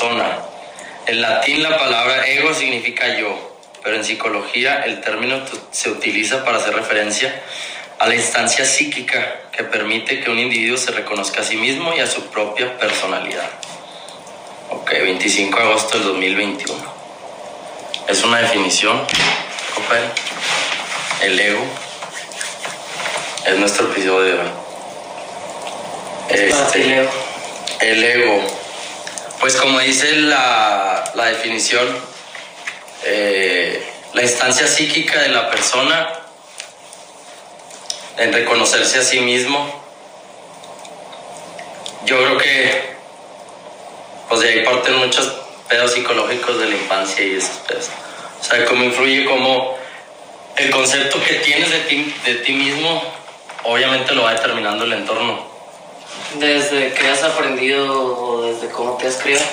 persona. En latín la palabra ego significa yo, pero en psicología el término se utiliza para hacer referencia a la instancia psíquica que permite que un individuo se reconozca a sí mismo y a su propia personalidad. Ok, 25 de agosto del 2021. Es una definición, El ego es nuestro episodio de hoy. Este, el ego. Pues como dice la, la definición, eh, la instancia psíquica de la persona en reconocerse a sí mismo. Yo creo que pues de ahí parten muchos pedos psicológicos de la infancia y esos pedos. O sea, cómo influye como el concepto que tienes de ti, de ti mismo, obviamente lo va determinando el entorno. ¿Desde qué has aprendido o desde cómo te has criado?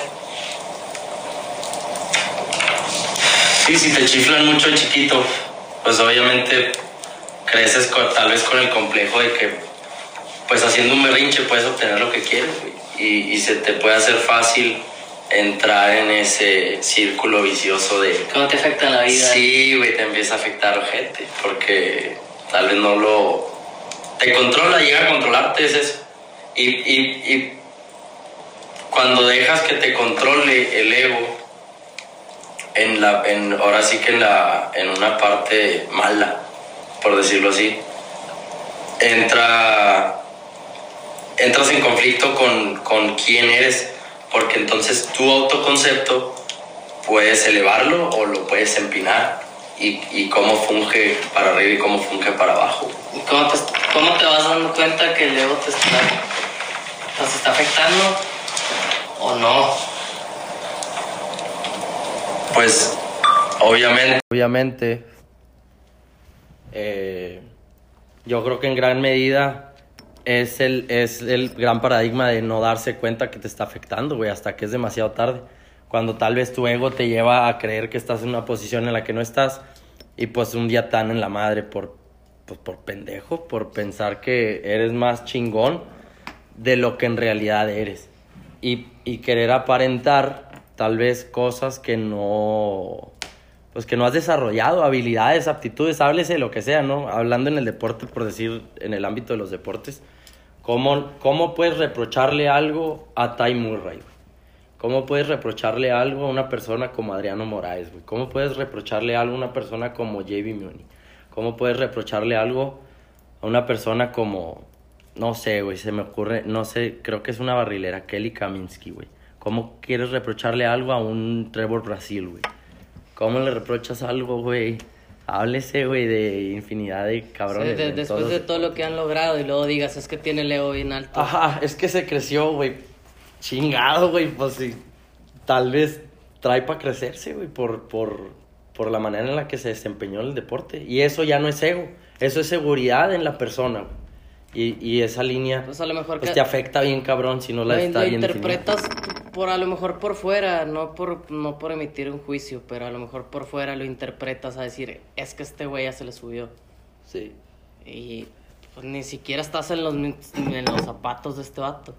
Sí, si te chiflan mucho chiquito, pues obviamente creces tal vez con el complejo de que pues haciendo un berrinche puedes obtener lo que quieres y, y, se te puede hacer fácil entrar en ese círculo vicioso de... ¿Cómo te afecta la vida? Sí, güey, te empieza a afectar gente porque tal vez no lo... Te controla, llega a controlarte, es eso. Y, y, y cuando dejas que te controle el ego, en la, en, ahora sí que en, la, en una parte mala, por decirlo así, entra, entras en conflicto con, con quién eres, porque entonces tu autoconcepto puedes elevarlo o lo puedes empinar y, y cómo funge para arriba y cómo funge para abajo. ¿Cómo cómo te vas dando cuenta que el ego te está, te está afectando o no? Pues obviamente, obviamente eh, yo creo que en gran medida es el, es el gran paradigma de no darse cuenta que te está afectando, güey, hasta que es demasiado tarde. Cuando tal vez tu ego te lleva a creer que estás en una posición en la que no estás y pues un día tan en la madre por, pues, por pendejo, por pensar que eres más chingón de lo que en realidad eres. Y, y querer aparentar tal vez cosas que no pues que no has desarrollado habilidades, aptitudes, háblese de lo que sea, ¿no? Hablando en el deporte, por decir, en el ámbito de los deportes, ¿cómo, cómo puedes reprocharle algo a Ty Murray? ¿Cómo puedes reprocharle algo a una persona como Adriano Moraes, güey? ¿Cómo puedes reprocharle algo a una persona como JB Muni? ¿Cómo puedes reprocharle algo a una persona como, no sé, güey, se me ocurre, no sé, creo que es una barrilera, Kelly Kaminsky, güey? ¿Cómo quieres reprocharle algo a un Trevor Brasil, güey? ¿Cómo le reprochas algo, güey? Háblese, güey, de infinidad de cabrones. después de todo lo que han logrado y luego digas, es que tiene el ego bien alto. Ajá, es que se creció, güey. Chingado, güey, pues sí. Tal vez trae para crecerse, güey, por, por, por la manera en la que se desempeñó el deporte. Y eso ya no es ego, eso es seguridad en la persona, güey. Y, y esa línea pues a lo mejor pues te afecta bien cabrón si no la está bien interpretas por a lo mejor por fuera, no por no por emitir un juicio, pero a lo mejor por fuera lo interpretas a decir, es que este güey ya se le subió. Sí. Y pues ni siquiera estás en los en los zapatos de este vato.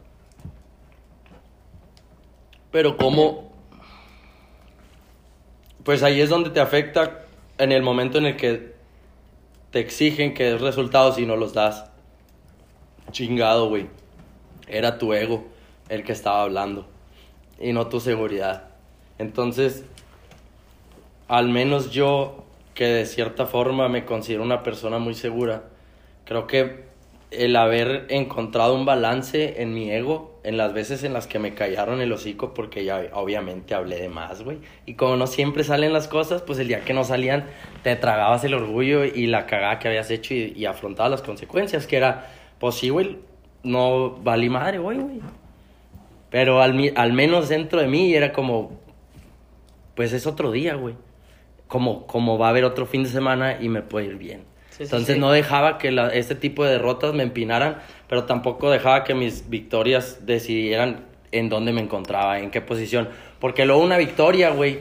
Pero cómo pues ahí es donde te afecta en el momento en el que te exigen que des resultados y no los das. Chingado, güey. Era tu ego el que estaba hablando y no tu seguridad. Entonces, al menos yo, que de cierta forma me considero una persona muy segura, creo que el haber encontrado un balance en mi ego, en las veces en las que me callaron el hocico, porque ya obviamente hablé de más, güey. Y como no siempre salen las cosas, pues el día que no salían, te tragabas el orgullo y la cagada que habías hecho y, y afrontabas las consecuencias, que era pues sí, güey, no valí madre, güey, güey. Pero al, al menos dentro de mí era como, pues es otro día, güey. Como, como va a haber otro fin de semana y me puede ir bien. Entonces no dejaba que la, este tipo de derrotas me empinaran, pero tampoco dejaba que mis victorias decidieran en dónde me encontraba, en qué posición. Porque luego una victoria, güey,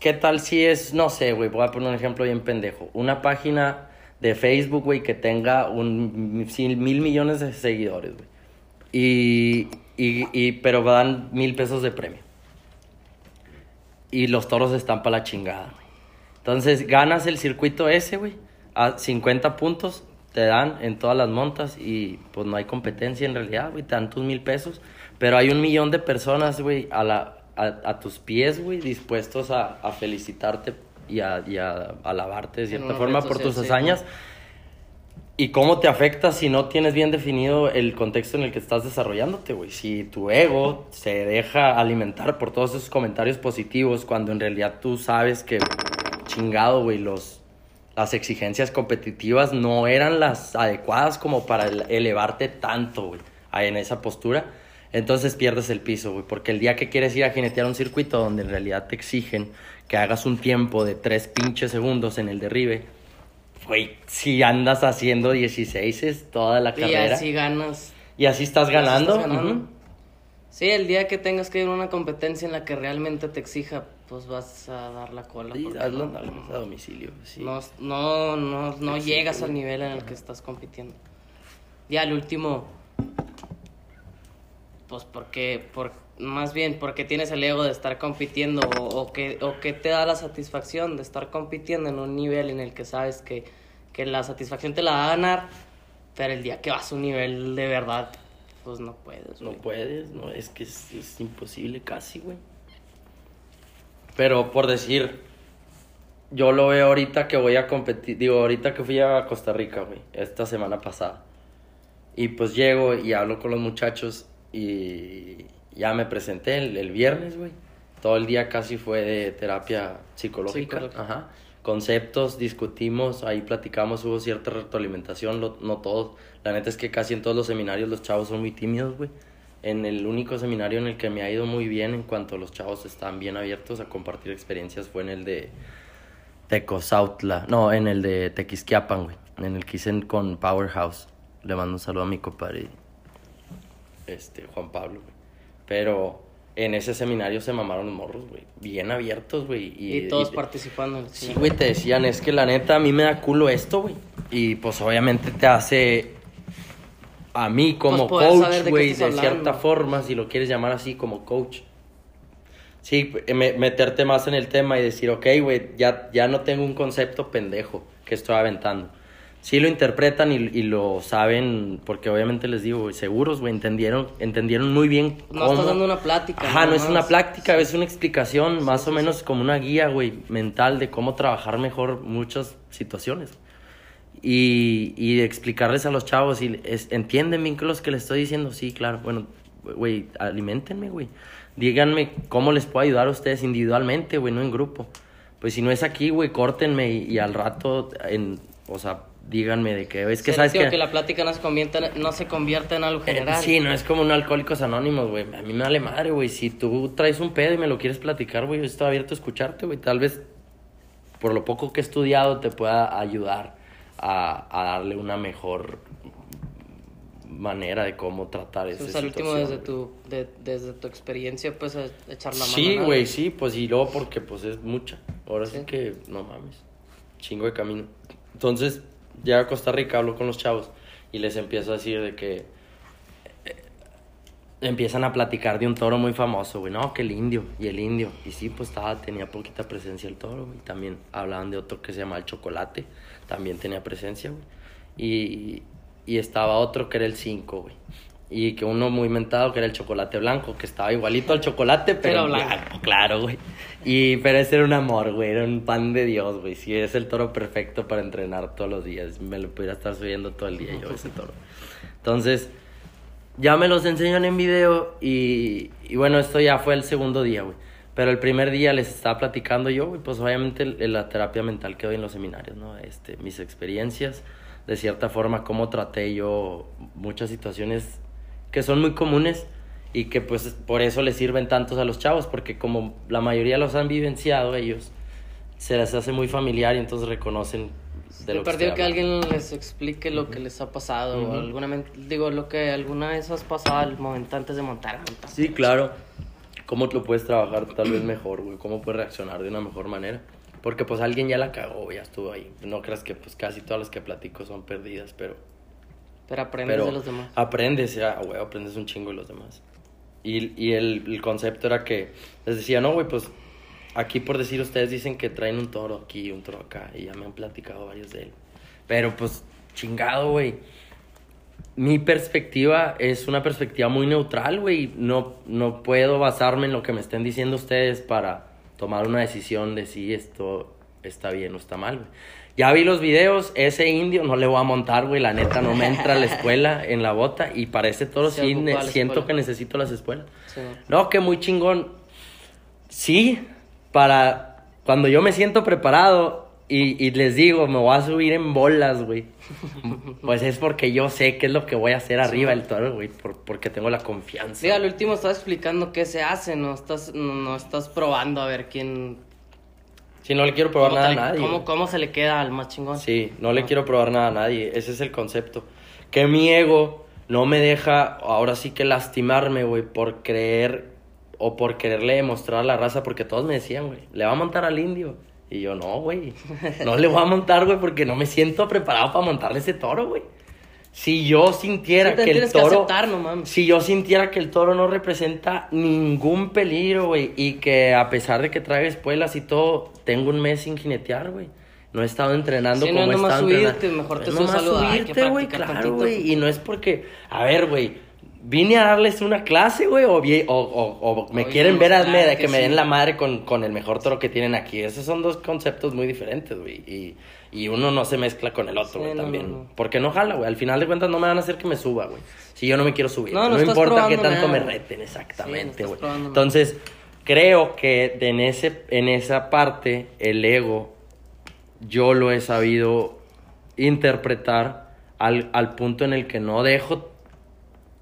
¿qué tal si es, no sé, güey, voy a poner un ejemplo bien pendejo. Una página de Facebook, güey, que tenga un mil millones de seguidores, güey. Y, y, y, pero dan mil pesos de premio. y los toros están para la chingada, güey. Entonces ganas el circuito ese, güey, a 50 puntos te dan en todas las montas y pues no hay competencia en realidad, güey, te dan tus mil pesos, pero hay un millón de personas, güey, a, la, a, tus pies, güey, dispuestos a, a felicitarte y a, y a alabarte de cierta forma por tus hazañas. ¿Y cómo te afecta si no tienes bien definido el contexto en el que estás desarrollándote, güey? Si tu ego se deja alimentar por todos esos comentarios positivos cuando en realidad tú sabes que chingado, güey, los las exigencias competitivas no eran las adecuadas como para elevarte tanto, güey, en esa postura. Entonces pierdes el piso, güey, porque el día que quieres ir a jinetear un circuito donde en realidad te exigen que hagas un tiempo de tres pinches segundos en el derribe, güey, si andas haciendo 16 es toda la carrera. Y así ganas. Y así estás ganando. Sí, el día que tengas que ir a una competencia en la que realmente te exija, pues vas a dar la cola. Sí, hazlo a domicilio. No, no, no, no llegas al nivel en el que estás compitiendo. Ya el último, pues porque, por, más bien porque tienes el ego de estar compitiendo o, que, o que te da la satisfacción de estar compitiendo en un nivel en el que sabes que, que la satisfacción te la va a ganar, pero el día que vas a un nivel de verdad pues no puedes. No puedes, no, es que es, imposible casi, güey. Pero por decir, yo lo veo ahorita que voy a competir, digo, ahorita que fui a Costa Rica, güey, esta semana pasada. Y pues llego y hablo con los muchachos y ya me presenté el, el viernes, güey. Todo el día casi fue de terapia psicológica. psicológica. Ajá conceptos, discutimos, ahí platicamos, hubo cierta retroalimentación, no todos. La neta es que casi en todos los seminarios los chavos son muy tímidos, güey. En el único seminario en el que me ha ido muy bien en cuanto los chavos están bien abiertos a compartir experiencias fue en el de Tecozautla, no, en el de Tequisquiapan, güey. En el que hice con Powerhouse. Le mando un saludo a mi compadre, este, Juan Pablo, güey. Pero en ese seminario se mamaron los morros, güey. Bien abiertos, güey. Y, todos participando. Sí, güey, te decían, es que la neta a mí me da culo esto, güey. Y pues obviamente te hace a mí como pues, coach, güey, de, cierta forma, si lo quieres llamar así, como coach. Sí, meterte más en el tema y decir, ok, güey, ya, ya no tengo un concepto pendejo que estoy aventando sí lo interpretan y, y, lo saben, porque obviamente les digo, seguros, güey, entendieron, entendieron muy bien No estás dando una plática. Ajá, no es una plática, es una explicación, más o menos como una guía, güey, mental de cómo trabajar mejor muchas situaciones. Y, y explicarles a los chavos, y entienden bien que los que les estoy diciendo, sí, claro, bueno, güey, alimentenme, güey. Díganme cómo les puedo ayudar a ustedes individualmente, güey, no en grupo. Pues si no es aquí, güey, córtenme y, y al rato, en, o sea, díganme de que es que sabes que... que la plática no se convierte, no se convierte en algo eh, general. sí, no es como un alcohólicos anónimos, güey. A mí me vale madre, güey. Si tú traes un pedo y me lo quieres platicar, güey, yo estoy abierto a escucharte, güey. Tal vez por lo poco que he estudiado te pueda ayudar a, a darle una mejor manera de cómo tratar esa pues al último desde tu desde tu experiencia pues echar la mano sí güey sí pues y luego porque pues es mucha ahora sí que no mames chingo de camino entonces llego a Costa Rica, hablo con los chavos y les empiezo a decir de que eh, empiezan a platicar de un toro muy famoso, güey, no, que el indio, y el indio, y sí, pues estaba, tenía poquita presencia el toro, güey, también hablaban de otro que se llama el chocolate, también tenía presencia, güey, y, y estaba otro que era el 5, güey, y que uno muy mentado que era el chocolate blanco, que estaba igualito al chocolate, pero, blanco. Claro, güey. Y, pero ese era un amor, güey, era un pan de Dios, güey. Sí, es el toro perfecto para entrenar todos los días. Me lo pudiera estar subiendo todo el día yo, ese toro. Entonces, ya me los enseñan en video y, y bueno, esto ya fue el segundo día, güey. Pero el primer día les estaba platicando yo, güey, pues obviamente la terapia mental que doy en los seminarios, ¿no? Este, mis experiencias, de cierta forma, cómo traté yo muchas situaciones que son muy comunes y que pues por eso les sirven tantos a los chavos, porque como la mayoría los han vivenciado ellos, se les hace muy familiar y entonces reconocen de lo que, que alguien les explique lo que les ha pasado, o alguna, digo, lo que alguna vez has pasado al momento antes de montar. Sí, claro. ¿Cómo lo puedes trabajar tal vez mejor, güey? ¿Cómo puedes reaccionar de una mejor manera? Porque pues alguien ya la cagó, ya estuvo ahí. No creas que pues casi todas las que platico son perdidas, pero pero aprendes de los demás. Aprendes, ya, güey, aprendes un chingo de los demás. Y, y el, el, concepto era que les decía, no, güey, pues aquí por decir, ustedes dicen que traen un toro aquí, un toro acá, y ya me han platicado varios de él. Pero pues, chingado, güey. Mi perspectiva es una perspectiva muy neutral, güey. No, no puedo basarme en lo que me estén diciendo ustedes para tomar una decisión de si esto está bien o está mal, güey. Ya vi los videos, ese indio no le voy a montar, güey, la neta no me entra a la escuela en la bota y toro Se sí siento escuela. que necesito las escuelas. Sí. No, que muy chingón. Sí, para cuando yo me siento preparado y, y les digo, me voy a subir en bolas, güey. Pues es porque yo sé qué es lo que voy a hacer arriba del toro, güey, por- porque tengo la confianza. Sí, al último estás explicando qué se hace, no estás, no, no estás probando a ver quién... Si no le quiero probar nada a nadie. cómo, cómo se le queda al más chingón. Sí, no le quiero probar nada a nadie. Ese es el concepto. Que mi ego no me deja ahora sí que lastimarme, güey, por creer o por quererle demostrar a la raza, porque todos me decían, güey, le va a montar al indio. Y yo, no, güey, no le voy a montar, güey, porque no me siento preparado para montarle ese toro, güey. Si yo sintiera que el tienes que toro. aceptar, no mames. Si yo sintiera que el toro no representa ningún peligro, güey, y que a pesar de que traiga espuelas y todo, tengo un mes sin jinetear, güey. No he estado entrenando Sí, no como es he estado entrenando. subirte, mejor te que subirte, güey, claro, güey. Y no es porque, a ver, güey, vine a darles una clase, güey, o, o, o- o me Oye, quieren ver a de que, que me den la madre con, con el mejor toro que tienen aquí. Esos son dos conceptos muy diferentes, güey. Y, y uno no se mezcla con el otro, güey, también. no, no. Porque no jala, güey. Al final de cuentas no me van a hacer que me suba, güey. Si yo no me quiero subir. No, importa qué tanto nada, me reten, exactamente, güey. Entonces, creo que en, ese, en esa parte, el ego, yo lo he sabido interpretar al, al punto en el que no dejo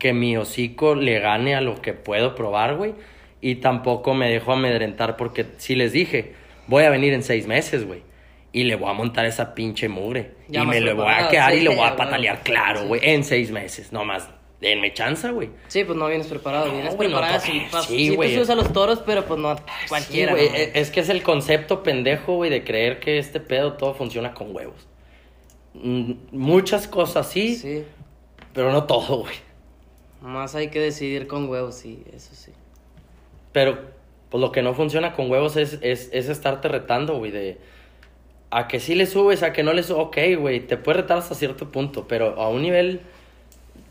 que mi hocico le gane a lo que puedo probar, güey. Y tampoco me dejo amedrentar porque si les dije, voy a venir en seis meses, güey. Y le voy a montar esa pinche mugre. Ya y más me le voy a quedar y sí, le voy a güey. patalear, claro, Sí. güey. En seis meses, nomás. Denme chance, güey. Sí, pues no vienes preparado, No, vienes güey, no preparado. sí, pa- Sí, sí, güey. te subes a los toros, pero pues no cualquiera. Sí, güey, ¿no? e- Es que es el concepto pendejo, güey, de creer que este pedo todo funciona con huevos. Mm, Muchas cosas sí, Sí, pero no todo, güey. Más hay que decidir con huevos, sí, eso sí. Pero, pues lo que no funciona con huevos es, es, es estarte retando, güey, de... A que sí le subes, a que no le subes, ok, güey, te puedes retar hasta cierto punto, pero a un nivel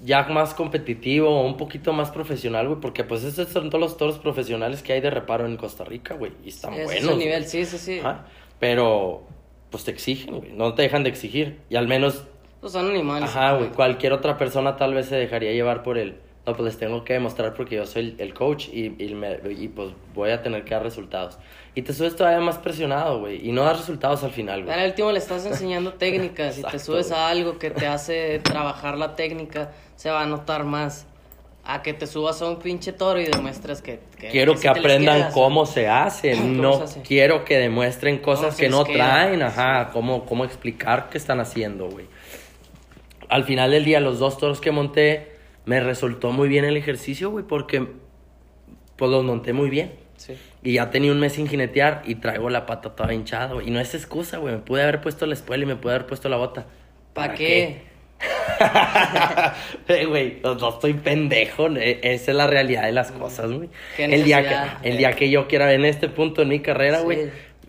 ya más competitivo o un poquito más profesional, güey, porque pues esos son todos los toros profesionales que hay de reparo en Costa Rica, güey, y están Ese buenos. es el nivel, sí, sí, sí. Ajá, Pero, pues te exigen, güey, no te dejan de exigir, y al menos Pues son animales. Ajá, güey. Cualquier otra persona tal vez se dejaría llevar por el. No, pues les tengo que demostrar porque yo soy el, el coach y, y, me- y, pues voy a tener que dar resultados. Y te subes todavía más presionado, güey. Y no das resultados al final, güey. Al último le estás enseñando técnicas. Si te Exacto, subes güey. a algo que te hace trabajar la técnica, se va a notar más. A que te subas a un pinche toro y demuestres que. que Quiero que te les aprendan cómo se hace. ¿Cómo no se hace? quiero que demuestren cosas que no queda? traen. Ajá, cómo, cómo explicar qué están haciendo, güey. Al final del día, los dos toros que monté, me resultó muy bien el ejercicio, güey, porque pues los monté muy bien. Sí. Y ya tenía un mes sin jinetear y traigo la pata toda hinchada, güey. Y no es excusa, güey. Me pude haber puesto la espuela y me pude haber puesto la bota. ¿Para qué? Eh, Güey, no, no estoy pendejo. eh, Esa es la realidad de las cosas, güey. Qué El día, que, el día que yo quiera en este punto en mi carrera, Sí. güey,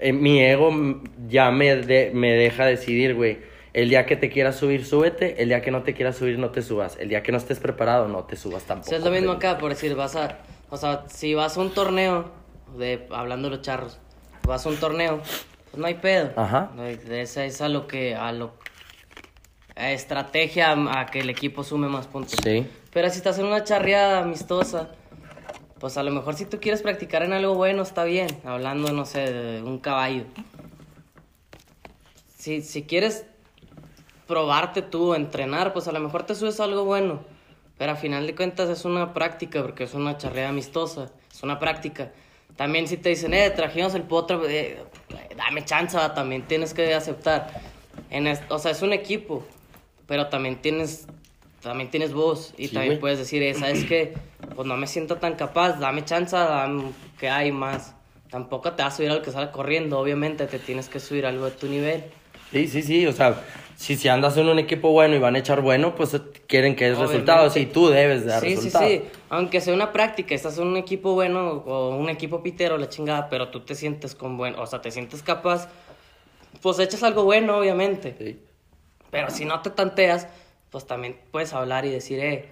eh, mi ego mm, ya me, de- me deja decidir, güey. El día que te quieras subir, súbete. El día que no te quieras subir, no te subas. El día que no estés preparado, no te subas tampoco. Sí, es lo mismo acá, por decir, vas a. O sea, si vas a un torneo, de hablando de los charros, vas a un torneo, pues no hay pedo. Ajá. Esa es a lo que. A lo. a estrategia a que el equipo sume más puntos. Sí. Pero si estás en una charreada amistosa, pues a lo mejor si tú quieres practicar en algo bueno, está bien. Hablando, no sé, de un caballo. Si, si quieres probarte tú, entrenar, pues a lo mejor te subes a algo bueno. Pero a final de cuentas es una práctica, porque es una charreada amistosa, es una práctica. También si te dicen, eh, trajimos el potro, eh, dame chance, también tienes que aceptar. En es- o sea, es un equipo, pero también tienes, también tienes voz y Sí, también puedes decir, eh, ¿sabes qué? Pues no me siento tan capaz, dame chance, dame que hay más. Tampoco te vas a subir al que sale corriendo, obviamente te tienes que subir algo de tu nivel. Sí, sí, sí, o sea, si, si andas en un equipo bueno y van a echar bueno, pues quieren que es resultados y tú debes de dar Sí, sí, resultados. sí. Aunque sea una práctica, estás en un equipo bueno o un equipo pitero, la chingada, pero tú te sientes con buen, o sea, te sientes capaz, pues echas algo bueno, obviamente. Sí. Pero si no te tanteas, pues también puedes hablar y decir, eh,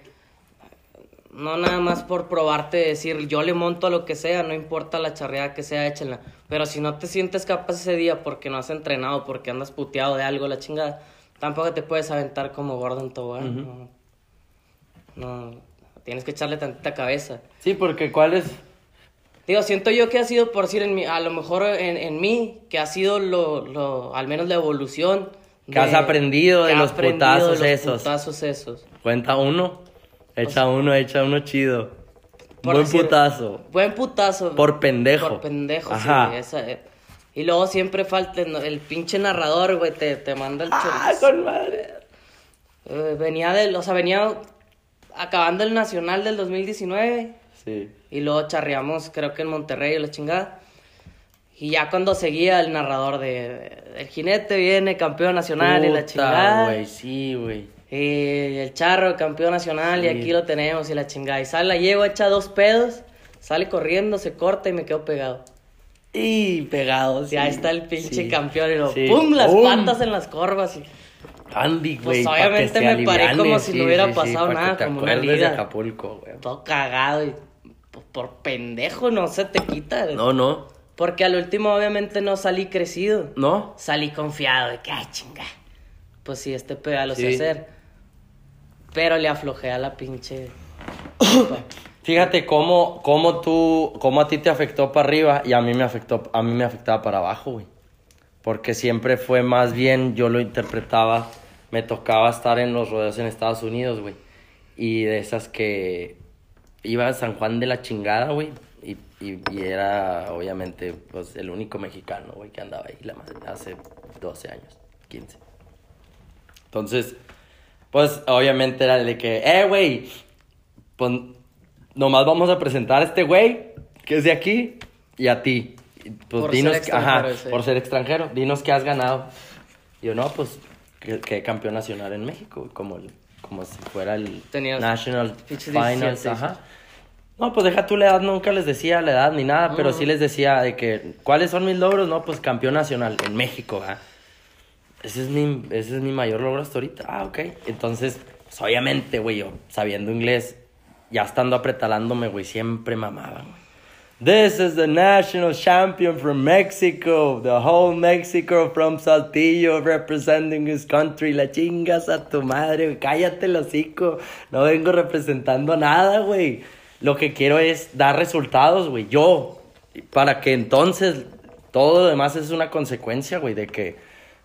no nada más por probarte decir, yo le monto a lo que sea, no importa la charreada que sea, échenla. Pero si no te sientes capaz ese día porque no has entrenado, porque andas puteado de algo, la chingada, tampoco te puedes aventar como Gordon Tobogán. no, no, tienes que echarle tantita cabeza. Sí, porque ¿cuál es? Digo, siento yo que ha sido, por decir, en mi, a lo mejor en, en mí, que ha sido lo, lo, al menos la evolución. Que has aprendido de los aprendido putazos de los esos. putazos esos. Cuenta uno. Echa uno, echa uno chido. Buen decir, putazo. Buen putazo. Por pendejo. Por pendejo, Ajá. sí. esa, eh. Y luego siempre falta el, pinche narrador, güey, te, te manda el Ah, chorizo. con madre. Eh, venía del, o sea, venía acabando el Nacional del 2019 Sí. y luego charreamos, creo que en Monterrey o la chingada. Y ya cuando seguía el narrador de, el jinete viene campeón nacional y la chingada. güey, sí, güey. Y el charro, campeón nacional, y aquí lo tenemos, y la chingada. Y sale, la llevo, echa dos pedos, sale corriendo, se corta y me quedo pegado. Y pegados. Ya está el pinche sí. campeón, y lo Sí. ¡pum! Las ¡Pum! patas en las corvas. Y, Andy, güey. Pues, obviamente me paré como si no hubiera pasado nada, como una liga. Acapulco, güey. todo cagado, y por, por pendejo no se te quita. No, no. Porque al último, obviamente, no salí crecido. ¿No? Salí confiado de que, ay, chinga. Pues sí, este pega lo sé hacer. Pero le aflojé a la pinche. Fíjate cómo, cómo tú, cómo a ti te afectó para arriba y a mí me afectó, a mí me afectaba para abajo, güey. Porque siempre fue más bien, yo lo interpretaba, me tocaba estar en los rodeos en Estados Unidos, güey. Y de esas que iba a San Juan de la chingada, güey. Y, y, era, obviamente, pues el único mexicano, güey, que andaba ahí la madre, hace 12 años, 15. Entonces, pues obviamente era el de que, eh, güey, pues nomás vamos a presentar a este güey que es de aquí y a ti. Pues Por dinos, ser ajá, sí. por ser extranjero, dinos que has ganado. Y yo, no, pues, que, que campeón nacional en México, como, como si fuera el Tenías National Finals, 17, ajá. No, pues deja tú la edad, nunca les decía la edad ni nada, pero sí les decía de que, ¿cuáles son mis logros? No, pues campeón nacional en México, ¿ah? Ese es mi, ese es mi mayor logro hasta ahorita. Ah, ok. Entonces, pues, obviamente, güey, yo sabiendo inglés, ya estando apretalándome, güey, siempre mamaba, güey. This is the national champion from Mexico. The whole Mexico from Saltillo representing his country. La chingas a tu madre, güey. Cállate el hocico. No vengo representando nada, güey. Lo que quiero es dar resultados, güey. Yo. Para que entonces todo lo demás es una consecuencia, güey, de que,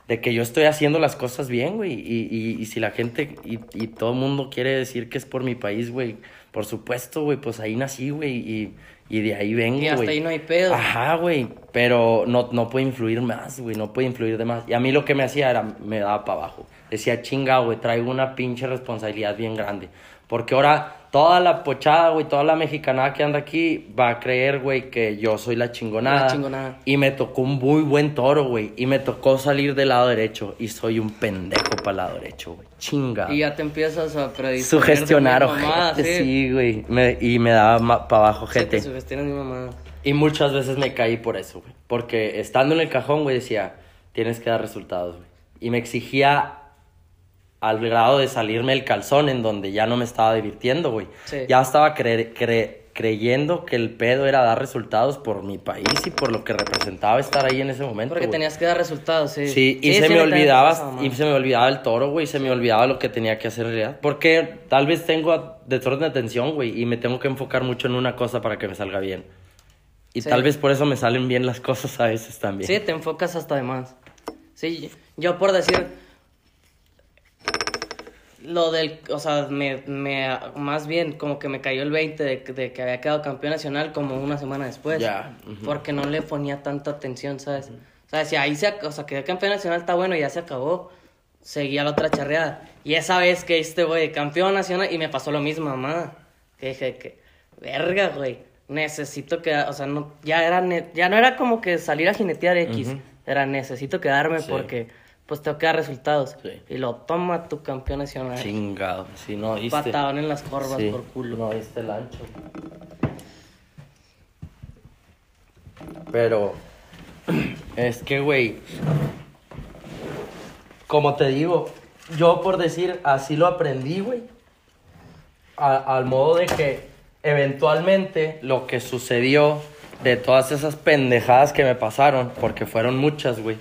de que yo estoy haciendo las cosas bien, güey. Y, y, y si la gente y, y todo el mundo quiere decir que es por mi país, güey, por supuesto, güey, pues ahí nací, güey, y, y de ahí vengo, Y hasta güey. ahí no hay pedo. Ajá, güey, pero no, no puede influir más, güey, no puede influir de más. Y a mí lo que me hacía era, me daba para abajo. Decía, chinga, güey, traigo una pinche responsabilidad bien grande. Porque ahora toda la pochada, güey, toda la mexicanada que anda aquí va a creer, güey, que yo soy la chingonada. La chingonada. Y me tocó un muy buen toro, güey. Y me tocó salir del lado derecho. Y soy un pendejo para el lado derecho, güey. Chinga. Y ya te empiezas a predisponer. Sugestionar, ojete, sí, güey. Me- y me daba para abajo, Sí, te gente. sugestionas mi mamá. Y muchas veces me caí por eso, güey. Porque estando en el cajón, güey, decía, tienes que dar resultados, güey. Y me exigía al grado de salirme el calzón en donde ya no me estaba divirtiendo, güey. Sí. Ya estaba cre- cre- creyendo que el pedo era dar resultados por mi país y por lo que representaba estar ahí en ese momento. Porque tenías que dar resultados, sí. Sí, y Sí, se sí, me olvidaba, y se me olvidaba el toro, güey, se me olvidaba lo que tenía que hacer en realidad. Porque tal vez tengo desorden de atención, güey, y me tengo que enfocar mucho en una cosa para que me salga bien. Y Sí. tal vez por eso me salen bien las cosas a veces también. Sí, te enfocas hasta de más. Sí, yo por decir. Lo del. O sea, me, me, más bien como que me cayó el 20 de, de que había quedado campeón nacional como una semana después. Ya. Porque no le ponía tanta atención, ¿sabes? O sea, si ahí se. O sea, quedé campeón nacional, está bueno, ya se acabó. Seguía la otra charreada. Y esa vez que este güey, campeón nacional, y me pasó lo mismo, mamá. Que dije que. Verga, güey. Necesito que. O sea, no, ya, era ne- ya no era como que salir a jinetear X. Era necesito quedarme Sí. porque pues tengo que dar resultados. Sí. Y lo toma tu campeón nacional. Chingado, si no oíste. Patadón en las corvas Sí, por culo. No oíste el ancho. Pero, es que, güey, como te digo, yo por decir, así lo aprendí, güey. Al modo de que eventualmente lo que sucedió de todas esas pendejadas que me pasaron, porque fueron muchas, güey.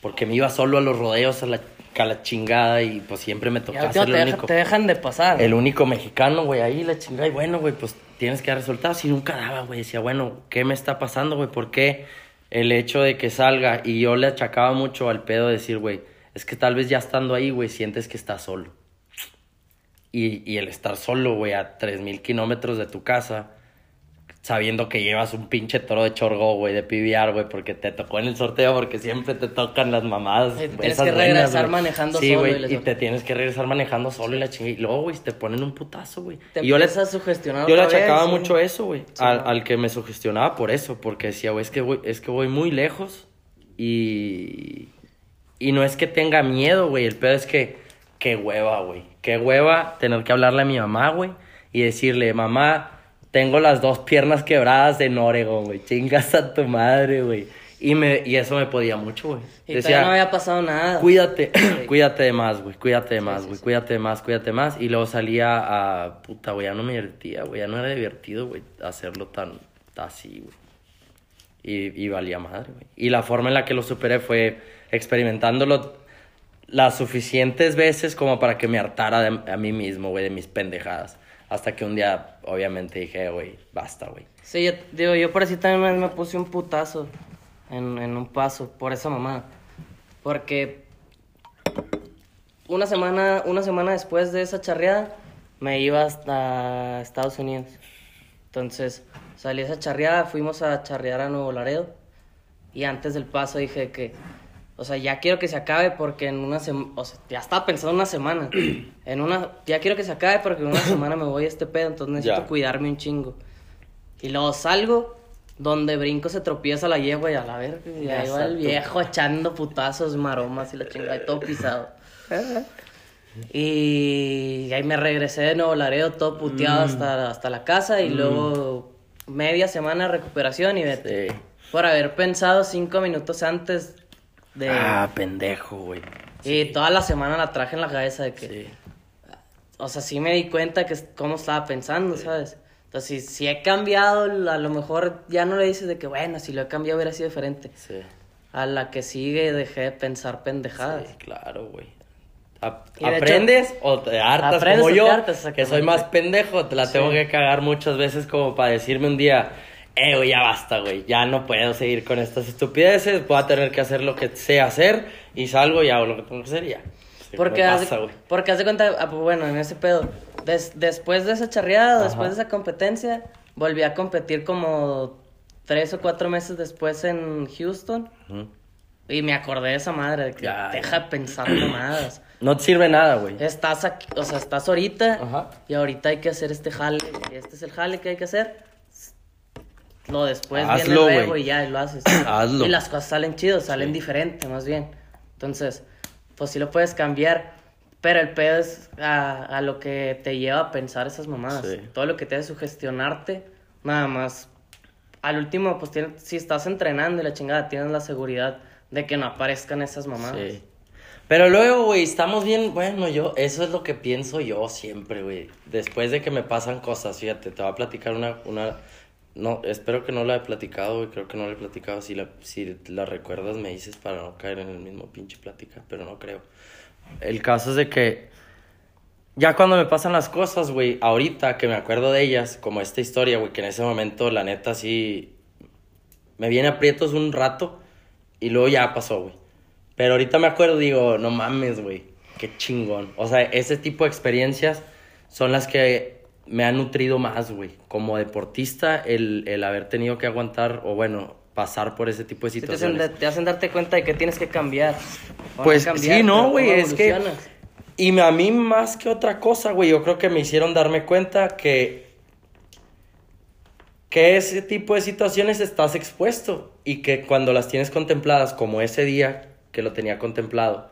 Porque me iba solo a los rodeos a la, a la chingada y pues siempre me tocaba ser el te, deja- único te dejan de pasar. el único mexicano, güey, ahí la chingada. Y bueno, güey, pues tienes que dar resultados. Y nunca daba, güey. Decía, bueno, ¿qué me está pasando, güey? ¿Por qué el hecho de que salga? Y yo le achacaba mucho al pedo de decir, güey, es que tal vez ya estando ahí, güey, sientes que estás solo. Y, y el estar solo, güey, a 3.000 kilómetros de tu casa, sabiendo que llevas un pinche toro de chorgo, güey, de piviar, güey, porque te tocó en el sorteo, porque siempre te tocan las mamadas. Sí, tienes esas que buenas, regresar manejando Sí, solo güey, y les- y te tienes que regresar manejando solo y la chingada. Y luego, güey, te ponen un putazo, güey. Te Y yo le, empiezas a sugestionar yo le vez, achacaba sí. mucho eso, güey. Sí, al que me sugestionaba por eso, porque decía, güey, es que voy, es que voy muy lejos y... Y no es que tenga miedo, güey. El pedo es que, qué hueva, güey. Qué hueva tener que hablarle a mi mamá, güey. Y decirle, mamá, tengo las dos piernas quebradas en Oregon, güey. Chingas a tu madre, güey. Y, me, y eso me podía mucho, güey. Y todavía no había pasado nada. Cuídate, cuídate de más, güey, cuídate de más, güey, cuídate de más, cuídate más. Y luego salía a, puta, güey, ya no me divertía, güey, ya no era divertido, güey, hacerlo tan, así, güey. Y, y valía madre, güey. Y la forma en la que lo superé fue experimentándolo las suficientes veces como para que me hartara de- a mí mismo, güey, de mis pendejadas. Hasta que un día, obviamente, dije, güey, basta, güey. Sí, yo, digo, yo por así también me puse un putazo en, en un paso por esa mamá. Porque una semana, una semana después de esa charreada me iba hasta Estados Unidos. Entonces salí esa charreada, fuimos a charrear a Nuevo Laredo. Y antes del paso dije que, o sea, ya quiero que se acabe porque en una semana, o sea, ya estaba pensando una semana. En una, ya quiero que se acabe porque en una semana me voy a este pedo, entonces necesito Ya. cuidarme un chingo. Y luego salgo, donde brinco se tropieza la yegua y a la verga. Y ahí va el viejo echando putazos, maromas y la chingada, y todo pisado. Y ahí me regresé de Nuevo Laredo todo puteado hasta, hasta la casa y luego media semana de recuperación y vete. Sí. Por haber pensado cinco minutos antes de... Ah, pendejo, güey. y toda la semana la traje en la cabeza de que... Sí. O sea, sí me di cuenta que cómo estaba pensando, ¿sabes? Entonces, si, si he cambiado, a lo mejor ya no le dices de que, bueno, si lo he cambiado hubiera sido diferente. Sí. A la que sigue dejé de pensar pendejadas. Sí, claro, güey. ¿Aprendes o te hartas aprendes como yo? hartas, que soy más pendejo, te la Sí. tengo que cagar muchas veces como para decirme un día, eh, güey, ya basta, güey, ya no puedo seguir con estas estupideces, voy a tener que hacer lo que sé hacer y salgo y hago lo que tengo que hacer y ya. Sí, Porque, pasa, güey. porque haz de cuenta, ah, pues, bueno, en ese pedo, des- después de esa charreada, Ajá. después de esa competencia, volví a competir como tres o cuatro meses después en Houston y me acordé de esa madre, de que Ya, deja de pensar mamadas. No te sirve nada, güey. Estás aquí, o sea, estás ahorita Ajá. y ahorita hay que hacer este jale, este es el jale que hay que hacer. Lo después Hazlo, viene luego güey. y ya y lo haces. Hazlo. Y las cosas salen chidos, salen Sí. diferente, más bien. Entonces, pues sí lo puedes cambiar, pero el pedo es a, a lo que te lleva a pensar esas mamadas. Sí. Todo lo que te hace sugestionarte, nada más. Al último, pues tienes- si estás entrenando y la chingada, tienes la seguridad de que no aparezcan esas mamadas. Sí. Pero luego, güey, estamos bien, bueno, yo, eso es lo que pienso yo siempre, güey. Después de que me pasan cosas, fíjate, te voy a platicar una, una, no, espero que no la he platicado, güey, creo que no la he platicado. Si la, si la recuerdas, me dices para no caer en el mismo pinche plática, pero no creo. El caso es de que ya cuando me pasan las cosas, güey, ahorita que me acuerdo de ellas, como esta historia, güey, que en ese momento, la neta, sí, me viene aprietos un rato y luego ya pasó, güey. Pero ahorita me acuerdo, digo, no mames, güey, qué chingón. O sea, ese tipo de experiencias son las que me han nutrido más, güey. Como deportista, el, el haber tenido que aguantar, o bueno, pasar por ese tipo de Sí, te, hacen, situaciones. te hacen darte cuenta de que tienes que cambiar. Pues cambiar, sí, no, güey, ¿cómo es que... Y a mí más que otra cosa, güey, yo creo que me hicieron darme cuenta que... Que ese tipo de situaciones estás expuesto y que cuando las tienes contempladas, como ese día que lo tenía contemplado,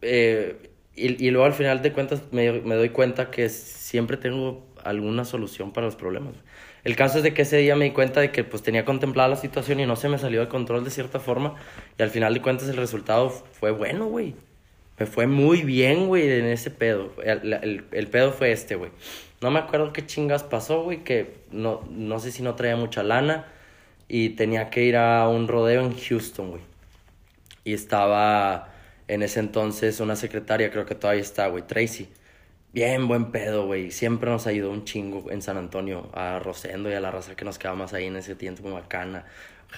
eh, y, y luego al final de cuentas me, me doy cuenta que siempre tengo alguna solución para los problemas. El caso es de que ese día me di cuenta de que pues tenía contemplada la situación y no se me salió de control de cierta forma. Y al final de cuentas el resultado fue bueno, güey. Me fue muy bien, güey, en ese pedo. El, el- el pedo fue este, güey. No me acuerdo qué chingas pasó, güey, que no, no sé si no traía mucha lana y tenía que ir a un rodeo en Houston, güey. Y estaba en ese entonces una secretaria, creo que todavía está, güey, Tracy. Bien buen pedo, güey. Siempre nos ayudó un chingo en San Antonio a Rosendo y a la raza que nos quedaba más ahí en ese tiempo, Macana,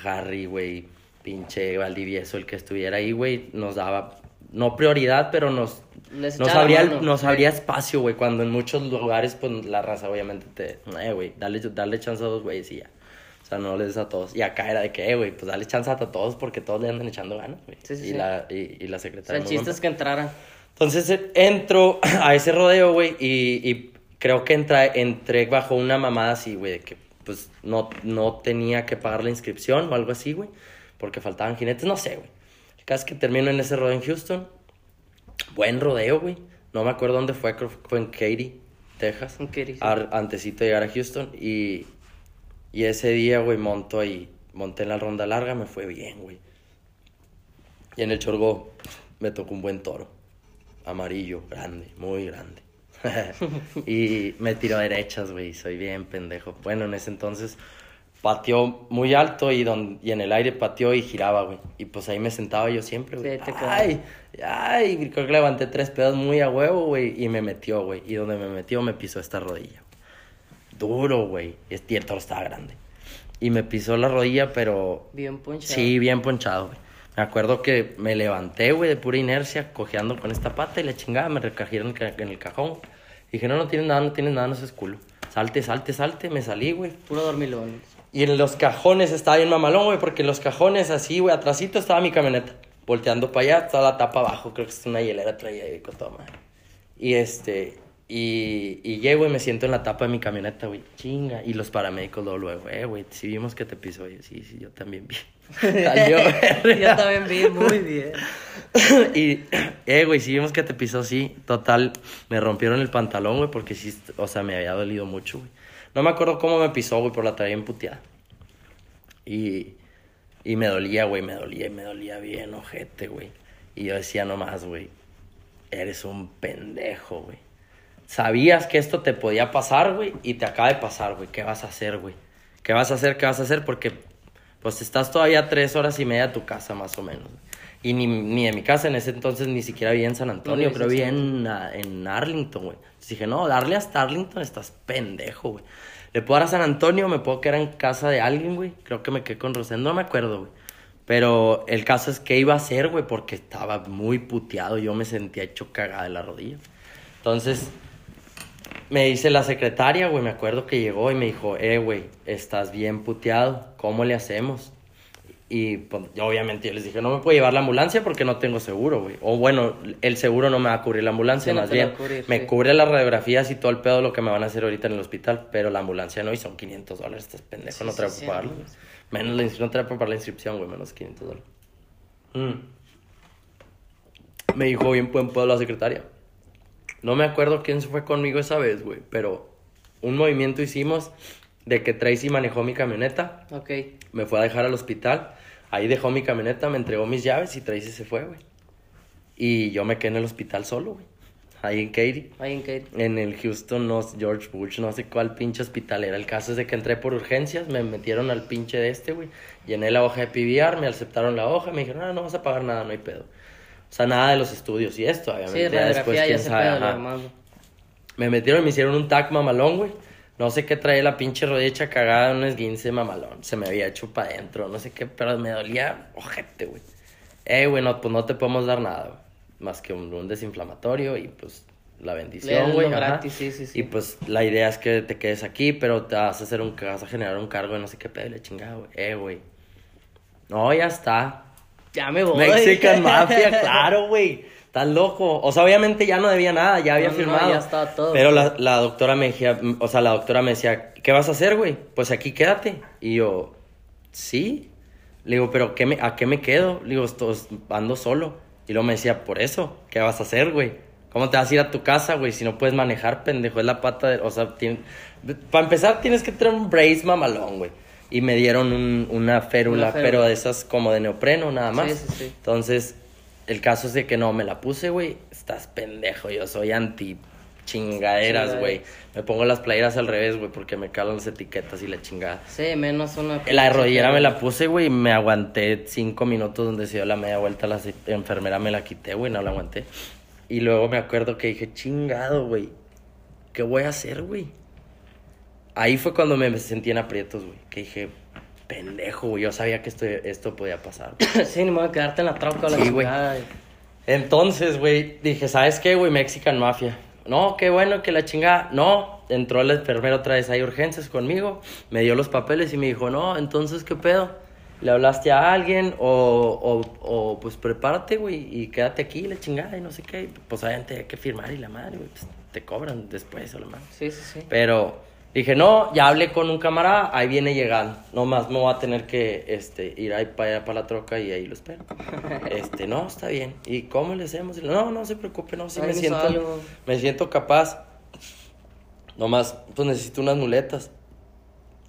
Harry, güey, pinche Valdivieso, el que estuviera ahí, güey, nos daba, no prioridad, pero nos, Les nos, abría, mano. nos abría espacio, güey, cuando en muchos lugares, pues la raza obviamente te, eh, güey, dale, dale chance a dos güeyes y ya. O sea, no les des a todos. Y acá era de que, eh, güey, pues dale chance a todos porque todos le andan echando ganas, güey. Sí, sí, y, sí. La, y, y la O sea, secretaria. el muy buen chiste es que entraran. entonces eh, entro a ese rodeo, güey, y, y creo que entra, entré bajo una mamada así, güey, de que pues no, no tenía que pagar la inscripción o algo así, güey, porque faltaban jinetes, no sé, güey. El caso es que termino en ese rodeo en Houston. Buen rodeo, güey. No me acuerdo dónde fue, creo que fue en Katy, Texas. En Katy, sí. Ar- antesito de llegar a Houston. Y, y ese día, güey, monto ahí, monté en la ronda larga, me fue bien, güey. Y en el chorgo me tocó un buen toro. Amarillo, grande, muy grande. y me tiró derechas, güey. Soy bien pendejo. Bueno, en ese entonces pateó muy alto y, don, y en el aire pateó y giraba, güey. Y pues ahí me sentaba yo siempre, güey. Sí, ay, ay, creo que levanté tres pedos muy a huevo, güey. Y me metió, güey. Y donde me metió me pisó esta rodilla. Duro, güey. Y y el toro estaba grande. Y me pisó la rodilla, pero Bien ponchado. Sí, bien ponchado, güey. Me acuerdo que me levanté, güey, de pura inercia, cojeando con esta pata y la chingada me recajé en el, cajón. Dije, no, no tienes nada, no tienes nada, no seas culo. Salte, salte, salte, me salí, güey. Puro dormilón. Y en los cajones estaba bien mamalón, güey, porque en los cajones así, güey, atrásito estaba mi camioneta. Volteando para allá, estaba la tapa abajo, creo que es una hielera traía ahí con toda madre. Y este, y, y llego y me siento en la tapa de mi camioneta, güey, chinga. Y los paramédicos luego, luego, eh, güey, si vimos que te pisó, yo, sí, sí, yo también vi. Salió, Yo también vi muy bien. y, eh, güey, sí vimos que te pisó, sí. Total, me rompieron el pantalón, güey, porque sí, o sea, me había dolido mucho, güey. No me acuerdo cómo me pisó, güey, pero la traía emputeada. Y, y me dolía, güey, me dolía, y me dolía bien, ojete, güey. Y yo decía nomás, güey, eres un pendejo, güey. Sabías que esto te podía pasar, güey, y te acaba de pasar, güey. ¿Qué vas a hacer, güey? ¿Qué vas a hacer? ¿Qué vas a hacer? Porque, pues, estás todavía tres horas y media a tu casa, más o menos. Y ni, ni de mi casa en ese entonces ni siquiera vivía en San Antonio, creo vivía en, ah, en Arlington, güey. Entonces dije, no, darle hasta Arlington estás pendejo, güey. Le puedo dar a San Antonio, me puedo quedar en casa de alguien, güey. Creo que me quedé con Rosendo, no me acuerdo, güey. Pero el caso es que iba a hacer, güey, porque estaba muy puteado. Yo me sentía hecho cagada de la rodilla. Entonces, me dice la secretaria, güey, me acuerdo que llegó y me dijo, eh, güey, estás bien puteado, ¿cómo le hacemos? Y pues, yo, obviamente yo les dije, no me puedo llevar la ambulancia porque no tengo seguro, güey. O bueno, el seguro no me va a cubrir la ambulancia, Sí, más bien. a cubrir, me sí. cubre las radiografías y todo el pedo lo que me van a hacer ahorita en el hospital, pero la ambulancia no, y son 500 dólares, estás pendejo, Sí, no te la sí, puedo pagar. no. güey. Menos la, no te puedo pagar la inscripción, güey, menos 500 dólares. Mm. Me dijo bien buen pedo la secretaria. No me acuerdo quién se fue conmigo esa vez, güey, pero un movimiento hicimos de que Tracy manejó mi camioneta, Ok. me fue a dejar al hospital, ahí dejó mi camioneta, me entregó mis llaves y Tracy se fue, güey. Y yo me quedé en el hospital solo, güey. Ahí en Katy. Ahí en Kate. En el Houston, no, George Bush, no sé cuál pinche hospital era. El caso es de que entré por urgencias, me metieron al pinche de este, güey. Llené la hoja de PBR, me aceptaron la hoja, me dijeron, ah, no vas a pagar nada, no hay pedo. O sea, nada de los estudios y esto, obviamente. Sí, ya ya quién se sabe, ajá. demás. Me metieron me hicieron un tac mamalón, güey. No sé qué traía la pinche rodilla hecha cagada, un esguince mamalón. Se me había hecho para adentro, no sé qué, pero me dolía ojete, güey. Eh, güey, no, pues no te podemos dar nada, güey. Más que un, un desinflamatorio y pues la bendición, güey. sí, sí, sí. Y pues la idea es que te quedes aquí, pero te vas a hacer un, vas a generar un cargo de no sé qué pedo y la chingada, güey. Eh, güey. No, ya está. Ya me voy. Mexican Mafia, claro, güey. Estás loco. O sea, obviamente ya no debía nada, ya había No, no, firmado. ya estaba todo. Pero la, la doctora me decía, o sea, la doctora me decía, ¿qué vas a hacer, güey? Pues aquí quédate. Y yo, sí. Le digo, ¿pero qué me, a qué me quedo? Le digo, "Esto- ando solo. Y luego me decía, por eso, ¿qué vas a hacer, güey? ¿Cómo te vas a ir a tu casa, güey? Si no puedes manejar, pendejo, es la pata de... O sea, para empezar tienes que tener un brace mamalón, güey. Y me dieron un- una, férula, Una férula. pero de esas como de neopreno, nada más. Sí, sí, sí. Entonces, el caso es de que no me la puse, güey. Estás pendejo, yo soy anti chingaderas, Chingadera. güey. Me pongo las playeras al revés, güey, porque me calan las etiquetas y la chingada. Sí, menos una... La rodillera me la puse, güey, y me aguanté cinco minutos donde se dio la media vuelta, la enfermera me la quité, güey, no la aguanté. Y luego me acuerdo que dije, chingado, güey, ¿qué voy a hacer, güey? Ahí fue cuando me sentí en aprietos, güey, que dije, pendejo, güey, yo sabía que esto, esto podía pasar. sí, ni modo de quedarte en la troca o la Sí, güey. chingada. Entonces, güey, dije, ¿sabes qué, güey? Mexican Mafia. No, qué bueno que la chingada. No, entró el enfermero otra vez, hay urgencias conmigo, me dio los papeles y me dijo, no, entonces, ¿qué pedo? ¿Le hablaste a alguien o, o, o, pues prepárate, güey, y quédate aquí, la chingada, y no sé qué? Pues obviamente hay que firmar y la madre, güey, pues te cobran después o la madre. Sí, sí, sí. Pero dije, no, ya hablé con un camarada, ahí viene llegando. Nomás me voy a tener que este, ir ahí para allá para la troca y ahí lo espero. Este, no, está bien. ¿Y cómo le hacemos? No, no se preocupe, no, sí me siento, algo. me siento capaz. Nomás, pues necesito unas muletas.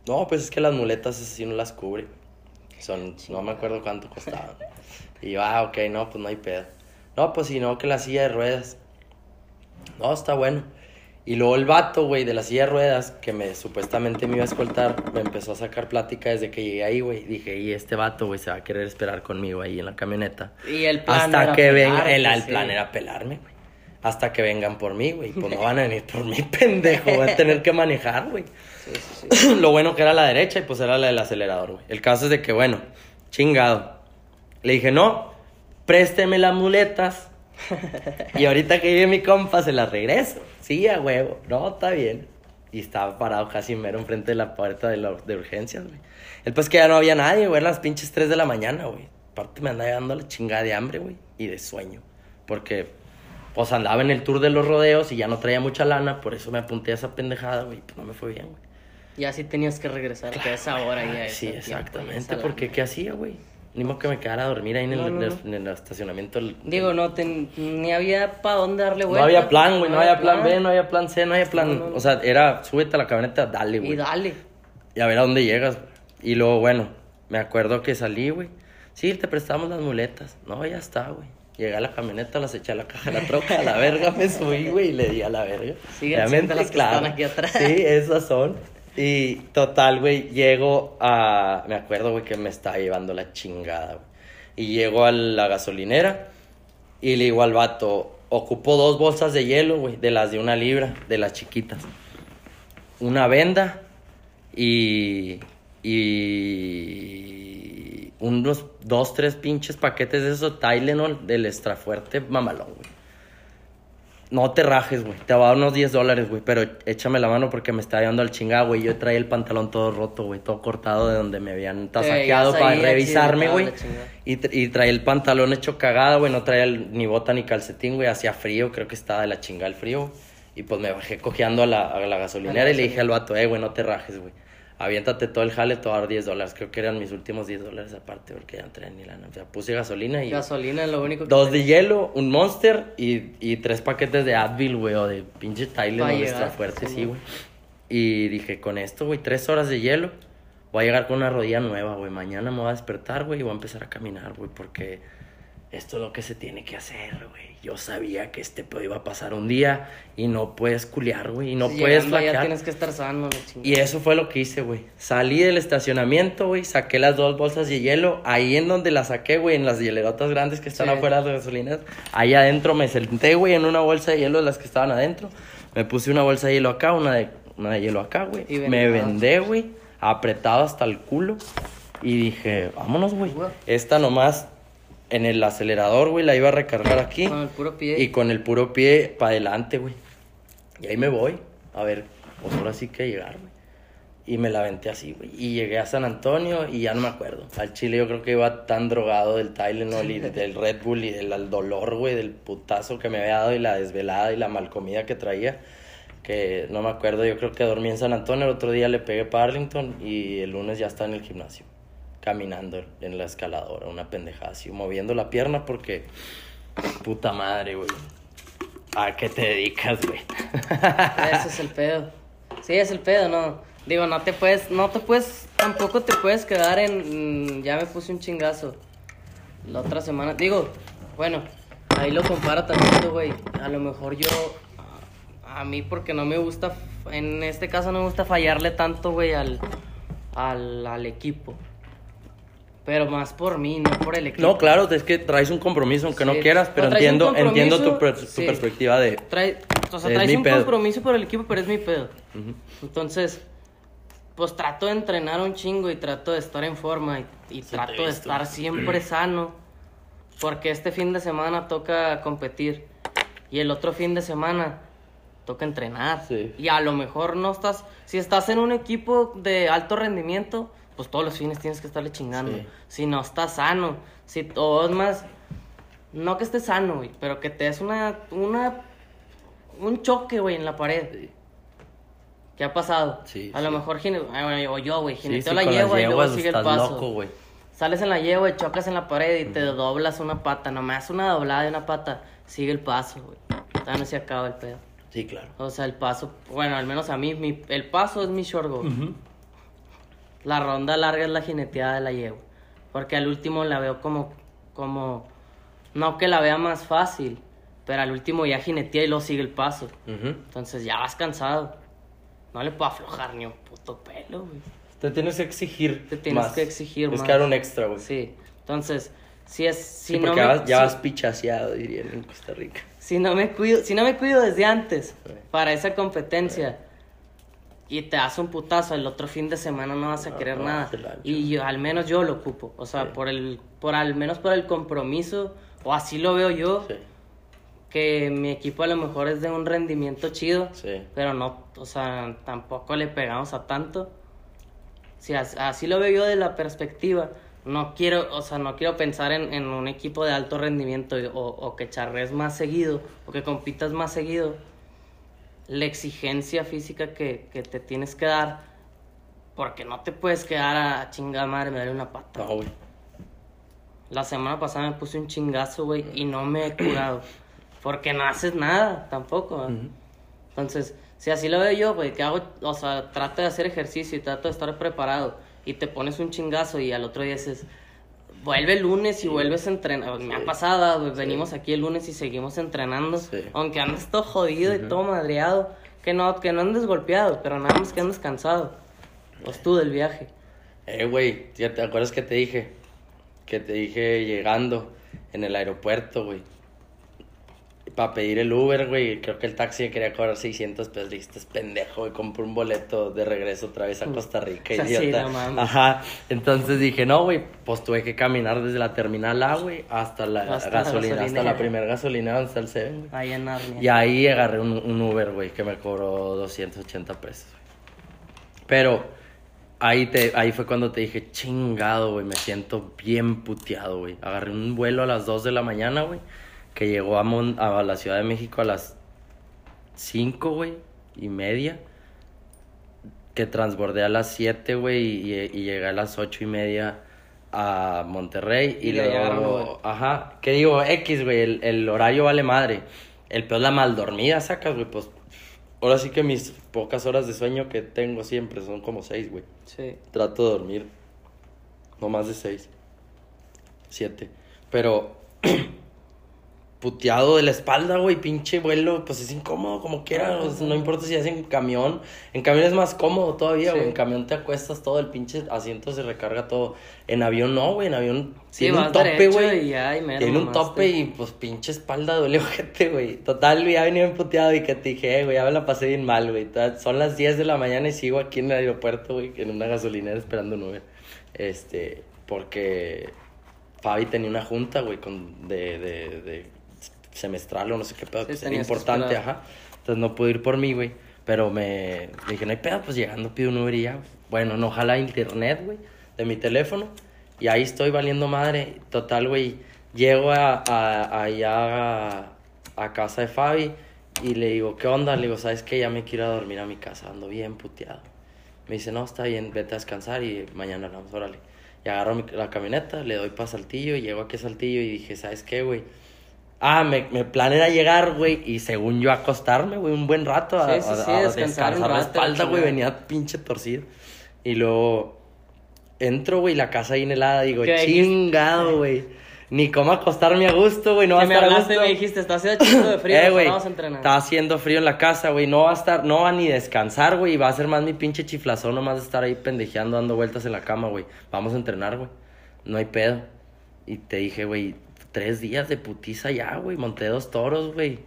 No, pues es que las muletas esas sí no las cubre. Son, no me acuerdo cuánto costaban. Y yo, ah, ok, no, pues no hay pedo. No, pues si no, que la silla de ruedas. No, está bueno. Y luego el vato, güey, de la silla de ruedas, que me supuestamente me iba a escoltar, me empezó a sacar plática desde que llegué ahí, güey. Dije, y este vato, güey, se va a querer esperar conmigo ahí en la camioneta. Y el plan Hasta era que venga, el, el sí. plan era pelarme, güey. Hasta que vengan por mí, güey. Pues no van a venir por mí, pendejo. Voy a tener que manejar, güey. Sí, sí, sí. Lo bueno que era la derecha y pues era la del acelerador, güey. El caso es de que, bueno, chingado. Le dije, no, présteme las muletas. y ahorita que llegue mi compa, se las regreso. Sí, a huevo. No, está bien. Y estaba parado casi mero enfrente de la puerta de, la- de urgencias, güey. El pues que ya no había nadie, güey. Eran las pinches 3 de la mañana, güey. Aparte me andaba dando la chingada de hambre, güey. Y de sueño. Porque, pues andaba en el tour de los rodeos y ya no traía mucha lana. Por eso me apunté a esa pendejada, güey. Pues no me fue bien, güey. Ya sí tenías que regresar a esa hora y a ese Sí, y exactamente. Porque, ¿qué hacía, güey? Ni modo que me quedara a dormir ahí en el, No, no, en el- no. en el estacionamiento. Digo, no, ten- ni había para dónde darle No vuelta. había plan, güey. No había plan B, no había plan C, no había plan. No, no, no. O sea, era súbete a la camioneta, dale, Y güey. dale. Y a ver a dónde llegas. Y luego, bueno, me acuerdo que salí, güey. Sí, te prestamos las muletas. No, ya está, güey. Llegué a la camioneta, las eché a la caja de la troca, a la verga me subí, güey, y le di a la verga. Siendo las que están aquí atrás. Sí, esas son. Y total, güey, llego a... Me acuerdo, güey, que me estaba llevando la chingada, güey. Y llego a la gasolinera y le digo al vato, ocupó dos bolsas de hielo, güey, de las de una libra, de las chiquitas. Una venda y... Y... Unos dos, tres pinches paquetes de esos Tylenol del extra fuerte mamalón, güey. No te rajes, güey. Te va a dar unos 10 dólares, güey. Pero échame la mano porque me está llevando al chingado, güey. Yo traía el pantalón todo roto, güey. Todo cortado de donde me habían tasajeado para revisarme, güey. Y, tra- y traía el pantalón hecho cagada, güey. No traía el- ni bota ni calcetín, güey. Hacía frío. Creo que estaba de la chingada el frío. Y pues me bajé cojeando a la, a la gasolinera y le dije al vato, eh, güey, no te rajes, güey. Aviéntate todo el jale, te voy a dar 10 dólares. Creo que eran mis últimos 10 dólares aparte porque ya traía ni lana. O sea, puse gasolina y... Gasolina es lo único que Dos de hielo, un Monster y, y tres paquetes de Advil, güey, o de pinche Tylenol llegar, extra fuerte, sí, güey. Y dije, con esto, güey, tres horas de hielo, voy a llegar con una rodilla nueva, güey. Mañana me voy a despertar, güey, y voy a empezar a caminar, güey, porque esto es lo que se tiene que hacer, güey. Yo sabía que este pedo iba a pasar un día y no puedes culiar, güey, y no puedes tienes que estar sano. Y eso fue lo que hice, güey. Salí del estacionamiento, güey. Saqué las dos bolsas de hielo. Ahí en donde las saqué, güey, en las hielerotas grandes que están Sí. afuera de las gasolineras. Ahí adentro me senté, güey, en una bolsa de hielo de las que estaban adentro. Me puse una bolsa de hielo acá, una de, una de hielo acá, güey. Me vendé, güey, apretado hasta el culo. Y dije, vámonos. Güey. Esta nomás en el acelerador, güey, la iba a recargar aquí. Con el puro pie. Y con el puro pie para adelante, güey. Y ahí me voy. A ver, pues ahora sí que llegar, güey. Y me la aventé así, güey. Y llegué a San Antonio y ya no me acuerdo. Al Chile yo creo que iba tan drogado del Tylenol y del Red Bull y del dolor, güey, del putazo que me había dado y la desvelada y la mal comida que traía. Que no me acuerdo, yo creo que dormí en San Antonio, el otro día le pegué para Arlington y el lunes ya estaba en el gimnasio. Caminando en la escaladora, una pendejada así, moviendo la pierna porque Puta madre, güey. ¿A qué te dedicas, güey? Ese es el pedo. Sí, es el pedo, no. Digo, no te puedes, no te puedes, tampoco te puedes quedar en, mm, ya me puse un chingazo. La otra semana, digo, bueno, ahí lo compara también, güey. A lo mejor yo, a mí porque no me gusta, en este caso no me gusta fallarle tanto, güey, al, al, al equipo. Pero más por mí, no por el equipo. No, claro, es que traes un compromiso, aunque no Sí. quieras, pero No, entiendo, entiendo tu, per- tu sí. perspectiva de... Trae, o sea, Es traes mi un pedo. compromiso por el equipo, pero es mi pedo. Ujú. Entonces, pues trato de entrenar un chingo y trato de estar en forma y, y Sí, trato de estar siempre sano. Porque este fin de semana toca competir y el otro fin de semana toca entrenar. Sí. Y a lo mejor no estás, si estás en un equipo de alto rendimiento, pues todos los fines tienes que estarle chingando. Sí. Si no estás sano, si o es más, no que estés sano, güey, pero que te des una, una, un choque, güey, en la pared. ¿Qué ha pasado? Sí, a sí. lo mejor, gine- bueno, o yo, güey, Sí, jineteo sí, la yegua y luego sigue el paso. loco, güey. Sales en la yegua y chocas en la pared y te doblas una pata. Nomás una doblada de una pata, sigue el paso, güey. Todavía no se acaba el pedo. Sí, claro. O sea, el paso, bueno, al menos a mí, mi- el paso es mi short goal. La ronda larga es la jineteada de la yegua. Porque al último la veo como, como, no que la vea más fácil, pero al último ya jinetea y luego sigue el paso. Entonces ya vas cansado. No le puedo aflojar ni un puto pelo, güey. Te tienes que exigir Te tienes más. que exigir Es más. que dar un extra, güey. Sí, Sí. Entonces, si es, si no porque me, vas- ya si- vas pichaseado, dirían en Costa Rica. si no me cuido, si no me cuido desde antes Sí. para esa competencia y te das un putazo el otro fin de semana no vas a No, querer no, nada y yo, al menos yo lo ocupo o sea Sí. por el por al menos por el compromiso o así lo veo yo Sí, que mi equipo a lo mejor es de un rendimiento chido sí. pero no o sea tampoco le pegamos a tanto si as- así lo veo yo de la perspectiva no quiero o sea no quiero pensar en, en un equipo de alto rendimiento o, o que charres más seguido o que compitas más seguido la exigencia física que, que te tienes que dar porque no te puedes quedar a chingada madre me duele una pata No, güey. la semana pasada me puse un chingazo güey y no me he curado porque no haces nada tampoco. Ujú. Entonces, si así lo veo yo, güey, que hago, o sea, trato de hacer ejercicio y trato de estar preparado y te pones un chingazo y al otro día dices, vuelve el lunes y vuelves a entrenar. Me ha pasado, güey, venimos aquí el lunes y seguimos entrenando, aunque andes todo jodido y todo madreado, que no, que no andes golpeado, pero nada más que andes cansado. Pues tú del viaje. Eh, güey, ¿ya te acuerdas que te dije? Que te dije llegando en el aeropuerto, güey. Para pedir el Uber, güey. Creo que el taxi quería cobrar 600 pesos. Le dijiste, "Es pendejo, güey. Compré un boleto de regreso otra vez a Costa Rica, sea, sí, idiota. no mames. Ajá. Entonces dije, no, güey. Pues tuve que caminar desde la terminal A, güey, hasta la Hasta la gasolina, hasta la primera gasolina donde está el Seven, güey. Ahí en Narnia. Y ahí agarré un, un Uber, güey, que me cobró 280 pesos. güey. Pero ahí, te, ahí fue cuando te dije, chingado, güey, me siento bien puteado, güey. Agarré un vuelo a las 2 de la mañana, güey, que llegó a, Mon- a la Ciudad de México a las 5, güey, y media. Que transbordé a las 7, güey, y, y llegué a las 8 y media a Monterrey. Y, agarró luego, ajá, que digo, X, güey, el, el horario vale madre. El peor es la mal dormida, sacas, güey, pues. Ahora sí que mis pocas horas de sueño que tengo siempre son como 6, güey. Sí. Trato de dormir no más de 6, 7. Pero puteado de la espalda, güey, pinche vuelo, pues es incómodo como quiera, o sea, no importa si es en camión, en camión es más cómodo todavía, Sí. güey, en camión te acuestas todo, el pinche asiento se recarga todo, en avión no, güey, en avión Sí, tiene un tope, güey, tiene un tope y pues pinche espalda duele ojete, güey, total, ya venía bien puteado y que te dije, eh, güey, ya me la pasé bien mal, güey, son las 10 de la mañana y sigo aquí en el aeropuerto, güey, en una gasolinera esperando un Uber, este, porque Fabi tenía una junta, güey, con, de, de, de semestral o no sé qué pedo, Sí, que que importante, ajá. Entonces no pude ir por mí, güey. Pero me dije, no hay pedo, pues llegando pido un Uber y ya. Bueno, no jala internet, güey, de mi teléfono. Y ahí estoy valiendo madre. Total, güey. Llego a, a, allá a, a casa de Fabi y le digo, ¿qué onda? Le digo, ¿sabes qué? Ya me quiero ir a dormir a mi casa, ando bien puteado. Me dice, no, está bien, vete a descansar y mañana hablamos, órale. Y agarro mi- la camioneta, le doy para Saltillo y llego aquí a Saltillo y dije, ¿sabes qué, güey? Ah, me, mi plan era llegar, güey, y según yo acostarme, güey, un buen rato a, Sí, sí, a- sí, a descansar un descansar la espalda, güey, venía pinche torcido. Y luego entro, güey, la casa ahí helada, digo, chingado, güey. Ni cómo acostarme a gusto, güey, no va a me estar a hablaste y gusto. me dijiste, está haciendo chingo de frío, Eh, güey, vamos a entrenar. está haciendo frío en la casa, güey. No va a estar, no va a ni descansar, güey. y Va a ser más mi pinche chiflazón nomás de estar ahí pendejeando, dando vueltas en la cama, güey. Vamos a entrenar, güey. No hay pedo. Y te dije, güey, tres días de putiza ya, güey. Monté dos toros, güey.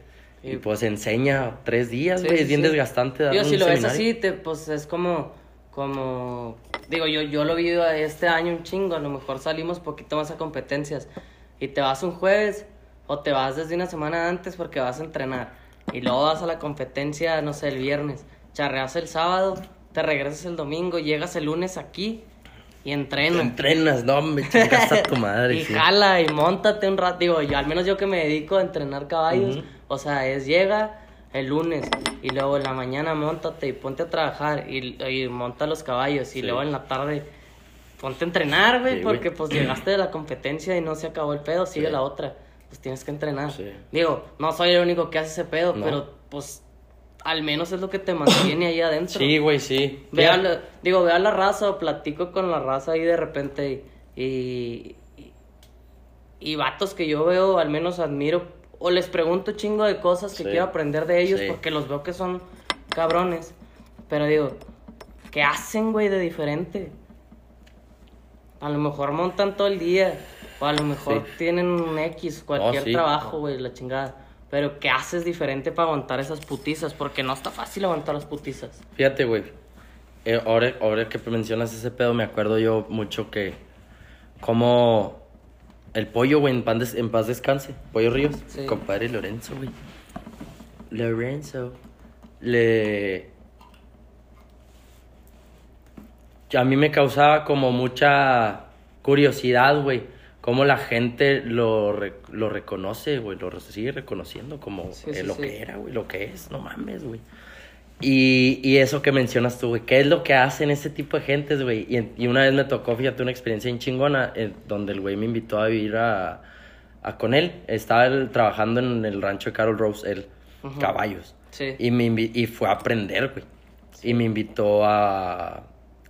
Y Y- pues enseña tres días, güey. sí, es bien sí. desgastante dar un si lo ves seminario. así, te, pues es como, como, digo, yo, yo lo vi este año un chingo, a lo mejor salimos poquito más a competencias y te vas un jueves o te vas desde una semana antes porque vas a entrenar y luego vas a la competencia, no sé, el viernes, charreas el sábado, te regresas el domingo, llegas el lunes aquí y entrenas. Entrenas, no, me chingaste a tu madre. y sí. jala y montate un rato. Digo, yo al menos yo que me dedico a entrenar caballos, o sea, es llega el lunes y luego en la mañana montate y ponte a trabajar y, y monta los caballos y Sí. luego en la tarde ponte a entrenar, güey, Sí, porque pues llegaste de la competencia y no se acabó el pedo, sigue la otra. Pues tienes que entrenar. Digo, no soy el único que hace ese pedo, No. pero pues al menos es lo que te mantiene ahí adentro. Sí, güey, sí. Ve la- digo, ve a la raza o platico con la raza ahí de repente y, y, y vatos que yo veo, al menos admiro, o les pregunto chingo de cosas que Sí. quiero aprender de ellos Sí. porque los veo que son cabrones. Pero digo, ¿qué hacen, güey, de diferente? A lo mejor montan todo el día, o a lo mejor Sí. tienen un X, cualquier sí. trabajo, güey, la chingada. Pero ¿qué haces diferente para aguantar esas putizas? Porque no está fácil aguantar las putizas. Fíjate, güey. eh, ahora, ahora que mencionas ese pedo, me acuerdo yo mucho que. Como. El pollo, güey, en, pan des- en paz descanse. Pollo Ríos. Sí. Compadre Lorenzo, güey. Lorenzo. Le. A mí me causaba como mucha curiosidad, güey. Cómo la gente lo, re- lo reconoce, güey. Lo sigue reconociendo como Sí, eh, sí, lo sí. que era, güey. Lo que es. No mames, güey. Y, y eso que mencionas tú, güey, ¿qué es lo que hacen ese tipo de gentes, güey? Y, y una vez me tocó, fíjate, una experiencia en chingona, eh, donde el güey me invitó a vivir a, a con él. Estaba él trabajando en el rancho de Carol Rose, él, caballos. Sí. Y, me y fue a aprender, güey. Y me invitó a...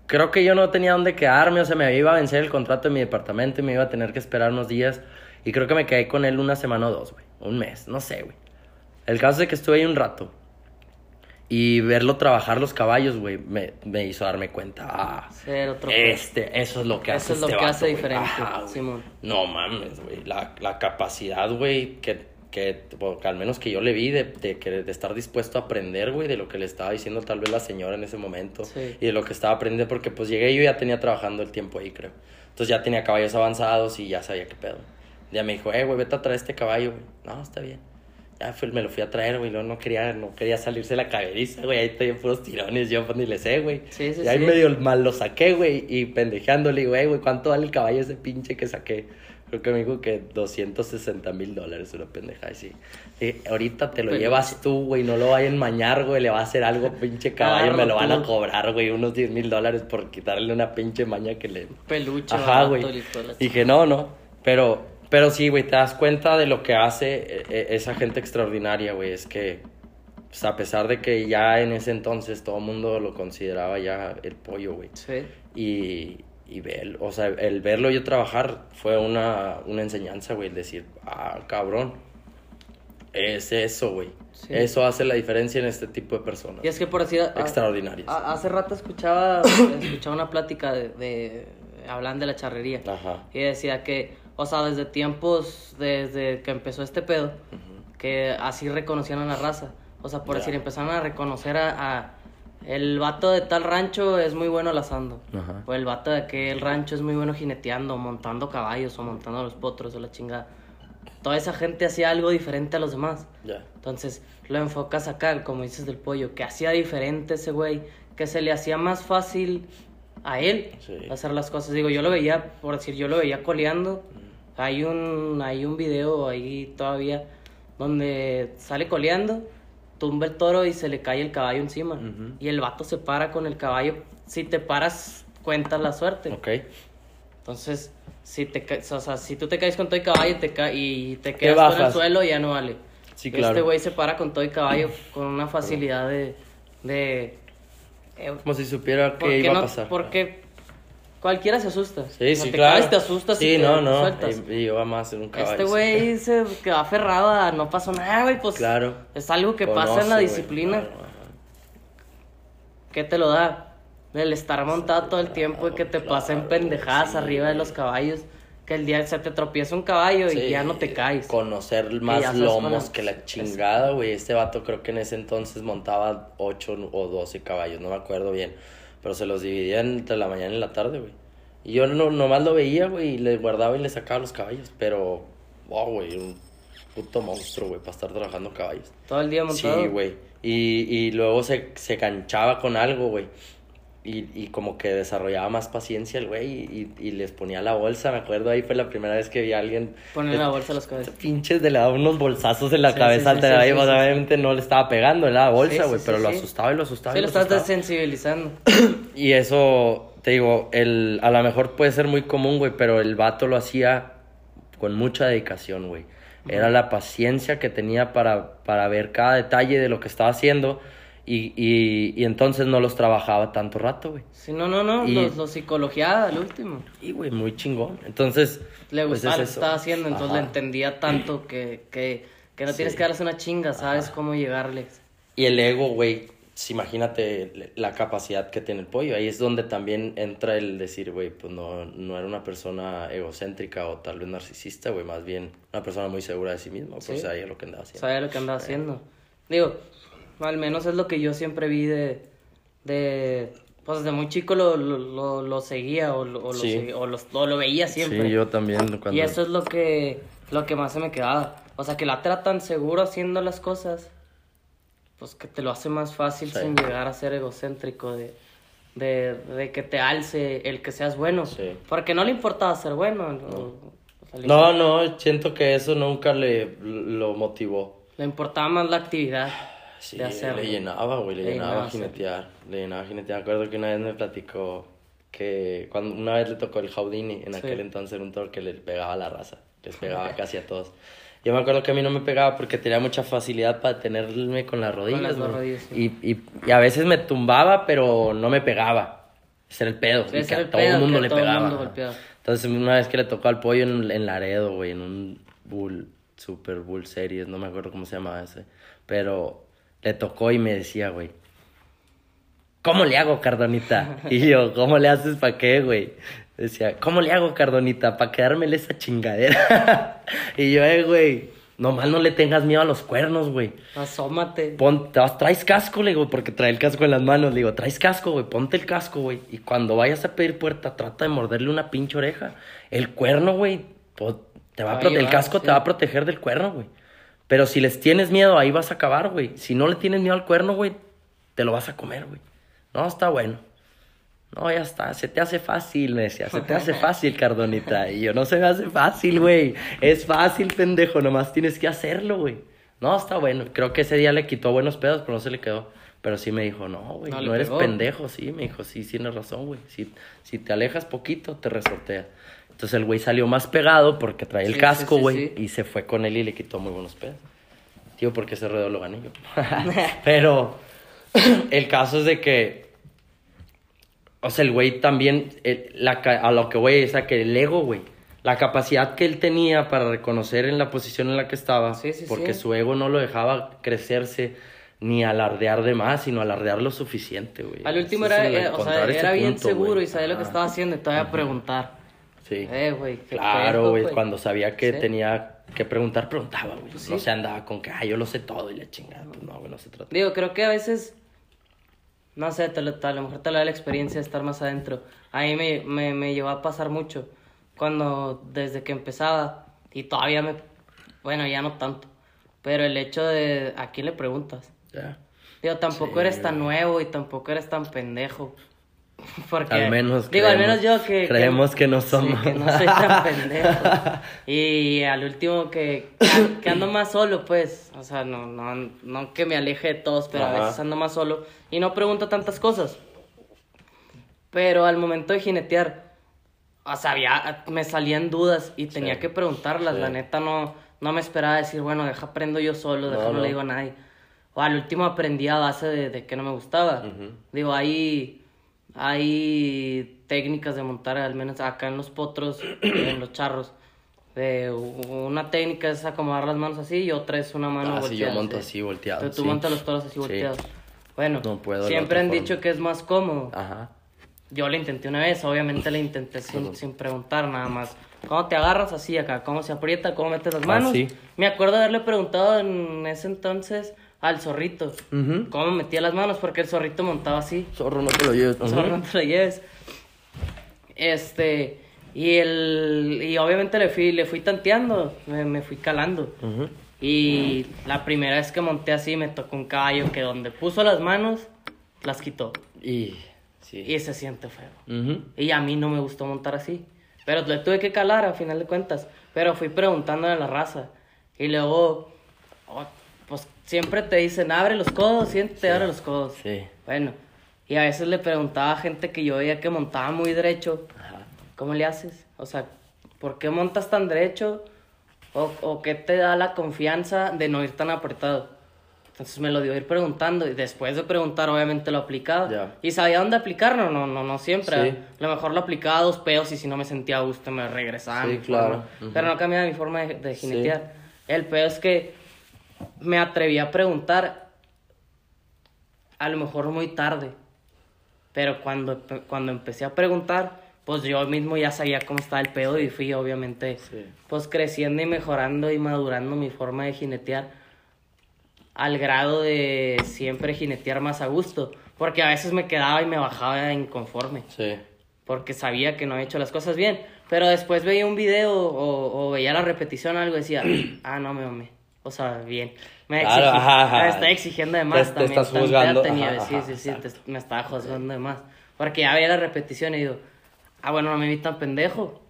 Creo que yo no tenía dónde quedarme, o sea, me iba a vencer el contrato de mi departamento y me iba a tener que esperar unos días. Y creo que me quedé con él una semana o dos, güey. Un mes, no sé, güey. El caso es que estuve ahí un rato. Y verlo trabajar los caballos, güey, me, me hizo darme cuenta. Ah, Ser otro este, eso es lo que Eso hace es lo este que vato, hace diferente, Ajá. Simón. No mames, güey. La, la capacidad, güey, que, que, bueno, que al menos que yo le vi de, de, de estar dispuesto a aprender, güey, de lo que le estaba diciendo tal vez la señora en ese momento. Sí. Y de lo que estaba aprendiendo, porque pues llegué y yo ya tenía trabajando el tiempo ahí, creo. Entonces ya tenía caballos avanzados y ya sabía qué pedo. Ya me dijo, eh, güey, vete a traer este caballo, güey. No, está bien. Ya fui- me lo fui a traer, güey. Luego no quería, no quería salirse la caberiza, güey. Ahí tenía puros tirones, yo pues ni le sé, güey. Sí, sí, y ahí medio mal lo saqué, güey. Y pendejeándole, digo, eh, güey, ¿cuánto vale el caballo ese pinche que saqué? Creo que me dijo que 260 mil dólares, una pendeja. Y sí. Dije, ahorita te lo llevas tú, güey. No lo vayan a enmañar, güey. Le va a hacer algo, pinche caballo. Agarro me lo van a cobrar, güey. Unos 10 mil dólares por quitarle una pinche maña que le. Peluche, Ajá, güey. Dije, no, no. Pero, pero sí, güey, te das cuenta de lo que hace eh, eh, esa gente extraordinaria, güey. Es que, pues, a pesar de que ya en ese entonces todo el mundo lo consideraba ya el pollo, güey. Sí. Y, y ver, o sea, el verlo yo trabajar fue una, una enseñanza, güey. El decir, ah, cabrón. Es eso, güey. Sí. Eso hace la diferencia en este tipo de personas. Y es que por decir... a- Extraordinarias. a- hace rato escuchaba, escuchaba una plática de, de... Hablan de la charrería. Ajá. Y decía que, o sea, desde tiempos, desde que empezó este pedo, que así reconocían a la raza. O sea, por decir, empezaron a reconocer a, a- El vato de tal rancho es muy bueno lazando. Ajá. O el vato de aquel rancho es muy bueno jineteando, montando caballos o montando los potros o la chingada. Toda esa gente hacía algo diferente a los demás. Entonces lo enfocas acá, como dices del pollo, que hacía diferente ese güey, que se le hacía más fácil a él Sí. hacer las cosas. Digo, yo lo veía, por decir, yo lo veía coleando. Hay un, hay un video ahí todavía donde sale coleando, tumba el toro y se le cae el caballo encima. Ujú. Y el vato se para con el caballo. Si te paras, cuentas la suerte. Ok. Entonces, si, te, o sea, si tú te caes con todo y caballo te ca- y te quedas con el suelo, ya no vale. Sí, Este claro. güey se para con todo y caballo con una facilidad de... de eh, Como si supiera ¿por que qué iba no- a pasar. Porque cualquiera se asusta. Sí, sí, te claro. caes, te asustas Sí, y te no, no. sueltas. Y, y yo vamos a hacer un caballo. Este sí. güey se quedó aferrado a no pasó nada, güey, pues Claro. es algo que Conoce, pasa en la disciplina. Claro. ¿Qué te lo da? El estar montado todo el tiempo y que te pasen pendejadas sí, arriba de los caballos. Que el día se te tropieza un caballo y Sí, ya no te caes. Conocer más lomos la- que la chingada, güey. Este vato creo que en ese entonces montaba 8 o 12 caballos, no me acuerdo bien. Pero se los dividía entre la mañana y la tarde, güey. Y yo no, nomás lo veía, güey, y le guardaba y le sacaba los caballos. Pero, wow, güey, un puto monstruo, güey, para estar trabajando caballos. Todo el día montado. Sí, güey. Y, y luego se, se canchaba con algo, güey. Y, y como que desarrollaba más paciencia el güey y, y, y les ponía la bolsa, me acuerdo, ahí fue la primera vez que vi a alguien... Poner la bolsa a los cabezas. Pinches de le daba unos bolsazos en la Sí, cabeza sí, al sí, ahí, obviamente no le estaba pegando en la bolsa, güey, pero lo asustaba y lo asustaba Sí, lo estás desensibilizando. Y eso, te digo, el, a lo mejor puede ser muy común, güey, pero el vato lo hacía con mucha dedicación, güey. Era la paciencia que tenía para, para ver cada detalle de lo que estaba haciendo y, y, y entonces no los trabajaba tanto rato, güey. Sí, no, no, no. Y- Los, los psicología al último. Y, güey, muy chingón. Entonces... Le pues, gustaba es lo que estaba haciendo, entonces Ajá. le entendía tanto que, que, que no Sí. tienes que darles una chinga, sabes cómo llegarles. Y el ego, güey, pues, imagínate la capacidad que tiene el pollo. Ahí es donde también entra el decir, güey, pues no, no era una persona egocéntrica o tal vez narcisista, güey, más bien una persona muy segura de sí misma, pues Sí. sabía lo que andaba haciendo. Sabía lo que andaba haciendo. Digo, al menos es lo que yo siempre vi de. de pues desde muy chico lo, lo, lo, lo seguía o lo, o lo, Sí. segui- o lo veía siempre. Sí, yo también cuando... Y eso es lo que, lo que más se me quedaba. O sea, que la tan seguro haciendo las cosas, pues que te lo hace más fácil Sí. sin llegar a ser egocéntrico, de, de, de que te alce el que seas bueno. Sí. Porque no le importaba ser bueno. o sea, No, import- no, siento que eso nunca le lo motivó. Le importaba más la actividad Sí, hacerlo. le llenaba, güey, le, Le llenaba llenaba, jinetear, le llenaba jinetear. Me acuerdo que una vez me platicó que cuando una vez le tocó el Houdini, en Sí. aquel entonces era un toro que le pegaba a la raza, les pegaba casi a todos. Yo me acuerdo que a mí no me pegaba porque tenía mucha facilidad para tenerme con las rodillas. las dos rodillas, sí. y, y, y a veces me tumbaba, pero no me pegaba. Ese era el pedo. Sí, y que a todo el mundo le todo pegaba. mundo. Entonces, una vez que le tocó al pollo en, en Laredo, güey, en un Bull, Super Bull Series, no me acuerdo cómo se llamaba ese. Pero le tocó y me decía, güey, ¿cómo le hago, Cardonita? Y yo, ¿cómo le haces para qué, güey? Decía, ¿cómo le hago, Cardonita? Para quedármele esa chingadera. y yo, eh, güey, nomás no le tengas miedo a los cuernos, güey. Asómate. Pon, traes casco, le digo, porque trae el casco en las manos. Le digo, traes casco, güey, ponte el casco, güey. Y cuando vayas a pedir puerta, trata de morderle una pinche oreja. El cuerno, güey, te va a Va a prote- el casco sí. te va a proteger del cuerno, güey. Pero si les tienes miedo, ahí vas a acabar, güey. Si no le tienes miedo al cuerno, güey, te lo vas a comer, güey. No, está bueno. No, ya está, se te hace fácil, me decía, se te hace fácil, Cardonita. Y yo, no se me hace fácil, güey. Es fácil, pendejo, nomás tienes que hacerlo, güey. No, está bueno. Creo que ese día le quitó buenos pedos, pero no se le quedó. Pero sí me dijo, no, güey, No eres pendejo. Sí, me dijo, sí, tienes razón, güey. Si, si te alejas poquito, te resortea. Entonces el güey salió más pegado porque traía el Sí, casco, sí, sí, güey. sí. Y se fue con él y le quitó muy buenos pedos. Tío, porque ese ruedo lo gané yo. pero el caso es de que o sea, el güey también, eh, la, a lo que voy es a que el ego, güey, la capacidad que él tenía para reconocer en la posición en la que estaba, porque su ego no lo dejaba crecerse ni alardear de más, sino alardear lo suficiente, güey. Al último era, el eh, o sea, era bien punto, seguro güey. y sabía lo que estaba haciendo y todavía preguntar. Sí. Eh, güey, Claro, güey, cuando sabía que Sí. tenía que preguntar, preguntaba, güey. sí. No se andaba con que, ah, yo lo sé todo y la chingada. Pues no, güey, no se trata. Digo, creo que a veces, no sé, te lo- a lo mejor te lo da la experiencia de estar más adentro. A mí me, me, me llevó a pasar mucho cuando, desde que empezaba, y todavía me, bueno, ya no tanto, pero el hecho de, ¿a quién le preguntas? Ya. Digo, tampoco Sí, eres tan nuevo y tampoco eres tan pendejo. Porque, Al menos digo, al creemos- menos yo que... creemos que no sí, somos. que no soy tan pendejo. Y al último que, que, que ando más solo, pues. O sea, no, no, no que me aleje de todos, pero a Ajá. veces ando más solo y no pregunto tantas cosas. Pero al momento de jinetear, o sea, había, me salían dudas y tenía Sí. que preguntarlas. Sí. La neta no, no me esperaba decir, bueno, deja aprendo yo solo, deja No, no, no. le digo a nadie. O al último aprendí a base de, de que no me gustaba. Ujú. Digo, hay, hay técnicas de montar, al menos acá en los potros, en los charros. De una técnica es acomodar las manos así y otra es una mano Ah, sí, yo volteada, monto sí. así, volteado, Tú, tú sí. montas los toros así Sí. volteados. Bueno, No puedo siempre han forma. dicho que es más cómodo. Ajá. Yo lo intenté una vez, obviamente lo intenté sin, sin preguntar nada más. ¿Cómo te agarras así acá? ¿Cómo se aprieta? ¿Cómo metes las manos? sí. Me acuerdo haberle preguntado en ese entonces al zorrito. ¿Cómo metía las manos? Porque el zorrito montaba así. Zorro, no te lo lleves. Zorro, no te lo lleves. Este, y el, y obviamente le fui, le fui tanteando, me, me fui calando. Y la primera vez que monté así me tocó un caballo que donde puso las manos, las quitó. Y. Sí. Y se siente feo. Y a mí no me gustó montar así. Pero le tuve que calar a final de cuentas. Pero fui preguntándole a la raza. Y luego, oh, pues siempre te dicen, abre los codos, siéntate, abre los codos. Sí. Bueno, y a veces le preguntaba a gente que yo veía que montaba muy derecho, Ajá. ¿cómo le haces? O sea, ¿por qué montas tan derecho? ¿O, o qué te da la confianza de no ir tan apretado? Entonces me lo dio ir preguntando y después de preguntar obviamente lo aplicaba. Y sabía dónde aplicarlo, no, no, no siempre. Sí. A lo mejor lo aplicaba a dos pedos y si no me sentía a gusto me regresaba. Sí, claro. Ujú. Pero no cambiaba mi forma de, de Sí. El pedo es que me atreví a preguntar a lo mejor muy tarde. Pero cuando, cuando empecé a preguntar, pues yo mismo ya sabía cómo estaba el pedo y fui obviamente Sí. pues creciendo y mejorando y madurando mi forma de jinetear al grado de siempre jinetear más a gusto. Porque a veces me quedaba y me bajaba inconforme. Sí. Porque sabía que no había hecho las cosas bien. Pero después veía un video o, o veía la repetición o algo y decía, ah, no, me mamé. O sea, bien. Me, Claro, exigí- ajá, ajá. me estaba exigiendo de más Te- te también. estás Tan- juzgando, tenía- ajá, sí, sí, sí, te- me estaba juzgando de más. Porque ya veía la repetición y digo, ah, bueno, no me vi tan pendejo.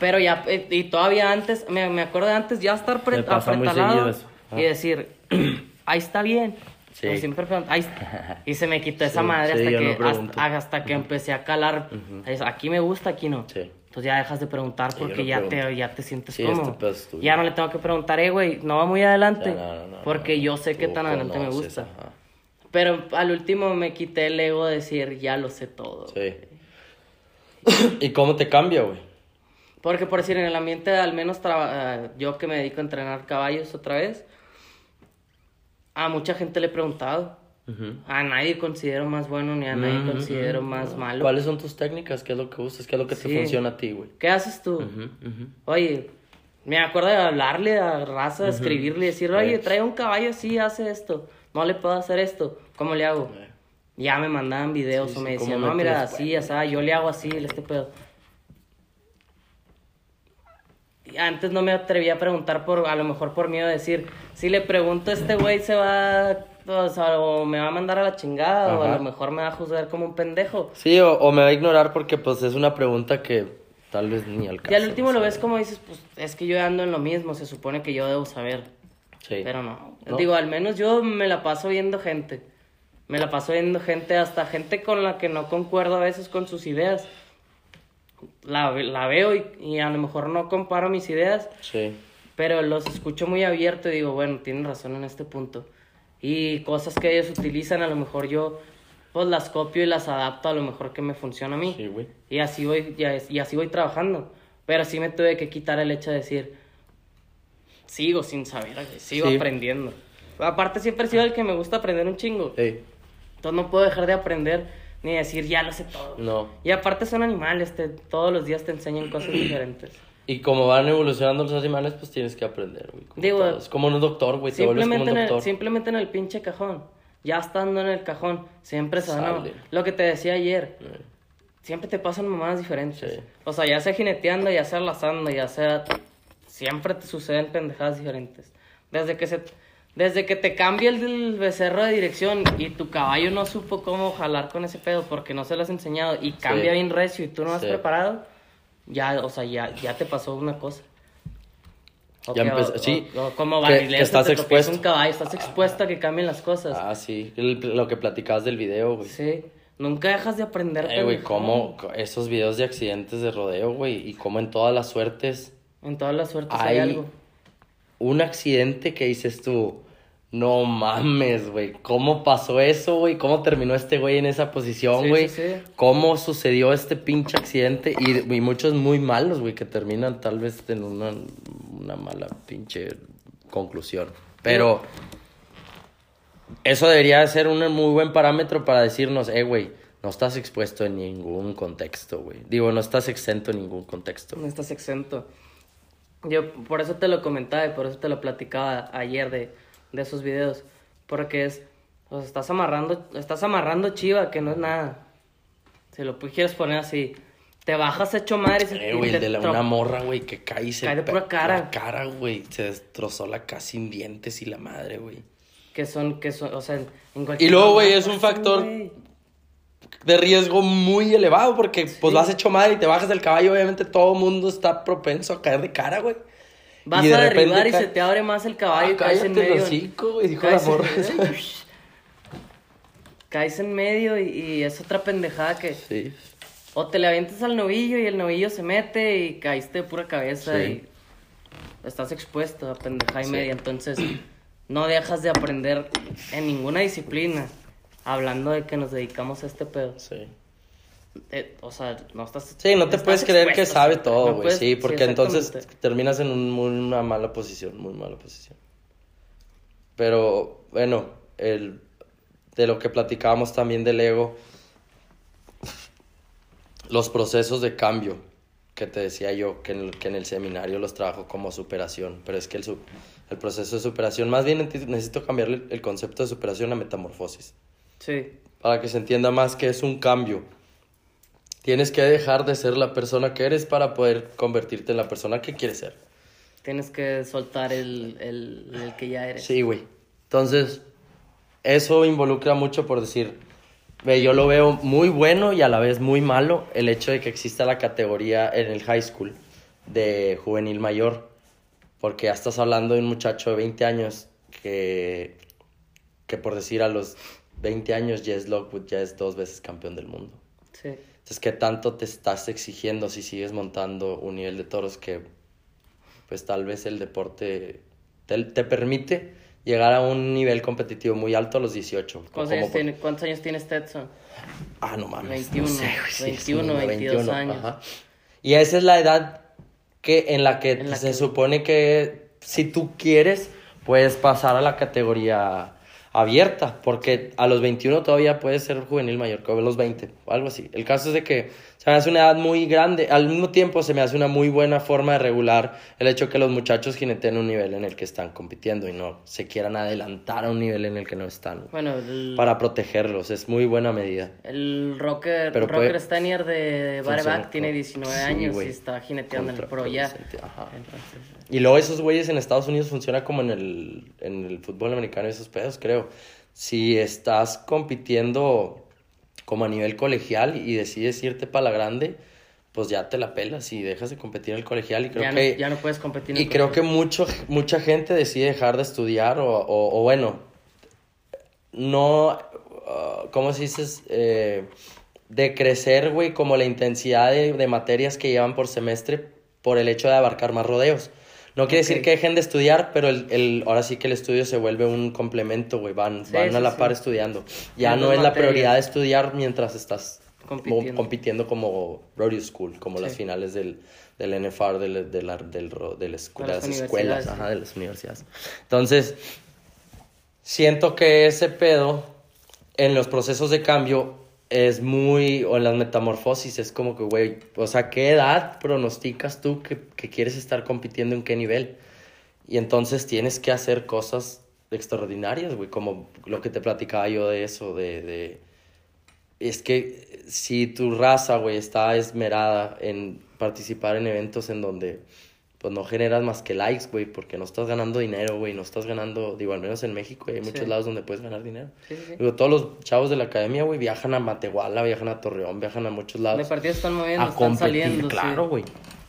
Pero ya, eh, y todavía antes, me, me acuerdo de antes ya estar pre- apretalado y decir, ahí está bien. Sí. Como siempre "Ahí está". Y se me quitó esa Sí, madre sí, hasta, no que, pregunto. hasta, hasta que empecé a calar. Es, Aquí me gusta, aquí no. Sí. Entonces ya dejas de preguntar porque ya, te, ya te sientes Sí, este cómodo. pedo es tuyo. ya no le tengo que preguntar, eh, güey, no va muy adelante. No, no, no, porque yo sé que tan adelante me gusta. ajá. Pero al último me quité el ego de decir, ya lo sé todo. Sí. ¿Y cómo te cambia, güey? Porque por decir, en el ambiente, al menos traba- eh, yo que me dedico a entrenar caballos otra vez, a mucha gente le he preguntado. A nadie considero más bueno ni a nadie Ujú, considero ujú. más malo. ¿Cuáles son tus técnicas? ¿Qué es lo que usas? ¿Qué es lo que te funciona a ti, güey? ¿Qué haces tú? Oye, me acuerdo de hablarle a raza, escribirle y decir, oye, trae un caballo así, hace esto. No le puedo hacer esto. ¿Cómo le hago? Eh. Ya me mandaban videos Sí, o sí, me decían, ¿cómo no, mira, así, así, yo le hago así, este pedo. Antes no me atrevía a preguntar por, a lo mejor por miedo de decir, si le pregunto este güey se va, o, sea, o me va a mandar a la chingada, o a lo mejor me va a juzgar como un pendejo. Sí, o, o me va a ignorar porque pues es una pregunta que tal vez ni al caso. Y al último lo ves como dices, pues es que yo ando en lo mismo, se supone que yo debo saber. Sí. Pero no. ¿No? Digo, al menos yo me la paso viendo gente. Me la paso viendo gente, hasta gente con la que no concuerdo a veces con sus ideas. La, la veo y, y a lo mejor no comparo mis ideas, Sí. pero los escucho muy abierto y digo, bueno, tienen razón en este punto. Y cosas que ellos utilizan, a lo mejor yo pues las copio y las adapto a lo mejor que me funciona a mí. Sí, güey. Y así voy, y as- y así voy trabajando. Pero sí me tuve que quitar el hecho de decir, sigo sin saber, sigo Sí. aprendiendo. Aparte siempre he sido el que me gusta aprender un chingo. Ey, Entonces no puedo dejar de aprender ni decir, ya lo sé todo. no. Y aparte son animales, te, todos los días te enseñan cosas diferentes. Y como van evolucionando los animales, pues tienes que aprender, güey. como Digo, como un doctor, güey. Te vuelves como Simplemente un en, el, doctor. simplemente en el pinche cajón. Ya estando en el cajón, siempre se. Lo que te decía ayer, Eh, siempre te pasan mamadas diferentes. Sí. O sea, ya sea jineteando, ya sea lazando, ya sea... Siempre te suceden pendejadas diferentes. Desde que se... Desde que te cambia el becerro de dirección y tu caballo no supo cómo jalar con ese pedo porque no se lo has enseñado y cambia bien recio y tú no has Sí. preparado, ya, o sea, ya, ya te pasó una cosa. O Ya empezó- o- sí, o- o como que- que estás expuesto. un caballo, estás expuesto a que cambien las cosas. Ah, sí. el- lo que platicabas del video, güey. Sí. Nunca dejas de aprender. Eh, güey, cómo esos videos de accidentes de rodeo, güey, y cómo en todas las suertes En todas las suertes hay, hay algo. un accidente que dices tú, no mames, güey, ¿cómo pasó eso, güey? ¿Cómo terminó este güey en esa posición, güey? sí, sí. ¿Cómo sucedió este pinche accidente? Y, y muchos muy malos, güey, que terminan tal vez en una, una mala pinche conclusión. Pero eso debería de ser un muy buen parámetro para decirnos, eh, güey, no estás expuesto en ningún contexto, güey. Digo, no estás exento en ningún contexto. No estás exento. Yo por eso te lo comentaba y por eso te lo platicaba ayer de, de esos videos. Porque es, o sea, estás amarrando, estás amarrando chiva, que no es nada. Si lo quieres poner así, te bajas hecho madre y se Eh, güey, y de la, una morra, güey, que cae y se... Cae de pura cara. La cara, güey, se destrozó la casa sin dientes y la madre, güey. Que son, que son, o sea, en Y cualquier luego, güey, es un factor de riesgo muy elevado porque, pues, vas hecho madre y te bajas del caballo, obviamente todo el mundo está propenso a caer de cara, güey. Vas Y a derribar y se te abre más el caballo y Ah, caes en medio. hocico, güey, dijo la Caes en- morra. caes en medio y, y es otra pendejada que Sí. o te le avientas al novillo y el novillo se mete y caíste de pura cabeza Sí. y estás expuesto a pendejada y Sí. media. Entonces, no dejas de aprender en ninguna disciplina. Hablando de que nos dedicamos a este pedo. Sí. Eh, o sea, no estás. Sí, no te puedes creer que sabe todo, güey. sí, porque entonces terminas en un- una mala posición, muy mala posición. Pero, bueno, el, de lo que platicábamos también del ego, los procesos de cambio que te decía yo, que en, el- que en el seminario los trabajo como superación, pero es que el, el proceso de superación, más bien necesito cambiarle el concepto de superación a metamorfosis Sí, para que se entienda más que es un cambio. Tienes que dejar de ser la persona que eres para poder convertirte en la persona que quieres ser. tienes que soltar el, el, el que ya eres. Sí, güey. Entonces, eso involucra mucho por decir, ve, yo lo veo muy bueno y a la vez muy malo el hecho de que exista la categoría en el high school de juvenil mayor. Porque ya estás hablando de un muchacho de 20 años que, que por decir a los 20 años Jess Lockwood ya es dos veces campeón del mundo. Sí. Entonces, ¿qué tanto te estás exigiendo si sigues montando un nivel de toros que, pues tal vez el deporte te, te permite llegar a un nivel competitivo muy alto a los 18? ¿Cuántos, años por- tiene, ¿Cuántos años tiene Stetson? Ah, no mames. 21, no sé, güey, sí, 21, sí, 22 años. ajá. Y esa es la edad que, en la que En la se que- supone que si tú quieres, puedes pasar a la categoría abierta, porque a los 21 todavía puedes ser juvenil mayor, que a los 20, o algo así. El caso es de que se me hace una edad muy grande, al mismo tiempo se me hace una muy buena forma de regular el hecho que los muchachos jineteen un nivel en el que están compitiendo y no se quieran adelantar a un nivel en el que no están, Bueno, el, para protegerlos, es muy buena medida. el Rocker, Pero Rocker puede- Stanier de Bareback tiene con- 19 19 sí, años güey. y está jineteando en el Contra pro ya. ajá. Entonces, Y luego esos güeyes en Estados Unidos funciona como en el, en el fútbol americano y esos pedos, creo. Si estás compitiendo como a nivel colegial y decides irte para la grande, pues ya te la pelas y dejas de competir en el colegial. Y creo ya, que, no, ya no puedes competir en y el creo que mucho, mucha gente decide dejar de estudiar o, o, o bueno, no, ah, ¿cómo se dice? Eh, de crecer, güey, como la intensidad de, de materias que llevan por semestre por el hecho de abarcar más rodeos. No quiere decir que dejen de estudiar, pero el, el, ahora sí que el estudio se vuelve un complemento, güey. Van, Sí, van a la sí. par estudiando. Ya no es la prioridad de estudiar mientras estás Compitiendo. como rodeo school, como las finales del, del NFR, del, del, ro- de la escu- De de las las escuelas, ajá, de las universidades. Entonces, siento que ese pedo en los procesos de cambio es muy, o en las metamorfosis, es como que, güey, o sea, ¿qué edad pronosticas tú que, que quieres estar compitiendo en qué nivel? Y entonces tienes que hacer cosas extraordinarias, güey, como lo que te platicaba yo de eso, de... de es que si tu raza, güey, está esmerada en participar en eventos en donde pues no generas más que likes, güey, porque no estás ganando dinero, güey, no estás ganando, digo, al menos en México hay muchos Sí. lados donde puedes ganar dinero. Sí, sí, sí. Digo, todos los chavos de la academia, güey, viajan a Matehuala, viajan a Torreón, viajan a muchos lados. partidos están moviendo, a están competir, saliendo. claro, güey.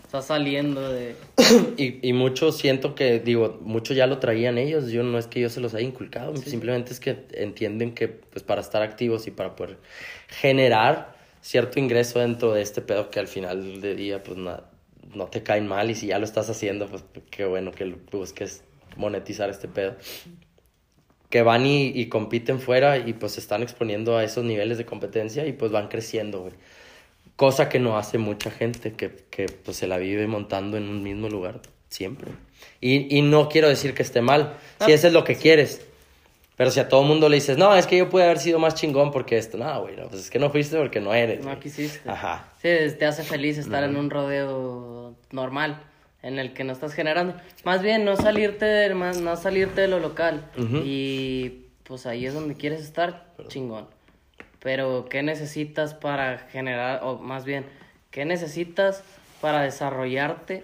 Está saliendo de... Y, y mucho siento que, digo, mucho ya lo traían ellos. Yo no es que yo se los haya inculcado, simplemente es que entienden que, pues, para estar activos y para poder generar cierto ingreso dentro de este pedo que al final del día, pues, no, no te caen mal. Y si ya lo estás haciendo, pues, qué bueno que busques monetizar este pedo. Que van y, y compiten fuera y, pues, se están exponiendo a esos niveles de competencia y, pues, van creciendo, güey. Cosa que no hace mucha gente que, que pues, se la vive montando en un mismo lugar siempre. Y, y no quiero decir que esté mal, si eso es lo que quieres. Pero si a todo mundo le dices, no, es que yo pude haber sido más chingón porque esto, no, güey, no, pues es que no fuiste porque no eres. No güey. quisiste. Ajá. Sí, te hace feliz estar en un rodeo normal en el que no estás generando. Más bien, no salirte, de, más- no salirte de lo local. Y pues ahí es donde quieres estar, chingón. Pero, ¿qué necesitas para generar, o más bien, qué necesitas para desarrollarte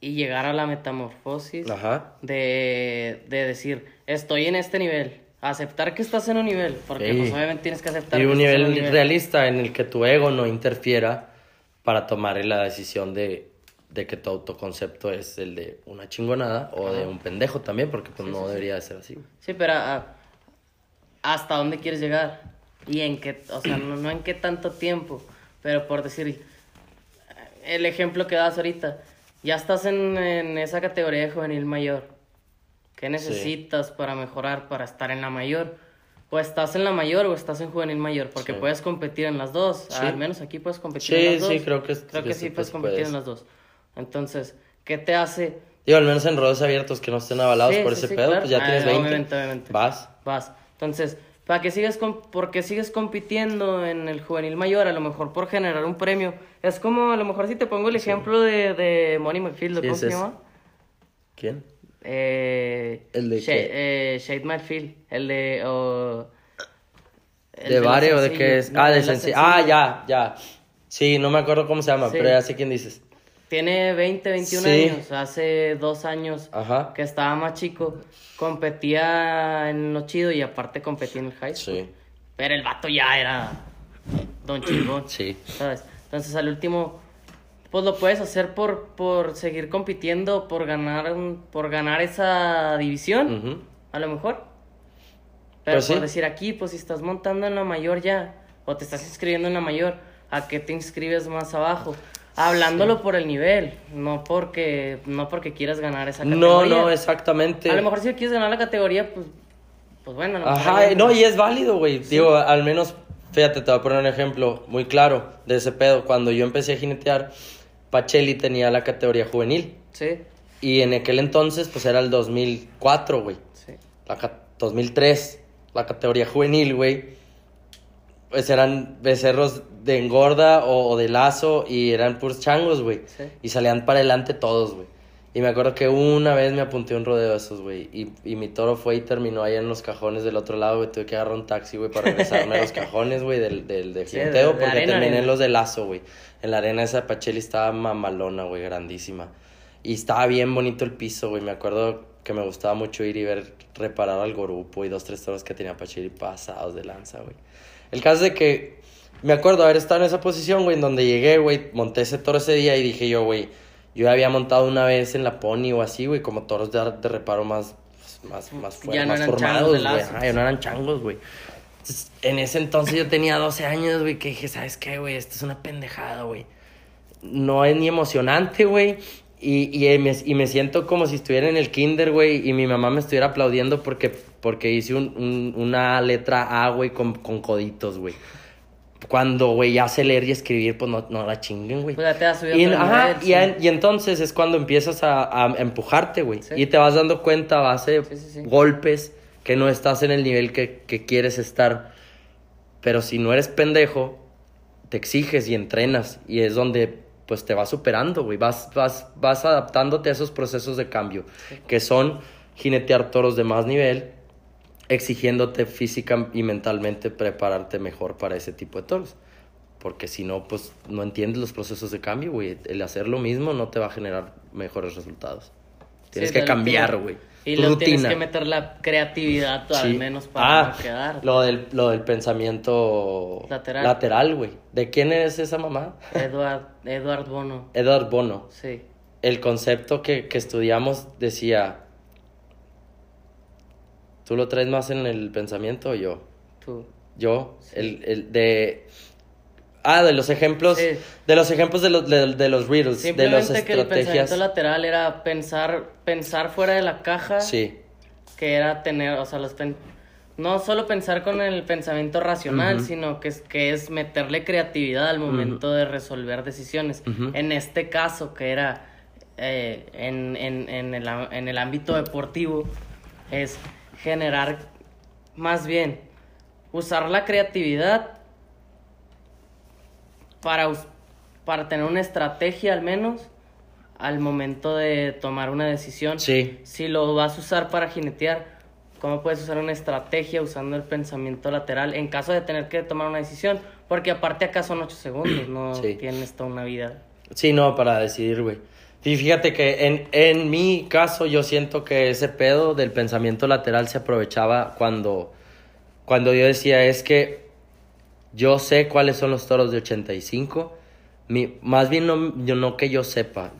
y llegar a la metamorfosis? Ajá. de, de decir, estoy en este nivel. Aceptar que estás en un nivel, porque Sí. pues obviamente tienes que aceptar Y que un estás en nivel realista en el que tu ego no interfiera para tomar la decisión de, de que tu autoconcepto es el de una chingonada o de un pendejo también, porque pues no debería de ser así. Sí, pero ah, ¿hasta dónde quieres llegar? Y en qué, o sea, no, no en qué tanto tiempo, pero por decir, el ejemplo que das ahorita, ya estás en, en esa categoría de juvenil mayor. ¿Qué necesitas para mejorar, para estar en la mayor? O estás en la mayor o estás en juvenil mayor, porque Sí. puedes competir en las dos. Sí. Al menos aquí puedes competir Sí, en las dos. sí, creo que Creo que sí sí, puedes competir puedes. en las dos. Entonces, ¿qué te hace Digo, al menos en rodos abiertos que no estén avalados Sí, por sí, ese sí, pedo, claro. pues ya Ah, tienes 20. obviamente, obviamente. Vas. vas. Entonces, para que sigas com- porque sigues compitiendo en el juvenil mayor, a lo mejor por generar un premio. Es como, a lo mejor si te pongo el ejemplo de, de Money McField, Sí, ¿cómo se llama? ¿Quién? Eh, ¿El de qué? eh, Shade McField, el de... o- el ¿De Bare o de qué es? ah, de sencillo. Ah, ya, ya. Sí, no me acuerdo cómo se llama, Sí. pero ya sé quién dices. Tiene 20, 21 Sí. años, hace dos años Ajá. que estaba más chico, competía en lo chido y aparte competía en el high school. Sí. Pero el vato ya era don chingón. Sí. ¿Sabes? Entonces al último, pues lo puedes hacer por, por seguir compitiendo, por ganar, un- por ganar esa división, a lo mejor. Pero Pues sí. por decir aquí, pues si estás montando en la mayor ya, o te estás inscribiendo en la mayor, ¿a qué te inscribes más abajo? Hablándolo por el nivel, no porque, no porque quieras ganar esa No, categoría. no, exactamente. A lo mejor si quieres ganar la categoría, pues, pues bueno. a lo mejor Ajá, no, y es válido, güey. Digo, al menos, fíjate, te voy a poner un ejemplo muy claro de ese pedo. Cuando yo empecé a jinetear, Pacheli tenía la categoría juvenil. Sí, Y en aquel entonces, pues era el 2004, güey. sí. La ca- 2003, la categoría juvenil, güey. Pues eran becerros de engorda o, o de lazo y eran puros changos, güey. Sí. Y salían para adelante todos, güey. Y me acuerdo que una vez me apunté a un rodeo de esos, güey. Y, y mi toro fue y terminó ahí en los cajones del otro lado, güey. Tuve que agarrar un taxi, güey, para regresarme a los cajones, güey, del, del, de Sí, de- de porque arena, terminé en los de lazo, güey. En la arena esa Pacheli estaba mamalona, güey, grandísima. Y estaba bien bonito el piso, güey. Me acuerdo que me gustaba mucho ir y ver reparar al grupo y dos, tres toros que tenía Pacheli pasados de lanza, güey. El caso es de que me acuerdo haber estado en esa posición, güey, en donde llegué, güey, monté ese toro ese día y dije yo, güey, yo había montado una vez en la pony o así, güey, como toros de, de reparo más, más, más, fuertes, Ya no más eran formados, güey. ya no eran changos, güey. Entonces, en ese entonces yo tenía 12 años, güey, que dije, ¿sabes qué, güey? Esto es una pendejada, güey. No es ni emocionante, güey. Y, y, me, y me siento como si estuviera en el kinder, güey, y mi mamá me estuviera aplaudiendo porque, porque hice un- un- una letra A, güey, con, con coditos, güey. Cuando, güey, ya sé leer y escribir, pues no, no la chinguen, güey. Pues ya te has subido Y, otro ajá, nivel, y, sí. en- y entonces es cuando empiezas a, a empujarte, güey. Sí. Y te vas dando cuenta a base sí. golpes que no estás en el nivel que, que quieres estar. Pero si no eres pendejo, te exiges y entrenas. Y es donde pues te vas superando, güey. Vas, vas, vas adaptándote a esos procesos de cambio. Que son jinetear toros de más nivel, exigiéndote física y mentalmente prepararte mejor para ese tipo de toros. Porque si no, pues no entiendes los procesos de cambio, güey. El hacer lo mismo no te va a generar mejores resultados. Tienes Sí, que cambiar, güey. Y luego tienes que meter la creatividad al Sí. menos para ah, no quedar. Lo del, lo del pensamiento Lateral. lateral, güey. ¿De quién es esa mamá? Edward, Edward Bono, Edward Bono. sí. El concepto que, que estudiamos decía, ¿tú lo traes más en el pensamiento o yo? Tú. Yo, el, el de... Ah, de los ejemplos, Sí. de los ejemplos de los, de, de los riddles, de las Simplemente que el estrategias. pensamiento lateral era pensar, pensar fuera de la caja. Sí, que era tener, o sea, los pen- no solo pensar con el pensamiento racional, Ujú. sino que es, que es meterle creatividad al momento de resolver decisiones. Ujú. En este caso, que era eh, en, en, en, el, en el ámbito deportivo, es generar, más bien, usar la creatividad para, para tener una estrategia al menos al momento de tomar una decisión. sí, Si lo vas a usar para jinetear, ¿cómo puedes usar una estrategia usando el pensamiento lateral en caso de tener que tomar una decisión? Porque aparte acá son 8 segundos, no Sí. tienes toda una vida. sí, no, para decidir, güey. Y fíjate que en, en mi caso yo siento que ese pedo del pensamiento lateral se aprovechaba cuando, cuando yo decía es que yo sé cuáles son los toros de 85. Mi, más bien no, yo, no que yo sepa.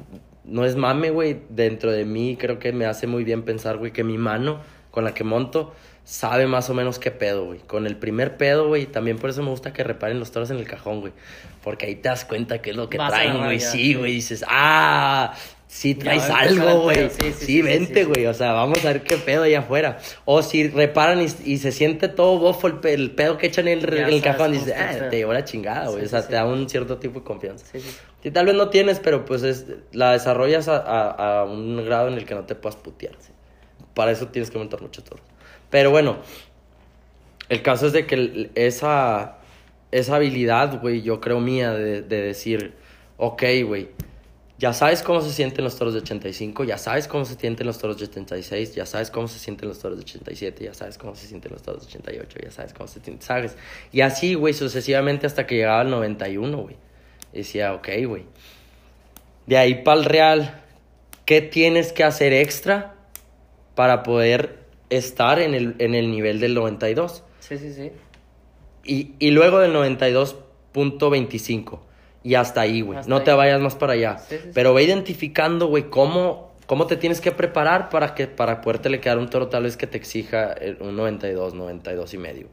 No es mame, güey. Dentro de mí creo que me hace muy bien pensar, güey, que mi mano con la que monto sabe más o menos qué pedo, güey. Con el primer pedo, güey. También por eso me gusta que reparen los toros en el cajón, güey. Porque ahí te das cuenta qué es lo que Vas traen, güey. sí. güey. Dices, ah, sí Ya traes algo, güey. Sí, sí, sí, sí, vente, güey. O sea, vamos a ver qué pedo allá afuera. O si reparan y, y se siente todo bofo el, pe- el pedo que echan en el, Ya en el sabes cajón. cómo Dices, ah, pedo". te llevó la chingada, güey. O sea, te da un cierto tipo de confianza. Sí, sí. Si tal vez no tienes, pero pues es, la desarrollas a, a- a un grado en el que no te puedas putear. Para eso tienes que montar mucho toro. Pero bueno, el caso es de que esa, esa habilidad, güey, yo creo mía, de, de decir, ok, güey, ya sabes cómo se sienten los toros de 85, ya sabes cómo se sienten los toros de 86, ya sabes cómo se sienten los toros de 87, ya sabes cómo se sienten los toros de 88, ya sabes cómo se sienten, ¿sabes? Y así, güey, sucesivamente hasta que llegaba al 91, güey. Decía, ok, güey. De ahí para el Real, ¿qué tienes que hacer extra para poder estar en el, en el nivel del 92? Sí, sí, sí. Y, y luego del 92.25. Y hasta ahí, güey. No te vayas más para allá. Sí, sí, sí. Pero ve identificando, güey, cómo, cómo te tienes que preparar para que para podértele quedar un toro tal vez que te exija un 92, 92 y medio.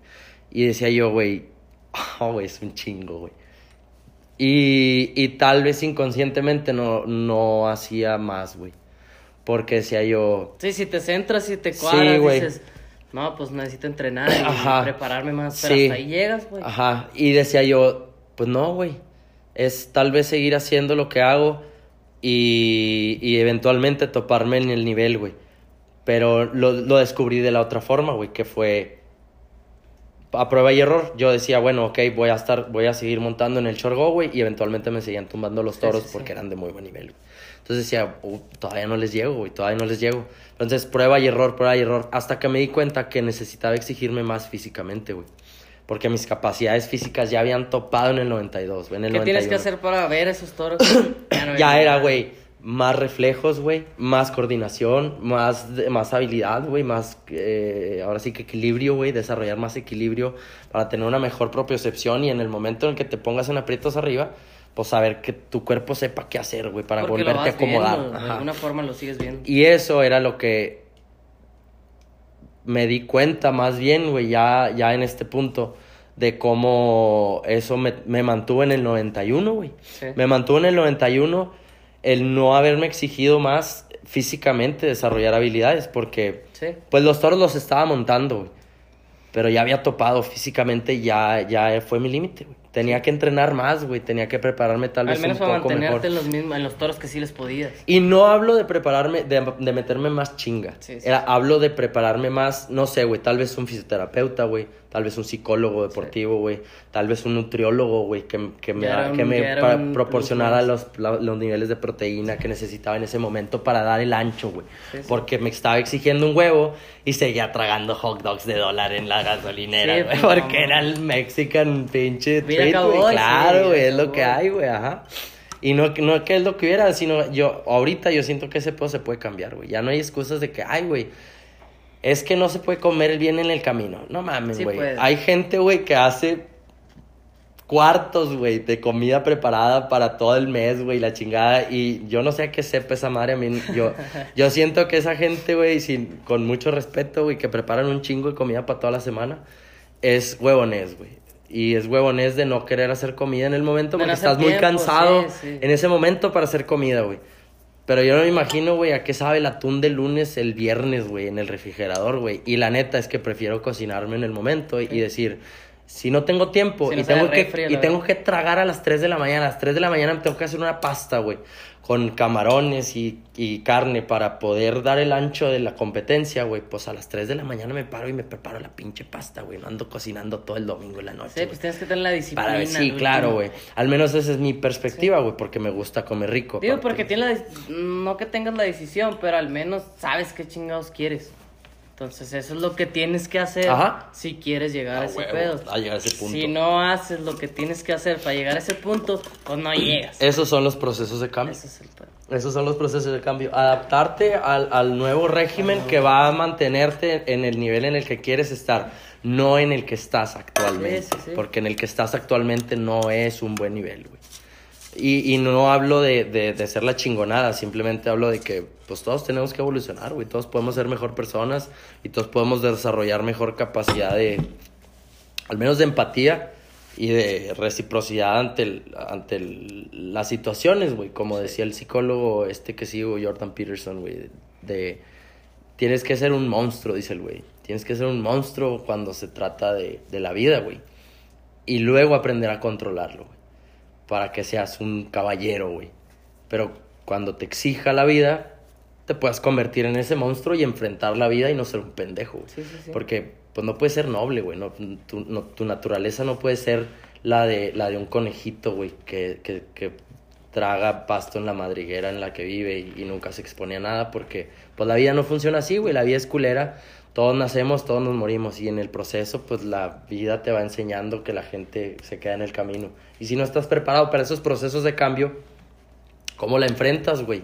Y decía yo, güey, oh, güey, es un chingo, güey. Y, y tal vez inconscientemente no, no hacía más, güey. Porque decía yo, Sí, si te centras y te cuadras, dices, no, pues necesito entrenar y Ajá. prepararme más. Pero Sí. hasta ahí llegas, güey. Ajá, y decía yo, pues no, güey. Es tal vez seguir haciendo lo que hago y, y eventualmente toparme en el nivel, güey. Pero lo, lo descubrí de la otra forma, güey, que fue a prueba y error. Yo decía, bueno, ok, voy a estar, voy a seguir montando en el short go, güey, y eventualmente me seguían tumbando los toros sí, sí. porque eran de muy buen nivel. güey. Entonces decía, "Uh, todavía no les llego, güey, todavía no les llego. Entonces, prueba y error, prueba y error, hasta que me di cuenta que necesitaba exigirme más físicamente, güey. Porque mis capacidades físicas ya habían topado en el 92, güey, en el ¿Qué tienes que 91. hacer para ver esos toros? ya no Ya ves era, güey, más reflejos, güey, más coordinación, más, más habilidad, güey, más, eh, ahora sí que equilibrio, güey, desarrollar más equilibrio para tener una mejor propiocepción y en el momento en que te pongas en aprietos arriba, pues saber que tu cuerpo sepa qué hacer, güey, para Porque lo volverte a acomodar. viendo, de alguna forma lo sigues viendo. Y eso era lo que me di cuenta más bien, güey, ya, ya en este punto, de cómo eso me, me mantuvo en el 91, güey. Sí. Me mantuvo en el 91 el no haberme exigido más físicamente desarrollar habilidades, porque Sí. pues los toros los estaba montando, güey. Pero ya había topado físicamente, ya, ya fue mi límite, güey. Tenía que entrenar más, güey. Tenía que prepararme tal Al vez menos un para poco mejor. mantenerte en los, mismos, en los toros que sí les podías. Y no hablo de prepararme, de, de meterme más chinga. Sí, sí, Era, sí. Hablo de prepararme más, no sé, güey, tal vez un fisioterapeuta, güey, tal vez un psicólogo deportivo, güey, tal vez un nutriólogo, güey, que, que me, que me proporcionara los, la- los niveles de proteína que necesitaba en ese momento para dar el ancho, güey. Porque me estaba exigiendo un huevo y seguía tragando hot dogs de dólar en la gasolinera, güey, porque no. era el Mexican pinche Vida sí, Claro, güey, es lo que hay, güey, ajá. Y no, no que es lo que hubiera, sino yo, ahorita yo siento que ese pedo se puede cambiar, güey. Ya no hay excusas de que, ay, güey, es que no se puede comer bien en el camino. No mames, güey. hay gente, güey, que hace cuartos, güey, de comida preparada para todo el mes, güey, la chingada. Y yo no sé a qué sepa esa madre. A mí, yo, yo siento que esa gente, güey, sin, con mucho respeto, güey, que preparan un chingo de comida para toda la semana, es huevonés, güey. Y es huevonés de no querer hacer comida en el momento porque estás muy cansado sí, sí. en ese momento para hacer comida, güey. Pero yo no me imagino, güey, a qué sabe el atún de lunes el viernes, güey, en el refrigerador, güey. Y la neta es que prefiero cocinarme en el momento y, y decir, si no tengo tiempo Si no y, tengo que, refri, y tengo que tragar a las 3 de la mañana, a las 3 de la mañana me tengo que hacer una pasta, güey, con camarones y, y carne para poder dar el ancho de la competencia, güey, pues a las 3 de la mañana me paro y me preparo la pinche pasta, güey. No ando cocinando todo el domingo en la noche. Sí, pues tienes que tener la disciplina. Para sí, claro, güey. Al menos esa es mi perspectiva, güey, porque me gusta comer rico. Digo, porque tienes la... No que tengas la decisión, pero al menos sabes qué chingados quieres. Entonces, eso es lo que tienes que hacer Ajá. si quieres llegar a ese huevo, pedo. a llegar a ese punto. Si no haces lo que tienes que hacer para llegar a ese punto, pues no llegas. Esos son los procesos de cambio. Ese es el pedo. Esos son los procesos de cambio. Adaptarte al, al nuevo régimen que va a mantenerte en el nivel en el que quieres estar, no en el que estás actualmente. Sí, sí, sí. Porque en el que estás actualmente no es un buen nivel, güey. Y, y no hablo de, de, de ser la chingonada, simplemente hablo de que pues todos tenemos que evolucionar, güey. Todos podemos ser mejor personas y todos podemos desarrollar mejor capacidad de, al menos de empatía y de reciprocidad ante, el- ante el- las situaciones, güey. Como decía el psicólogo este que sigo, Jordan Peterson, güey, de tienes que ser un monstruo, dice el güey. Tienes que ser un monstruo cuando se trata de, de la vida, güey. Y luego aprender a controlarlo, güey. Para que seas un caballero, güey. Pero cuando te exija la vida, te puedas convertir en ese monstruo y enfrentar la vida y no ser un pendejo, güey. Sí, sí, sí. Porque pues no puedes ser noble, güey. No, tu, no- tu naturaleza no puede ser la de, la de un conejito, güey, que, que, que traga pasto en la madriguera en la que vive y, y nunca se expone a nada porque pues la vida no funciona así, güey. La vida es culera. Todos nacemos, todos nos morimos y en el proceso pues la vida te va enseñando que la gente se queda en el camino. Y si no estás preparado para esos procesos de cambio, ¿Cómo la enfrentas, güey?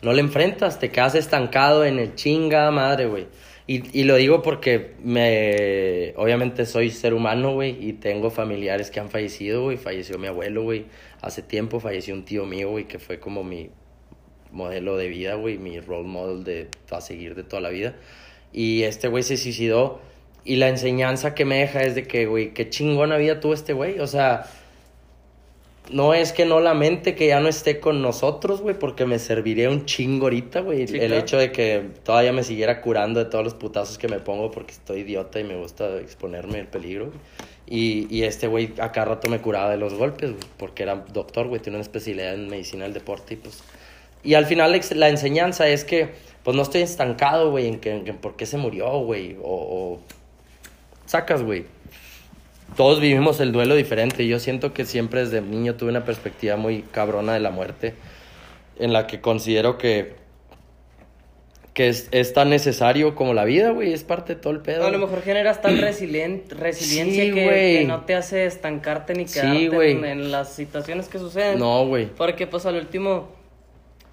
No la enfrentas, te quedas estancado en el chinga madre, güey. Y, y lo digo porque me... Obviamente soy ser humano, güey, y tengo familiares que han fallecido, güey. Falleció mi abuelo, güey. Hace tiempo falleció un tío mío, güey, que fue como mi modelo de vida, güey, mi role model de a seguir de toda la vida. Y este güey se suicidó. Y la enseñanza que me deja es de que, güey, qué chingona vida tuvo este güey. O sea, no es que no lamente que ya no esté con nosotros, güey, porque me serviría un chingo ahorita, güey. Sí, el claro. hecho de que todavía me siguiera curando de todos los putazos que me pongo porque estoy idiota y me gusta exponerme al peligro. Y, y este güey a cada rato me curaba de los golpes, porque era doctor, güey, tiene una especialidad en medicina del deporte y pues... Y al final la enseñanza es que, pues no estoy estancado, güey, en que, en por qué se murió, güey, o, o... Sacas, güey, todos vivimos el duelo diferente. Yo siento que siempre desde niño tuve una perspectiva muy cabrona de la muerte, en la que considero que, que es, es tan necesario como la vida, güey, es parte de todo el pedo. A lo mejor generas tal resilien- resiliencia Sí, que, no te hace estancarte ni Sí, quedarte güey. en, en las situaciones que suceden. No, güey. Porque pues al último,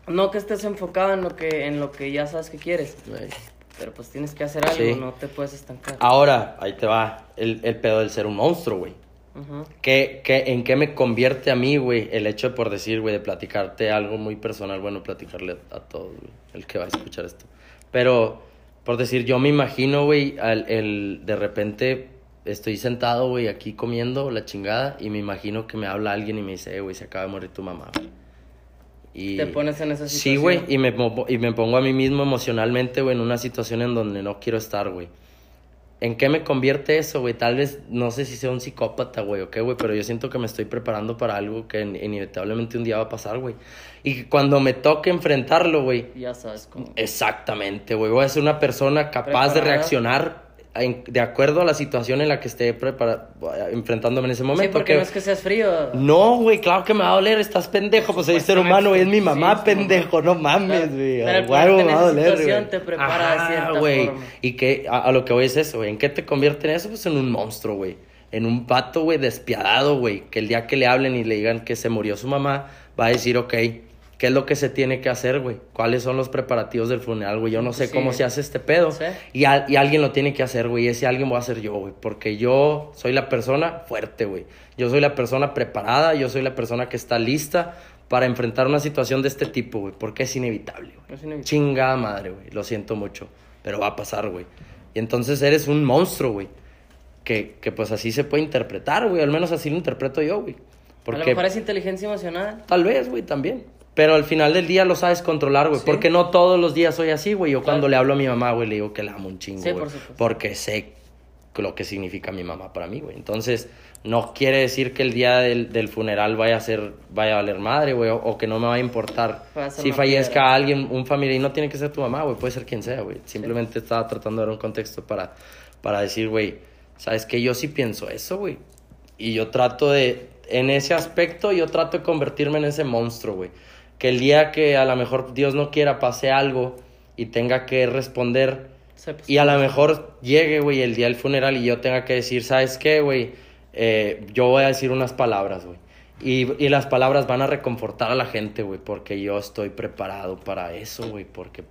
no que estés enfocado en lo que, en lo que ya sabes que quieres, pero pues tienes que hacer algo, Sí. no te puedes estancar. Ahora, ahí te va el, el pedo del ser un monstruo, güey. Ujú. ¿Qué, qué, en qué me convierte a mí, güey, el hecho de por decir, güey, de platicarte algo muy personal, bueno, platicarle a todos, güey, el que va a escuchar esto. Pero, por decir, yo me imagino, güey, al- el, de repente estoy sentado, güey, aquí comiendo la chingada y me imagino que me habla alguien y me dice, eh, güey, se acaba de morir tu mamá, güey. Y... Te pones en esa Sí, situación. güey, y me, y me pongo a mí mismo emocionalmente, güey, en una situación en donde no quiero estar, güey. ¿En qué me convierte eso, güey? Tal vez, no sé si sea un psicópata, güey, o qué, güey, pero yo siento que me estoy preparando para algo que in- inevitablemente un día va a pasar, güey. Y cuando me toque enfrentarlo, güey, Ya sabes cómo. exactamente, güey, voy a ser una persona capaz de Preparada. reaccionar en- de acuerdo a la situación en la que esté prepara- enfrentándome en ese momento. sí, porque no es que seas frío. No, güey, claro que me va a doler, estás pendejo, pues soy ser humano, güey, es mi mamá, Sí, pendejo, no mames, güey. Pero me va a doler, situación te prepara de cierta forma. Y que a, a lo que voy es eso, güey, ¿en qué te convierte en eso? Pues en un monstruo, güey. En un pato, güey, despiadado, güey, que el día que le hablen y le digan que se murió su mamá, va a decir, ok, ¿qué es lo que se tiene que hacer, güey? ¿Cuáles son los preparativos del funeral, güey? Yo no sé Sí. cómo se hace este pedo. Sí. Y, al- y alguien lo tiene que hacer, güey. Y ese alguien voy a ser yo, güey. Porque yo soy la persona fuerte, güey. Yo soy la persona preparada, yo soy la persona que está lista para enfrentar una situación de este tipo, güey. Porque es inevitable, güey. Es inevitable. Chingada madre, güey. Lo siento mucho. Pero va a pasar, güey. Y entonces eres un monstruo, güey. Que, que pues así se puede interpretar, güey. Al menos así lo interpreto yo, güey. A lo Porque mejor es inteligencia emocional. tal vez, güey, también. Pero al final del día lo sabes controlar, güey. Sí. Porque no todos los días soy así, güey. Yo cuando le hablo a mi mamá, güey, le digo que la amo un chingo, Sí, güey. por. Porque sé lo que significa mi mamá para mí, güey. Entonces, no quiere decir que el día del, del funeral vaya a ser, vaya a valer madre, güey. O, o que no me va a importar Va a ser si fallezca piedra. alguien, un familiar. Y no tiene que ser tu mamá, güey. Puede ser quien sea, güey. Simplemente estaba tratando de dar un contexto para, para decir, güey, ¿sabes qué? Yo sí pienso eso, güey. Y yo trato de, en ese aspecto, yo trato de convertirme en ese monstruo, güey. Que el día que a lo mejor Dios no quiera pase algo y tenga que responder pues, y a lo mejor llegue, güey, el día del funeral y yo tenga que decir, ¿sabes qué, güey? Eh, yo voy a decir unas palabras, güey. Y, y las palabras van a reconfortar a la gente, güey, porque yo estoy preparado para eso, güey, porque,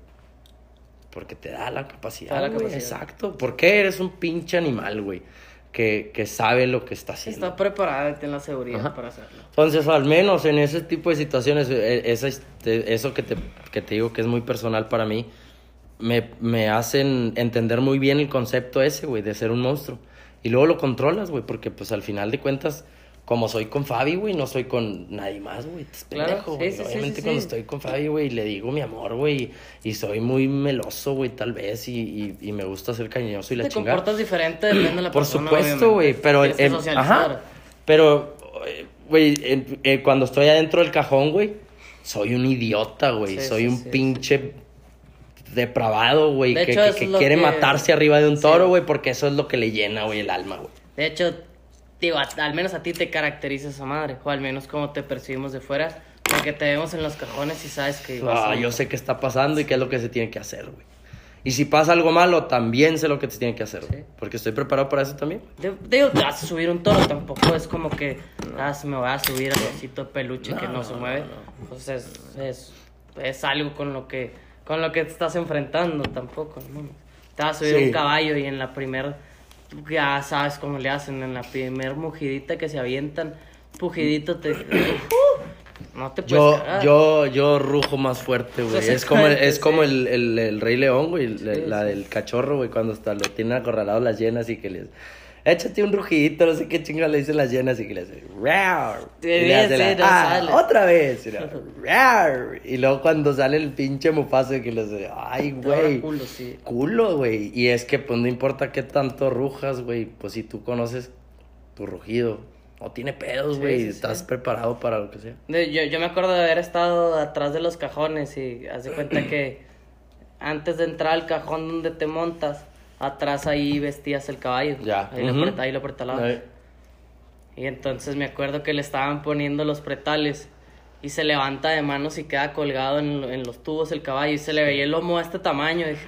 porque te da la capacidad, da la capacidad. exacto. Porque eres un pinche animal, güey, que, que sabe lo que está haciendo. Está preparada y tiene la seguridad Ajá. para hacerlo. Entonces, al menos en ese tipo de situaciones, esa- este, eso que te, que te digo que es muy personal para mí, me, me hacen entender muy bien el concepto ese, güey, de ser un monstruo. Y luego lo controlas, güey, porque pues al final de cuentas, como soy con Fabi, güey, no soy con nadie más, güey. Es Claro, pendejo, güey. sí, sí, Obviamente sí, cuando estoy con Fabi, güey, le digo mi amor, güey, y soy muy meloso, güey, tal vez, y, y, y me gusta ser cariñoso y la Te chingada. comportas diferente, depende de la Por persona. supuesto, güey, pero... Que socializar. ajá, pero, eh, güey, eh, cuando estoy adentro del cajón, güey, soy un idiota, güey. Soy un pinche depravado, güey, De que, que- que quiere matarse arriba de un toro, güey, porque eso es lo que le llena, güey, el alma, güey. De hecho, digo, al menos a ti te caracteriza esa madre, o al menos como te percibimos de fuera, porque te vemos en los cajones y sabes que... Ah, yo sé qué está pasando y qué es lo que se tiene que hacer, güey. Y si pasa algo malo, también sé lo que se tiene que hacer. Sí. Porque estoy preparado para eso también. Digo, te vas a subir un toro, tampoco es como que, ah, se me va a subir al osito peluche que no se mueve. Pues es, es, es algo con lo que con lo que te estás enfrentando tampoco, ¿no? Te vas a subir Sí. un caballo y en la primer, ya sabes cómo le hacen, en la primer mujidita que se avientan, pujidito te... no te puedes Yo, cagar. yo, yo rujo más fuerte, güey. Es como, el, es como el, el, el Rey León, güey. Sí, la sí. del cachorro, güey, cuando hasta lo tienen acorralado las llenas y que les. Échate un rugidito, no sé qué chinga le dicen las llenas y que le hace. "Rar", y le hace la, "Ah, otra vez. Y, la, "Rar", y luego cuando sale el pinche mufazo y que le hace. Ay, güey. culo, sí. Culo, güey. Y es que, pues, no importa qué tanto rujas, güey. Pues si tú conoces tu rugido, no tiene pedos, güey. sí, sí. Estás preparado para lo que sea. Yo, yo me acuerdo de haber estado atrás de los cajones y haz de cuenta que antes de entrar al cajón donde te montas, atrás ahí vestías el caballo. Ya. Ahí, lo, Ujú. apret- ahí lo. Y entonces me acuerdo que le estaban poniendo los pretales y se levanta de manos y queda colgado en, en los tubos el caballo y se le veía el lomo a este tamaño. Dije,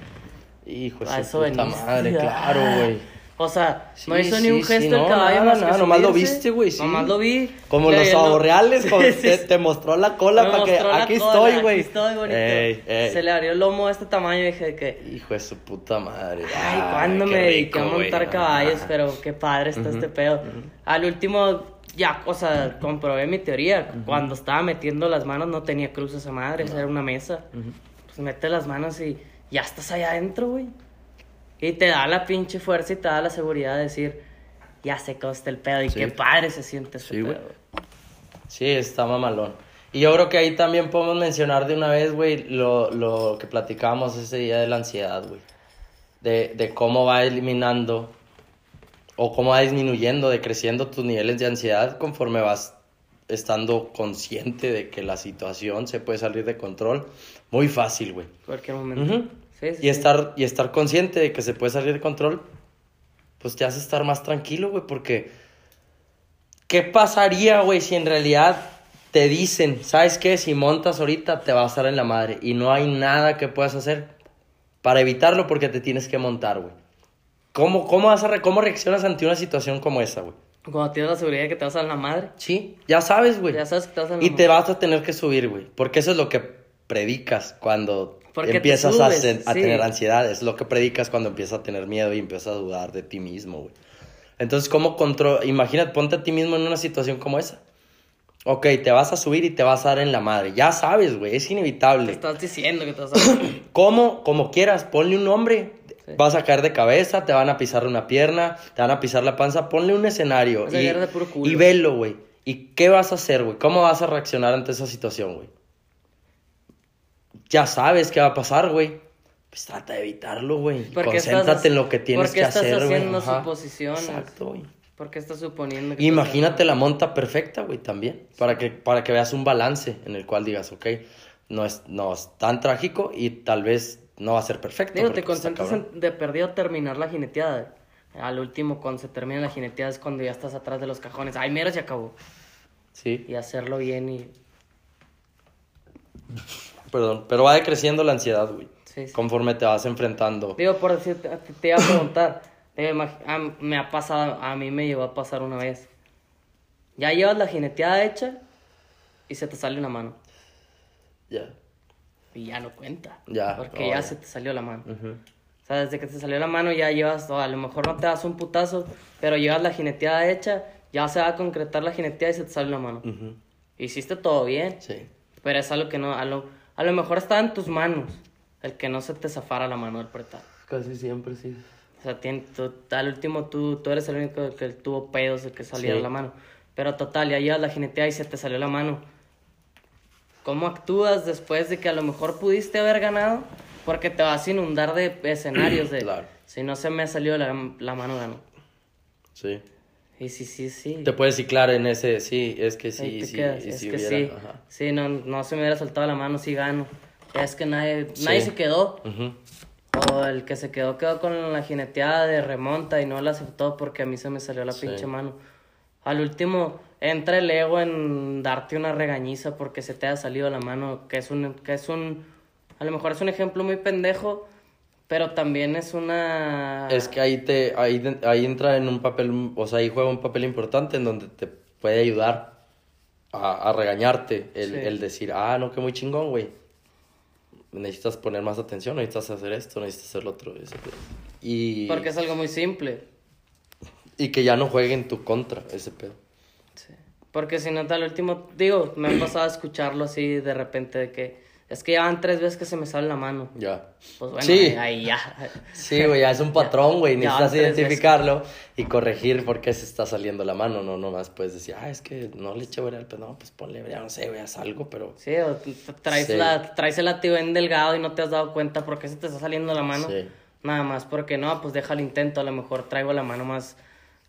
Hijo de puta veniste. madre, claro, güey. O sea, no Sí, hizo sí, ni un sí, gesto no, el caballo nada, más nada, nomás lo viste, güey, sí. Nomás lo vi. Como los veía el pavos lo- reales, como Sí, te, sí. te mostró la cola para que aquí cola, estoy, güey. Aquí estoy, bonito. Ey, ey. Se le abrió el lomo de este tamaño y dije que, Hijo de su puta madre. ay, ¿cuándo qué me dediqué a montar caballos? Ah. Pero qué padre está este pedo. Al último, ya, o sea, comprobé mi teoría. Cuando estaba metiendo las manos no tenía cruz esa madre, era una mesa. Pues mete las manos y ya estás allá adentro, güey. Y te da la pinche fuerza y te da la seguridad de decir, ya sé cómo está el pedo y Sí. qué padre se siente ese Sí, pedo. Sí, está mamalón. Y yo creo que ahí también podemos mencionar de una vez, güey, lo, lo que platicábamos ese día de la ansiedad, güey. De, de cómo va eliminando o cómo va disminuyendo, decreciendo tus niveles de ansiedad conforme vas estando consciente de que la situación se puede salir de control. Muy fácil, güey. Cualquier momento. Ujú. Sí, sí, Y estar, y estar consciente de que se puede salir de control, pues te hace estar más tranquilo, güey, porque ¿qué pasaría, güey, si en realidad te dicen, ¿sabes qué? Si montas ahorita te va a estar en la madre y no hay nada que puedas hacer para evitarlo porque te tienes que montar, güey. ¿Cómo, cómo, vas a re- ¿Cómo reaccionas ante una situación como esa, güey? Cuando tienes la seguridad de que te vas a la madre, Sí, ya sabes, güey. ya sabes que te vas a la Y te madre. vas a tener que subir, güey. Porque eso es lo que predicas cuando Porque te empiezas a, subes, sen- a sí. tener ansiedad. Es lo que predicas cuando empiezas a tener miedo y empiezas a dudar de ti mismo, güey. Entonces, ¿cómo control? Imagínate, ponte a ti mismo en una situación como esa. Ok, te vas a subir y te vas a dar en la madre. Ya sabes, güey, es Te inevitable. estás diciendo que te vas a ¿Cómo? Como quieras, ponle un nombre. Sí. Vas a caer de cabeza, te van a pisar una pierna, te van a pisar la panza. Ponle un escenario Vas a y, caer de puro culo. y velo, güey. ¿Y qué vas a hacer, güey? ¿Cómo vas a reaccionar ante esa situación, güey? Ya sabes qué va a pasar, güey. Pues trata de evitarlo, güey. Porque estás Concéntrate en lo que tienes porque que estás hacer, güey. haciendo Ajá. suposiciones. Exacto, güey. ¿Por qué estás suponiendo que Imagínate la monta perfecta, güey, también. Para que, para que veas un balance en el cual digas, ok, no es, no es tan trágico y tal vez no va a ser perfecto. Digo, porque, te concentras en de perdido terminar la jineteada. Al último, cuando se termina la jineteada, es cuando ya estás atrás de los cajones. Ay, mira, se acabó. Sí, Y hacerlo bien y. perdón. Pero va decreciendo la ansiedad, güey. Sí, sí. Conforme te vas enfrentando. Digo, por decirte, te, te iba a preguntar. a- me ha pasado, a mí me llegó a pasar una vez. Ya llevas la jineteada hecha y se te sale una mano. Ya. Y ya no cuenta. Ya, Porque oh, ya se te salió la mano. O sea, desde que te salió la mano ya llevas, o a lo mejor no te das un putazo, pero llevas la jineteada hecha, ya se va a concretar la jineteada y se te sale la mano. Hiciste todo bien, Sí. pero es algo que no, a lo mejor estaba en tus manos, el que no se te zafara la mano del pretal. Casi siempre sí. O sea, tien- tú- al último tú, tú eres el único que tuvo pedos de que saliera Sí. la mano. Pero total, ya llevas la jineteada y se te salió la mano. ¿Cómo actúas después de que a lo mejor pudiste haber ganado? Porque te vas a inundar de escenarios de... Claro. Si no se me ha salido la, la mano, gano. Sí. Y sí, sí, sí. Te puedes ciclar en ese, sí, es que Ahí sí, te sí. quedas. y Es si que hubiera- sí. ajá. Sí, no, no se me hubiera soltado la mano, sí gano. Es que nadie, Sí. nadie se quedó. Ujú. O el que se quedó, quedó con la jineteada de remonta y no la aceptó porque a mí se me salió la Sí. pinche mano. Al último, entra el ego en darte una regañiza porque se te ha salido la mano, que es un, que es un, a lo mejor es un ejemplo muy pendejo, pero también es una... Es que ahí te, ahí, ahí entra en un papel, o sea, ahí juega un papel importante en donde te puede ayudar a, a regañarte, el, Sí. el decir, ah, no, que muy chingón, güey. Necesitas poner más atención, necesitas hacer esto, necesitas hacer lo otro. Y, Porque es algo muy simple. y que ya no juegue en tu contra ese pedo. Sí. Porque si no, al último, digo, me ha pasado a escucharlo así de repente de que es que ya van tres veces que se me sale la mano. Ya. Pues bueno, Sí. ahí, ya. Sí, güey, ya es un patrón, güey. Necesitas identificarlo y corregir por qué se está saliendo la mano. No, nomás puedes decir, ah, es que no le eché brea al pedo. No, pues ponle brea, no sé, güey, haz algo, pero... Sí, o traes, Sí. la, traes el delgado y no te has dado cuenta por qué se te está saliendo la mano. Sí. Nada más porque no, pues deja el intento, a lo mejor traigo la mano más,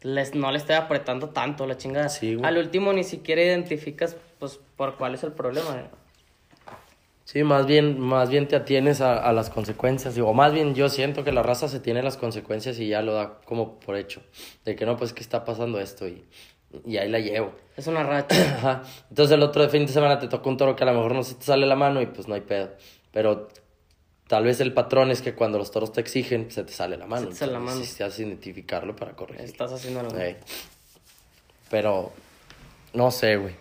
les, no le estoy apretando tanto la chingada. Sí, güey. Al último ni siquiera identificas pues por cuál es el problema. Sí, más bien, más bien te atienes a, a las consecuencias. O más bien yo siento que la raza se tiene las consecuencias y ya lo da como por hecho. De que no, pues que está pasando esto y, y ahí la llevo. Es una racha. Ajá. Entonces el otro fin de semana te tocó un toro que a lo mejor no se te sale la mano y pues no hay pedo. Pero tal vez el patrón es que cuando los toros te exigen, se te sale la mano. Se te sale la mano. necesitas identificarlo para corregir. Estás haciendo lo Ey. Pero, no sé, güey.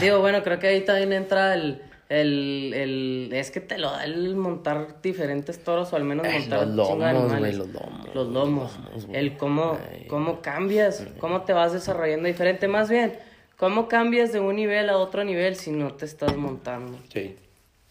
Digo, bueno, creo que ahí también entra el, el, el... Es que te lo da el montar diferentes toros o al menos montar los lomos, animales. los lomos, Los lomos. los lomos, güey. el cómo, cómo cambias, cómo te vas desarrollando diferente. Más bien, cómo cambias de un nivel a otro nivel si no te estás montando. Sí.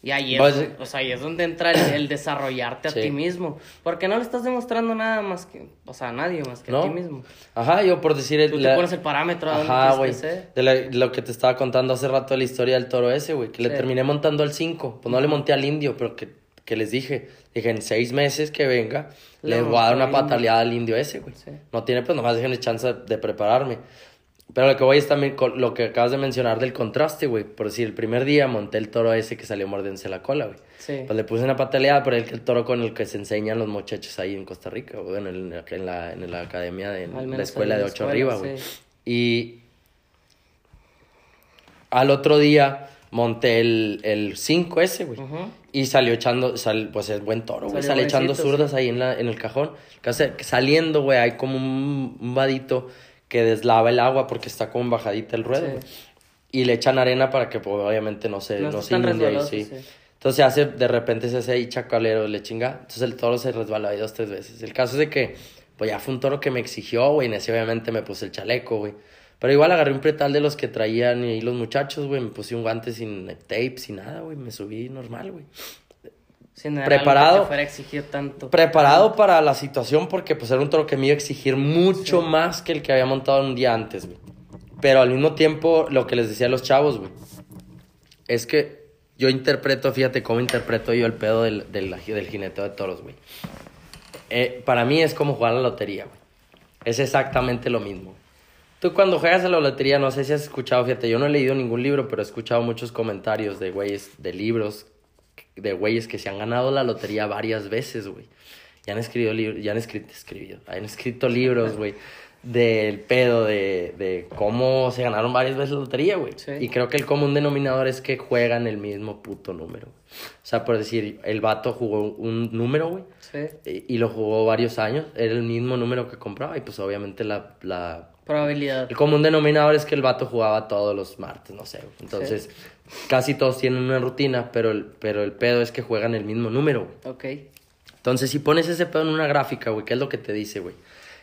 Y ahí es, Pues, o sea, ahí es donde entra el, el desarrollarte a Sí. ti mismo. Porque no le estás demostrando nada más que, o sea, a nadie más que ¿No? a ti mismo. Ajá, yo por decir... el- Tú la- te pones el parámetro Ajá, güey. De la- lo que te estaba contando hace rato de la historia del toro ese, güey. Que le terminé montando al 5. Pues no le monté al indio, pero que, que les dije. Dije, en seis meses que venga, Le le voy a dar una pataleada al indio ese, güey. Sí. No tiene, pues nomás déjenme chance de prepararme. Pero lo que voy es también con lo que acabas de mencionar del contraste, güey. Por decir, el primer día monté el toro ese que salió mordiéndose la cola, güey. Sí. Pues le puse una pataleada, pero el, el toro con el que se enseñan los muchachos ahí en Costa Rica, güey, en, el- en la, en la academia, de, en la escuela de ocho arriba, güey. sí. Y al otro día monté el 5 ese, güey. Ujú. Y salió echando, sal- pues es buen toro, güey. Sale echando zurdas ahí en, la, en el cajón. Que saliendo, güey, hay como un, un vadito que deslava el agua porque está como bajadita el ruedo. Sí. Y le echan arena para que pues, obviamente no se, No se inunde ahí, sí. Entonces se hace, de repente se hace ahí chacalero, le chinga. Entonces el toro se resbala ahí dos, tres veces. El caso es de que, pues ya fue un toro que me exigió, güey. En ese obviamente me puse el chaleco, güey. Pero igual agarré un pretal de los que traían y los muchachos, güey. Me puse un guante sin tape, sin nada, güey. Me subí normal, güey. Era Preparado. algo que fuera a exigir tanto. Preparado para la situación porque pues era un toro que me iba a exigir mucho más que el que había montado un día antes, güey. Pero al mismo tiempo, lo que les decía a los chavos, güey, es que yo interpreto, fíjate cómo interpreto yo el pedo del, del, del jineteo de toros, güey. Eh, para mí es como jugar a la lotería, güey. Es exactamente lo mismo. Tú cuando juegas a la lotería, no sé si has escuchado, fíjate, yo no he leído ningún libro, pero he escuchado muchos comentarios de güeyes, de libros, de güeyes que se han ganado la lotería varias veces, güey. Ya han escrito libros, ya han escrito, escribido, han escrito libros, güey, del pedo de, de cómo se ganaron varias veces la lotería, güey. Sí. Y creo que el común denominador es que juegan el mismo puto número. O sea, por decir, el vato jugó un número, güey, Sí. y, y lo jugó varios años, era el mismo número que compraba, y pues obviamente la, la, Probabilidad. el común denominador es que el vato jugaba todos los martes, no sé. güey. Entonces, casi todos tienen una rutina, pero el, pero el pedo es que juegan el mismo número, güey. Ok. Entonces, si pones ese pedo en una gráfica, güey, ¿qué es lo que te dice, güey?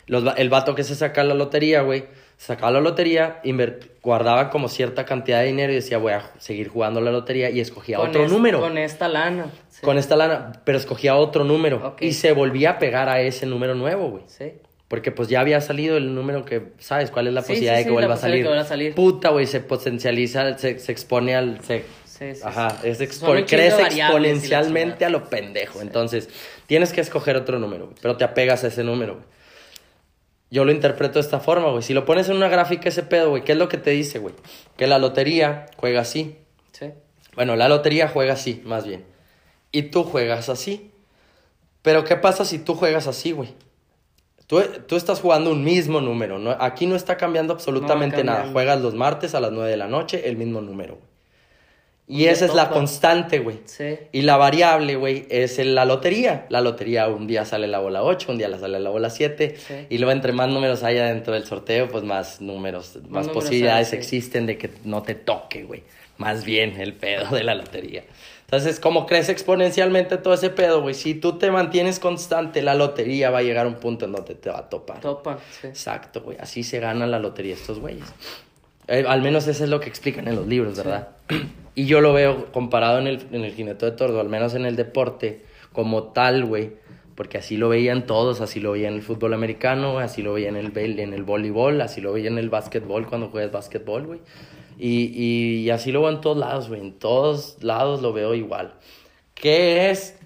Los el vato que se saca la lotería, güey, sacaba la lotería, guardaba como cierta cantidad de dinero y decía, voy a seguir jugando la lotería y escogía Con otro es- número. Con esta lana. Sí. Con esta lana, pero escogía otro número. Y se volvía a pegar a ese número nuevo, güey. Sí. Porque pues ya había salido el número que, ¿sabes? ¿Cuál es la Sí, posibilidad sí, de que vuelva a salir? a salir. Puta, güey, se potencializa, se, se expone al... Se, Sí, sí, ajá, es expo- Son un chingo de crece exponencialmente a lo pendejo. Entonces, tienes que escoger otro número, güey, pero te apegas a ese número, güey. Yo lo interpreto de esta forma, güey. Si lo pones en una gráfica ese pedo, güey, ¿qué es lo que te dice, güey? Que la lotería juega así. Sí. Bueno, la lotería juega así, más bien. Y tú juegas así. Pero ¿qué pasa si tú juegas así, güey? Tú, tú estás jugando un mismo número. ¿no? Aquí no está cambiando absolutamente No nada. Juegas los martes a las 9 de la noche, el mismo número, güey. Y esa es la constante, güey. Sí. Y la variable, güey, es la lotería. La lotería un día sale la bola 8, un día la sale la bola 7. Sí. Y luego entre más números haya dentro del sorteo, pues más números, más, números posibilidades sí. existen de que no te toque, güey. Más bien el pedo de la lotería. Entonces, como crece exponencialmente todo ese pedo, güey, si tú te mantienes constante, la lotería va a llegar a un punto en donde te va a topar. Topan. Sí. Exacto, güey. Así se gana la lotería estos güeyes. Eh, al menos eso es lo que explican en los libros, ¿verdad? Y yo lo veo comparado en el, en el jinete de tordo, al menos en el deporte, como tal, güey. Porque así lo veían todos, así lo veían en el fútbol americano, así lo veían en el, en el voleibol, así lo veían en el básquetbol cuando juegas básquetbol, güey. Y, y, y así lo veo en todos lados, güey. En todos lados lo veo igual. ¿Qué es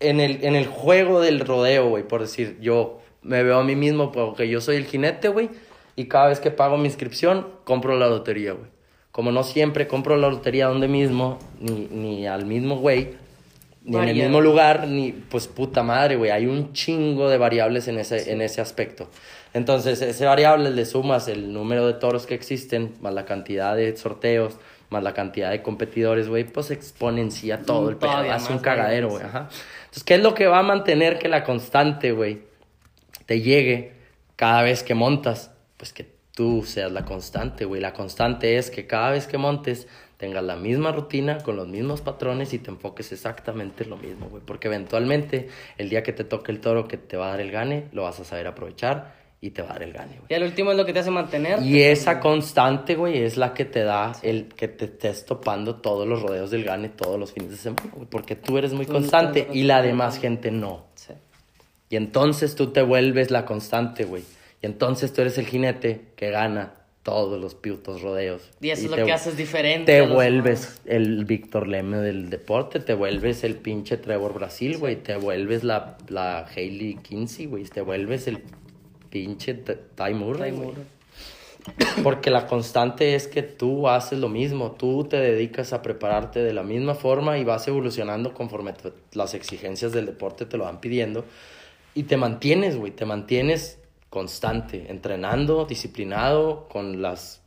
en el, en el juego del rodeo, güey, por decir, yo me veo a mí mismo porque yo soy el jinete, güey, y cada vez que pago mi inscripción, compro la lotería, güey. Como no siempre compro la lotería donde mismo, ni, ni al mismo güey, ni en el mismo lugar, ni pues puta madre, güey. Hay un chingo de variables en ese, en ese aspecto. Entonces, ese variable le sumas el número de toros que existen, más la cantidad de sorteos, más la cantidad de competidores, güey, pues exponencia todo el pedo. Hace un cagadero, güey. Entonces, ¿qué es lo que va a mantener que la constante, güey, te llegue cada vez que montas? Pues que tú seas la constante, güey. La constante es que cada vez que montes tengas la misma rutina con los mismos patrones y te enfoques exactamente en lo mismo, güey. Porque eventualmente el día que te toque el toro que te va a dar el gane, lo vas a saber aprovechar y te va a dar el gane, güey. Y al último es lo que te hace mantener. Y esa constante, güey, es la que te da el que te estés topando todos los rodeos del gane todos los fines de semana, güey. Porque tú eres muy Tú constante y la demás gente no. Sí. Y entonces tú te vuelves la constante, güey. Y entonces tú eres el jinete que gana todos los putos rodeos. Y eso es te- lo que haces diferente. Te vuelves el Víctor Leme del deporte, te vuelves el pinche Trevor Brasil, güey. Te vuelves la, la Hailey Kinsey, güey. Te vuelves el pinche T- Ty Murray, demás. güey. Porque la constante es que tú haces lo mismo, tú te dedicas a prepararte de la misma forma y vas evolucionando conforme te- las exigencias del deporte te lo van pidiendo y te mantienes, güey, te mantienes constante, entrenando, disciplinado, con las,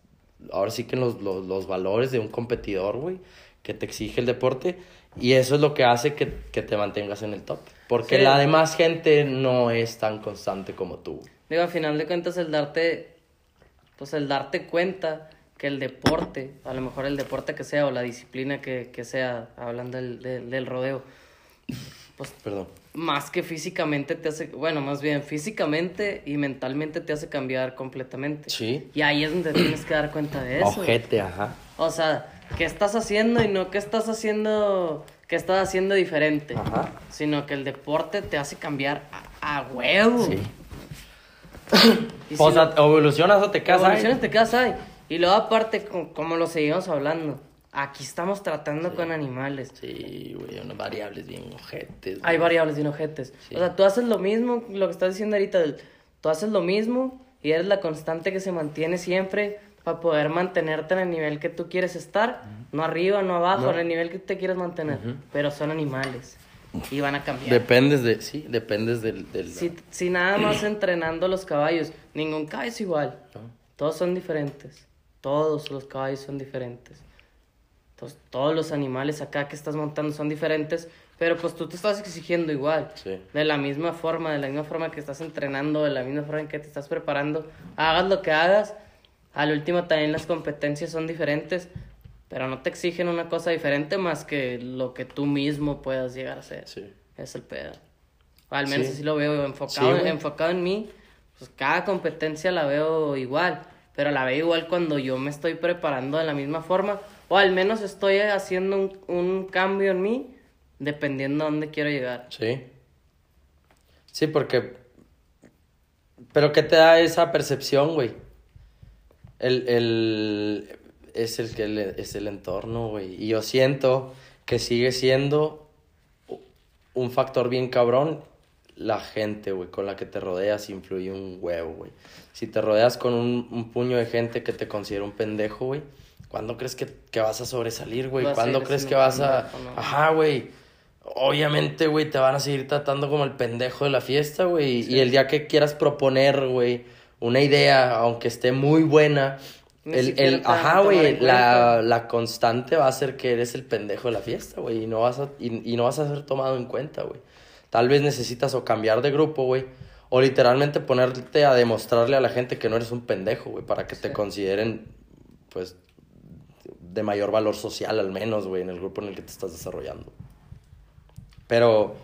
ahora sí que los, los, los valores de un competidor, güey, que te exige el deporte y eso es lo que hace que, que te mantengas en el top. Porque Sí. la demás gente no es tan constante como tú. Digo, a final de cuentas, el darte, pues el darte cuenta que el deporte, a lo mejor el deporte que sea o la disciplina que, que sea, hablando del, del, del rodeo, pues Perdón. más que físicamente te hace, bueno, más bien físicamente y mentalmente te hace cambiar completamente. Sí. Y ahí es donde tienes que dar cuenta de eso. Ojete, ajá. O sea, ¿qué estás haciendo y no qué estás haciendo, qué estás haciendo diferente? Ajá. Sino que el deporte te hace cambiar a, a huevo. Sí. Y O si sea, lo- evolucionas o te casas. evoluciones te quedas ahí. Y luego aparte, co- como lo seguimos hablando, aquí estamos tratando con animales. Sí, güey, unas variables bien ojetes. Hay variables bien ojetes. Sí. O sea, tú haces lo mismo, lo que estás diciendo ahorita, tú haces lo mismo y eres la constante que se mantiene siempre para poder mantenerte en el nivel que tú quieres estar, no arriba, no abajo, No. en el nivel que te quieres mantener. Pero son animales y van a cambiar. Dependes de, sí, dependes del... del si, si nada más entrenando los caballos, ningún caballo es igual. ¿no? Todos son diferentes. Todos los caballos son diferentes. Entonces, todos los animales acá que estás montando son diferentes, pero pues tú te estás exigiendo igual. Sí. De la misma forma, de la misma forma que estás entrenando, de la misma forma en que te estás preparando. Hagas lo que hagas. Al último también las competencias son diferentes, pero no te exigen una cosa diferente más que lo que tú mismo puedas llegar a hacer. Sí. Es el pedo. O al menos Sí. así lo veo enfocado, enfocado en mí. Pues cada competencia la veo igual, pero la veo igual cuando yo me estoy preparando de la misma forma, o al menos estoy haciendo un, un cambio en mí, dependiendo a dónde quiero llegar. Sí. Sí, porque... Pero ¿qué te da esa percepción, güey? El, el... Es el que le- es el entorno, güey. Y yo siento que sigue siendo un factor bien cabrón la gente, güey, con la que te rodeas influye un huevo, güey. Si te rodeas con un, un puño de gente que te considera un pendejo, güey, ¿cuándo crees que, que vas a sobresalir, güey? ¿Cuándo crees que vas a...? Ajá, güey. Obviamente, güey, te van a seguir tratando como el pendejo de la fiesta, güey. Y el día que quieras proponer, güey, una idea, aunque esté muy buena, el, el, ajá, güey, la, la constante va a ser que eres el pendejo de la fiesta, güey, y no vas a, y, y no vas a ser tomado en cuenta, güey. Tal vez necesitas o cambiar de grupo, güey, o literalmente ponerte a demostrarle a la gente que no eres un pendejo, güey, para que te consideren, pues, de mayor valor social al menos, güey, en el grupo en el que te estás desarrollando. Pero,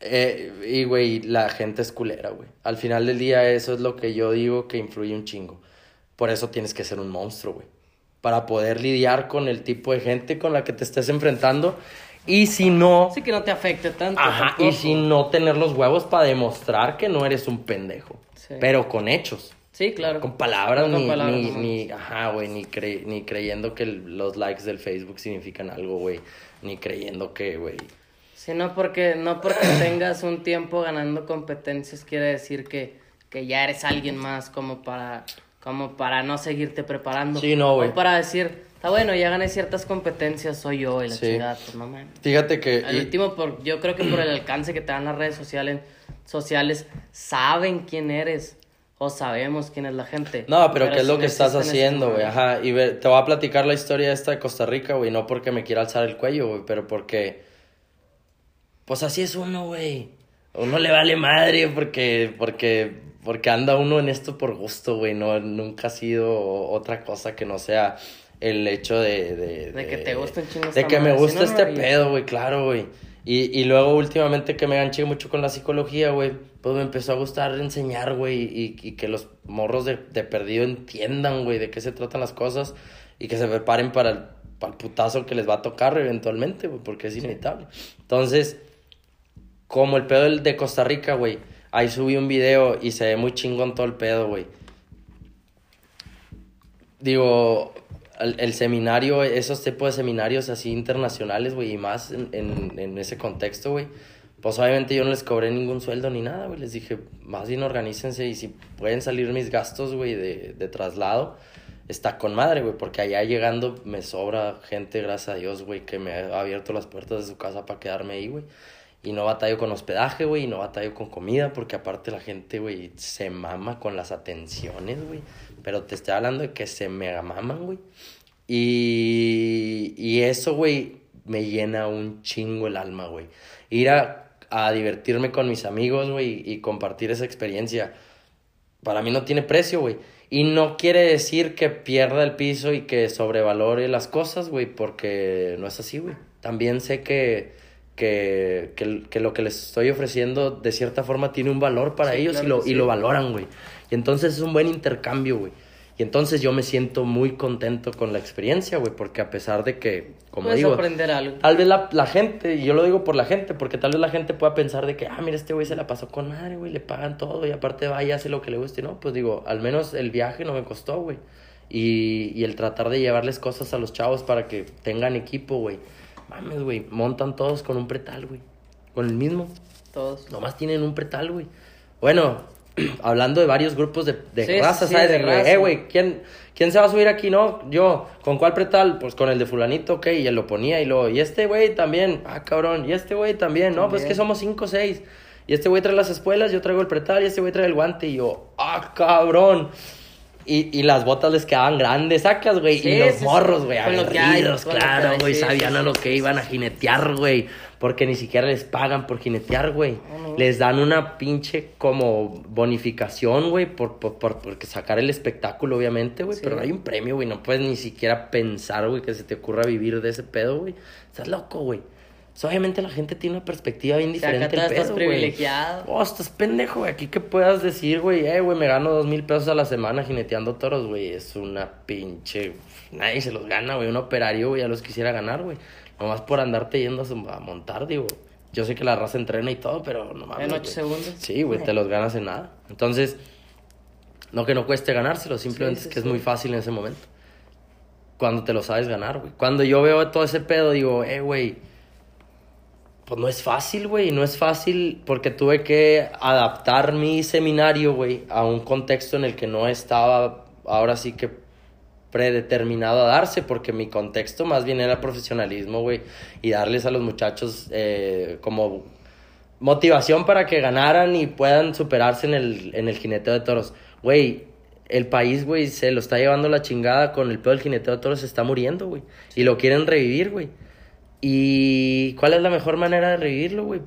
eh, y güey, la gente es culera, güey. Al final del día eso es lo que yo digo que influye un chingo. Por eso tienes que ser un monstruo, güey. Para poder lidiar con el tipo de gente con la que te estés enfrentando. Y si no... Así que no te afecte tanto. Ajá, y si no tener los huevos para demostrar que no eres un pendejo. Sí. Pero con hechos. Sí, claro. Con palabras, No con ni, palabras, ni, ajá, güey, ni, cre- ni creyendo que el- los likes del Facebook significan algo, güey. Ni creyendo que, güey. Sí, no porque, no porque tengas un tiempo ganando competencias quiere decir que, que ya eres alguien más como para, como para no seguirte preparando. Sí, no, güey. O para decir, está bueno, ya gané ciertas competencias, soy yo y la Sí. chingada, pues no man. Fíjate que... Al y- último, por, yo creo que por el alcance que te dan las redes sociales, sociales, saben quién eres o sabemos quién es la gente. No, pero, ¿qué es si lo que estás haciendo, güey? Ajá, y ve- te voy a platicar la historia esta de Costa Rica, güey, no porque me quiera alzar el cuello, güey, pero porque... Pues así es uno, güey. Uno le vale madre porque, porque, porque anda uno en esto por gusto, güey, no, nunca ha sido otra cosa que no sea el hecho de... De, De que te gusta un chingo De que me si gusta no, este pedo, güey, claro, güey. Y, y luego últimamente que me ganché mucho con la psicología, güey, pues me empezó a gustar enseñar, güey, y, y que los morros de, de perdido entiendan, güey, de qué se tratan las cosas y que se preparen para el, para el putazo que les va a tocar eventualmente, güey, porque es inevitable. Entonces, como el pedo de Costa Rica, güey, ahí subí un video y se ve muy chingón todo el pedo, güey. Digo, el, el seminario, esos tipos de seminarios así internacionales, güey, y más en, en, en ese contexto, güey. Pues obviamente yo no les cobré ningún sueldo ni nada, güey. Les dije, más bien organícense y si pueden salir mis gastos, güey, de, de traslado, está con madre, güey. Porque allá llegando me sobra gente, gracias a Dios, güey, que me ha abierto las puertas de su casa para quedarme ahí, güey. Y no batallo con hospedaje, güey, y no batallo con comida, porque aparte la gente, güey, se mama con las atenciones, güey. Pero te estoy hablando de que se mega maman, güey. Y, y eso, güey, me llena un chingo el alma, güey. Ir a, a divertirme con mis amigos, güey, y compartir esa experiencia. para mí no tiene precio, güey. Y no quiere decir que pierda el piso y que sobrevalore las cosas, güey, porque no es así, güey. También sé que, que, que, que lo que les estoy ofreciendo de cierta forma tiene un valor para Sí, ellos claro y, lo, y lo valoran, güey. Y entonces es un buen intercambio, güey. Y entonces yo me siento muy contento con la experiencia, güey, porque a pesar de que, como Puedes digo, aprender algo. Tal vez la, la gente, y yo lo digo por la gente, porque tal vez la gente pueda pensar de que, ah, mira, este güey se la pasó con madre, güey, le pagan todo y aparte va y hace lo que le guste, ¿no? Pues digo, al menos el viaje no me costó, güey. Y, y el tratar de llevarles cosas a los chavos para que tengan equipo, güey. Mames, güey, montan todos con un pretal, güey. Con el mismo. Todos. Nomás tienen un pretal, güey. Bueno, hablando de varios grupos de, de Sí, raza, sí, ¿sabes? de De, eh, güey, ¿quién, ¿quién se va a subir aquí? No, yo. ¿Con cuál pretal? Pues con el de fulanito, ok. Y él lo ponía y luego, y este güey también. Ah, cabrón. Y este güey también. No, pues También. que somos cinco o seis. Y este güey trae las espuelas, yo traigo el pretal y este güey trae el guante. Y yo, ah, cabrón. Y, y las botas les quedaban grandes, sacas, güey. Sí, y los sí, morros, güey, que hay, claro, güey. sí, sabían a lo que iban a jinetear, güey. Porque ni siquiera les pagan por jinetear, güey. Les dan una pinche como bonificación, güey, por, por, por, por sacar el espectáculo, obviamente, güey. Pero no hay un premio, güey. No puedes ni siquiera pensar, güey, que se te ocurra vivir de ese pedo, güey. Estás loco, güey. O sea, obviamente la gente tiene una perspectiva bien O sea, acá diferente al estás güey. privilegiado. Oh, estás pendejo, güey. Aquí que puedas decir, güey, eh, güey, me gano dos mil pesos a la semana jineteando toros, güey. Es una pinche. Nadie se los gana, güey. Un operario, güey, ya los quisiera ganar, güey. Nomás por andarte yendo a, montar, digo. Yo sé que la raza entrena y todo, pero no mames. En ocho segundos. Sí, güey, te los ganas en nada. Entonces, no que no cueste ganárselo, simplemente Sí, sí, es que sí. es muy fácil en ese momento. Cuando te lo sabes ganar, güey. Cuando yo veo todo ese pedo, digo, eh, güey, pues no es fácil, güey. No es fácil porque tuve que adaptar mi seminario, güey, a un contexto en el que no estaba, ahora sí que predeterminado a darse, porque mi contexto más bien era profesionalismo, güey, y darles a los muchachos eh, como motivación para que ganaran y puedan superarse en el, en el jineteo de toros. Güey, el país, güey, se lo está llevando la chingada con el pedo del jineteo de toros, se está muriendo, güey. Y lo quieren revivir, güey. ¿Y cuál es la mejor manera de revivirlo, güey?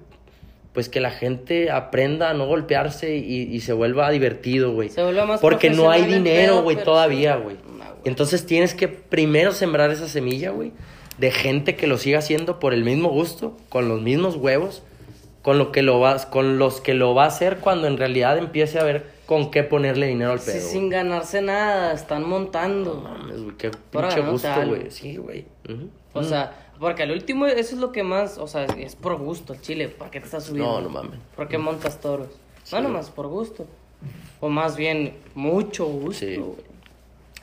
Pues que la gente aprenda a no golpearse y, y se vuelva divertido, güey. Se vuelva más Porque no hay dinero, güey, todavía, sí. güey. No. Entonces tienes que primero sembrar esa semilla, güey, de gente que lo siga haciendo por el mismo gusto, con los mismos huevos, con lo que lo vas, con los que lo va a hacer cuando en realidad empiece a ver con qué ponerle dinero al Sí, pedo. sin ganarse nada, están No montando. mames, güey, qué pinche gusto, güey. Sí, güey. O sea, porque al último eso es lo que más, o sea, es por gusto chile. ¿Para qué te estás subiendo? No, no mames. ¿Por qué montas toros? Sí. No, nomás por gusto. O más bien, mucho gusto. Sí.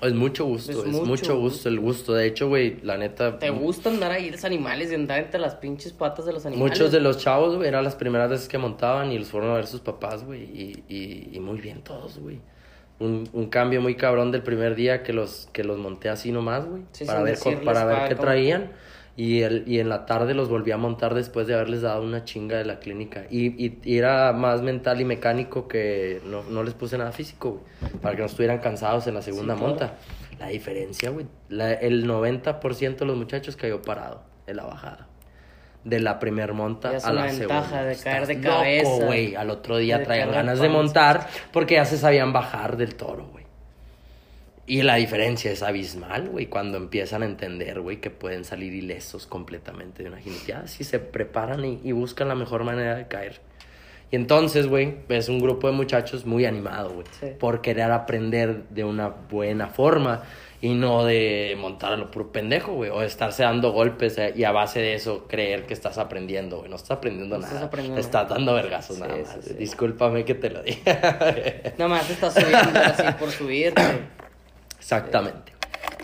Es mucho gusto, Es es, mucho mucho, gusto el gusto. De hecho, güey, la neta. ¿Te gusta andar ahí los animales y andar entre las pinches patas de los animales? Muchos de los chavos, güey, eran las primeras veces que montaban y los fueron a ver sus papás, güey. Y, y, y muy bien todos, güey. Un, un cambio muy cabrón del primer día que los, que los monté así nomás, güey. Sí, para ver, decirles para ver qué traían. Y, el, y en la tarde los volví a montar después de haberles dado una chinga de la clínica. Y, y, y era más mental y mecánico que no, no les puse nada físico, güey. Para que no estuvieran cansados en la segunda claro. monta. La diferencia, güey. la- el 90% de los muchachos cayó parado en la bajada. De la primer monta Ya a la ventaja segunda. de caer de Estás cabeza. loco, güey. Al otro día De traían ganas de montar porque ya se sabían bajar del toro, güey. Y la diferencia es abismal, güey, cuando empiezan a entender, güey, que pueden salir ilesos completamente de una jineteada. Si se preparan y, y buscan la mejor manera de caer. Y entonces, güey, es un grupo de muchachos muy animado, güey. Sí. Por querer aprender de una buena forma y no de montar a lo puro pendejo, güey. O estarse dando golpes eh, y a base de eso creer que estás aprendiendo, güey. No estás aprendiendo No nada. estás aprendiendo estás dando vergazos Sí, nada más. sí. Discúlpame que te lo diga. Nada más te estás subiendo así por subirte. Exactamente.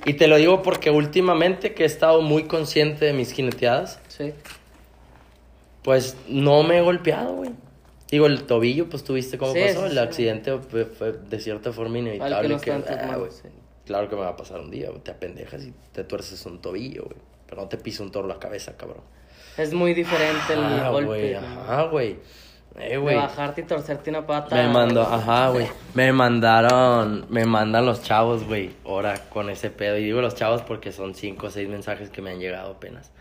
Y te lo digo porque últimamente que he estado muy consciente de mis jineteadas, Sí. pues no me he golpeado, güey. Digo, el tobillo, pues tuviste cómo Sí, pasó. el accidente fue, fue de cierta forma inevitable. que no que, ah. Claro que me va a pasar un día. Te apendejas y te tuerces un tobillo, güey. Pero no te pisa un toro la cabeza, cabrón. Es muy diferente el Ah, golpe. ¿no? ajá, güey. Eh, De bajarte y torcerte una pata. Me mandó, ajá, güey. Me mandaron, me mandan los chavos, güey, ahora con ese pedo. Y digo los chavos porque son cinco o seis mensajes que me han llegado apenas.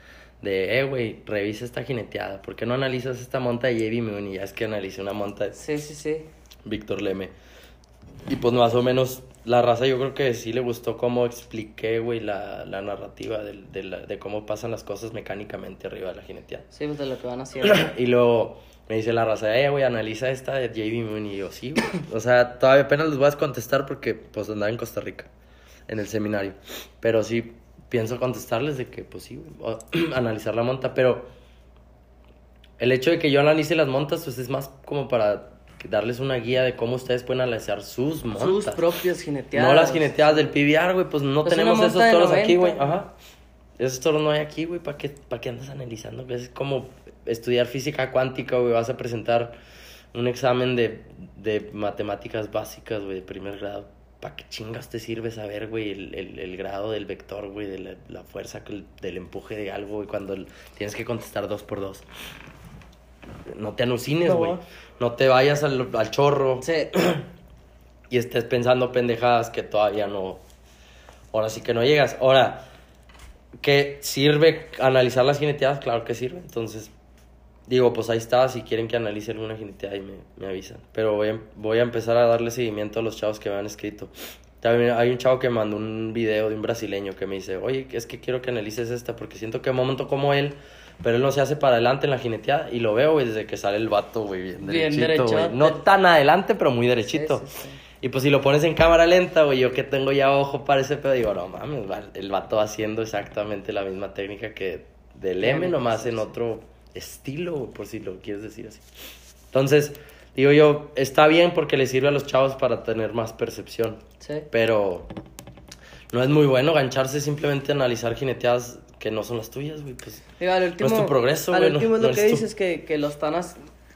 De, eh, güey, revisa esta jineteada. ¿Por qué no analizas esta monta de Javi Moon? Y ya es que analicé una monta de Sí, sí, sí. Víctor Leme. Y pues más o menos la raza yo creo que sí le gustó cómo expliqué, güey, la, la narrativa del- de, la- de cómo pasan las cosas mecánicamente arriba de la jineteada. Sí, pues de lo que van haciendo. Y luego me dice la raza, eh, güey, analiza esta de JB Moon. Y yo, sí, güey. O sea, todavía apenas les voy a contestar porque, pues, andaba en Costa Rica, en el seminario. Pero sí, pienso contestarles de que, pues, sí, güey, analizar la monta. Pero el hecho de que yo analice las montas, pues, es más como para darles una guía de cómo ustedes pueden analizar sus montas. Sus propias jineteadas. No las jineteadas del PBR, güey, pues no Pues tenemos esos toros aquí, 90. güey. Ajá. Esos toros no hay aquí, güey. ¿Para qué, ¿Para qué andas analizando? Es como estudiar física cuántica, güey. Vas a presentar un examen de, de matemáticas básicas, güey, de primer grado. ¿Para qué chingas te sirve saber, güey, el, el, el grado del vector, güey, de la, la fuerza, el- del empuje de algo, güey, cuando tienes que contestar dos por dos? No te alucines, güey. No te vayas al, al chorro Sí. y estés pensando pendejadas que todavía no. Ahora sí que no llegas. Ahora, ¿qué sirve analizar las jineteadas? Claro que sirve. Entonces, digo, pues ahí está. Si quieren que analice alguna jineteada, y me, me avisan. Pero voy a, voy a empezar a darle seguimiento a los chavos que me han escrito. También hay un chavo que me mandó un video de un brasileño que me dice, oye, es que quiero que analices esta porque siento que un momento como él, pero él no se hace para adelante en la jineteada y lo veo, güey, desde que sale el vato, güey, bien Bien derechito, güey. No tan adelante, pero muy derechito. Sí, sí, sí. Y pues si lo pones en cámara lenta, güey, yo que tengo ya ojo para ese pedo, digo, no mames, el vato va haciendo exactamente la misma técnica que del M, nomás en otro estilo, por si lo quieres decir así. Entonces, digo yo, está bien porque le sirve a los chavos para tener más percepción, Sí. pero no es muy bueno gancharse simplemente a analizar jineteadas que no son las tuyas, güey, pues... Digo, al último, tu progreso, al güey, no- último es no lo que dices que, que lo están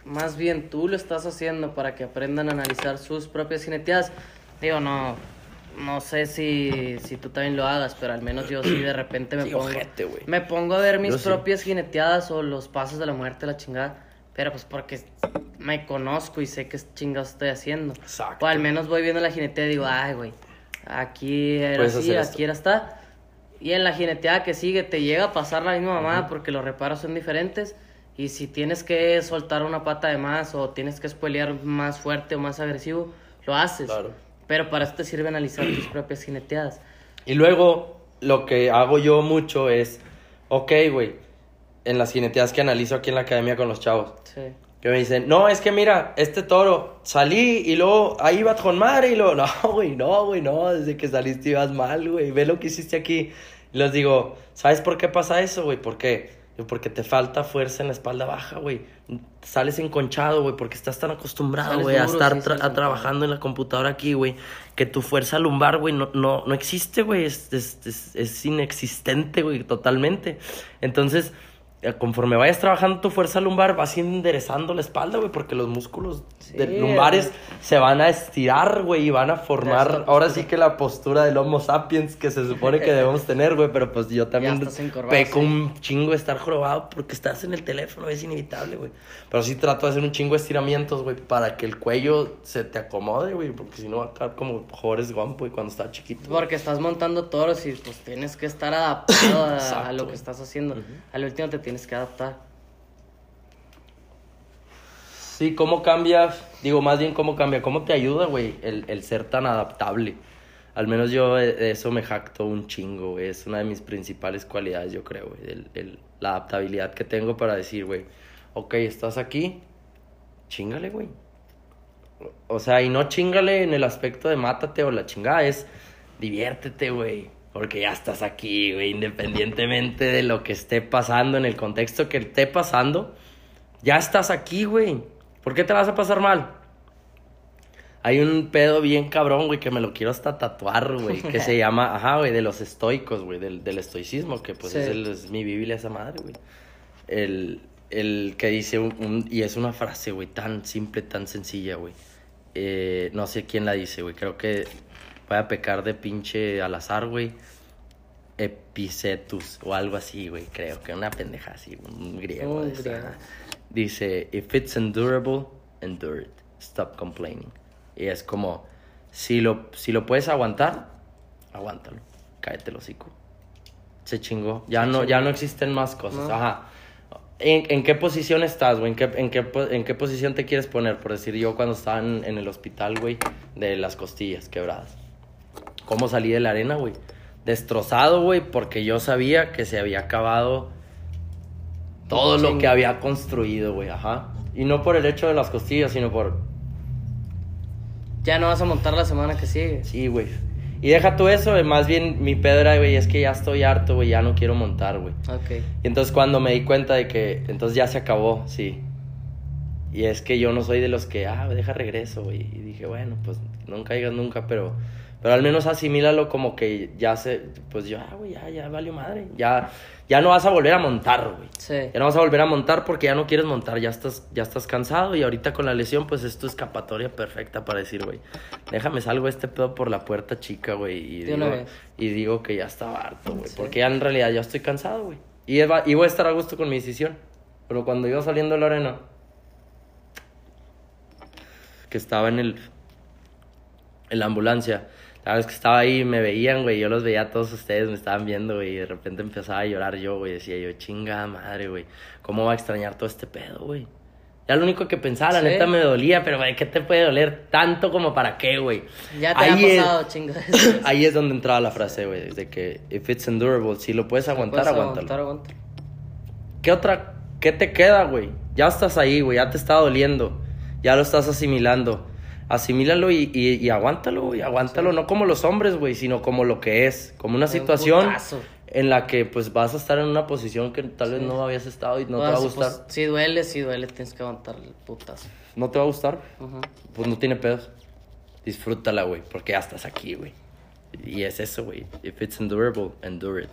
más bien tú lo estás haciendo para que aprendan a analizar sus propias jineteadas. Digo, no no sé si, si tú también lo hagas, pero al menos yo sí de repente me Sí, pongo ojete, me pongo a ver mis Yo sí. propias jineteadas o los pasos de la muerte, la chingada, pero pues porque me conozco y sé qué chingados estoy haciendo. Exacto. O al menos voy viendo la jinetea y digo, ay, güey, aquí era Puedes así, aquí era está. Y en la jineteada que sigue te llega a pasar la misma mamada porque los reparos son diferentes. Y si tienes que soltar una pata de más o tienes que spoilear más fuerte o más agresivo, lo haces. Claro. Pero para eso te sirve analizar tus propias jineteadas. Y luego, lo que hago yo mucho es, ok, güey, en las jineteadas que analizo aquí en la academia con los chavos, Sí. que me dicen, no, es que mira, este toro, salí y luego ahí iba con madre y luego, no, güey, no, güey, no, desde que saliste ibas mal, güey, ve lo que hiciste aquí. Y les digo, ¿sabes por qué pasa eso, güey? ¿Por qué? Digo, Porque te falta fuerza en la espalda baja, güey. Sales enconchado, güey, porque estás tan acostumbrado, güey, a estar tra- a trabajando en la computadora aquí, güey, que tu fuerza lumbar, güey, no, no, no existe, güey, es, es, es, es inexistente, güey, totalmente. Entonces, conforme vayas trabajando tu fuerza lumbar, vas enderezando la espalda, güey, porque los músculos Sí, de lumbares se van a estirar, güey, y van a formar, ahora sí que la postura del Homo sapiens que se supone que debemos tener, güey, pero pues yo también estás peco sí. un chingo de estar jorobado porque estás en el teléfono, es inevitable, güey. Pero sí trato de hacer un chingo de estiramientos, güey, para que el cuello se te acomode, güey, porque si no va a quedar como Forrest Gump, güey, cuando estaba chiquito. Porque estás montando toros y pues tienes que estar adaptado a, a lo que estás haciendo. Al último te tienes que adaptar. Sí, ¿cómo cambia? Digo, más bien, ¿cómo cambia? ¿Cómo te ayuda, güey, el, ser tan adaptable? Al menos yo de de eso me jacto un chingo. Es una de mis principales cualidades, yo creo, güey. El, la adaptabilidad que tengo para decir, güey, ok, estás aquí, chingale, güey. O sea, y no chingale en el aspecto de mátate o la chingada, es diviértete, güey. Porque ya estás aquí, güey, independientemente de lo que esté pasando, en el contexto que esté pasando, ya estás aquí, güey. ¿Por qué te vas a pasar mal? Hay un pedo bien cabrón, güey, que me lo quiero hasta tatuar, güey, que se llama, ajá, güey, de los estoicos, güey, del, del estoicismo, que pues Sí. es, el- es mi Biblia esa madre, güey. El, el que dice, un, un- y es una frase, güey, tan simple, tan sencilla, güey. Eh, no sé quién la dice, güey, creo que voy a pecar de pinche al azar, güey. Epicetus o algo así, güey, creo que una pendeja así, un griego. Un de esa. Dice, if it's endurable, endure it. Stop complaining. Y es como, si lo, si lo puedes aguantar, aguántalo. Cállate el hocico. Se chingó. Ya no, ya no existen más cosas. No. Ajá. ¿En, en qué posición estás, güey? ¿En qué, en, qué, ¿En qué posición te quieres poner? Por decir, yo cuando estaba en, en el hospital, güey, de las costillas quebradas. ¿Cómo salí de la arena, güey? Destrozado, güey, porque yo sabía que se había acabado todo lo que había construido, güey, ajá. Y no por el hecho de las costillas, sino por... Ya no vas a montar la semana que sigue. Sí, güey. Y deja tú eso, güey, más bien mi pedo era, güey, es que ya estoy harto, güey, ya no quiero montar, güey. Ok. Y entonces cuando me di cuenta de que entonces ya se acabó, sí. Y es que yo no soy de los que, ah, deja regreso, güey. Y dije, bueno, pues nunca digas nunca, pero, pero al menos asimílalo como que ya se, pues yo, ah, güey, ya, ya valió madre. Ya, ya no vas a volver a montar, güey. Sí. Ya no vas a volver a montar porque ya no quieres montar, ya estás, ya estás cansado y ahorita con la lesión, pues es tu escapatoria perfecta para decir, güey, déjame salgo este pedo por la puerta chica, güey. Y, digo, y digo que ya estaba harto, güey, Sí. porque ya en realidad ya estoy cansado, güey. Y, eva- y voy a estar a gusto con mi decisión. Pero cuando iba saliendo de la arena, que estaba en el, en la ambulancia, la vez que estaba ahí me veían, güey, yo los veía a todos ustedes, me estaban viendo, güey, y de repente empezaba a llorar yo, güey, decía yo, chinga madre, güey, ¿cómo va a extrañar todo este pedo, güey? Ya lo único que pensaba, la Sí. neta me dolía, pero, güey, ¿qué te puede doler tanto como para qué, güey? Ya te Ahí ha es- pasado, eso. Ahí es donde entraba la frase, güey, de que if it's endurable, si lo puedes aguantar, Puedes aguántalo. aguantar, aguántalo. ¿Qué otra? ¿Qué te queda, güey? Ya estás ahí, güey. Ya te está doliendo. Ya lo estás asimilando. Asimílalo y, y, y aguántalo, güey. Aguántalo, no como los hombres, güey, sino como lo que es. Como una Un situación en la que, pues, vas a estar en una posición que tal vez Sí. no habías estado y no Bueno, te va a sí, gustar. pues, si duele, si duele, tienes que aguantar el putazo. ¿No te va a gustar? Pues no tiene pedos. Disfrútala, güey, porque ya estás aquí, güey. Y es eso, güey. If it's endurable, endure it.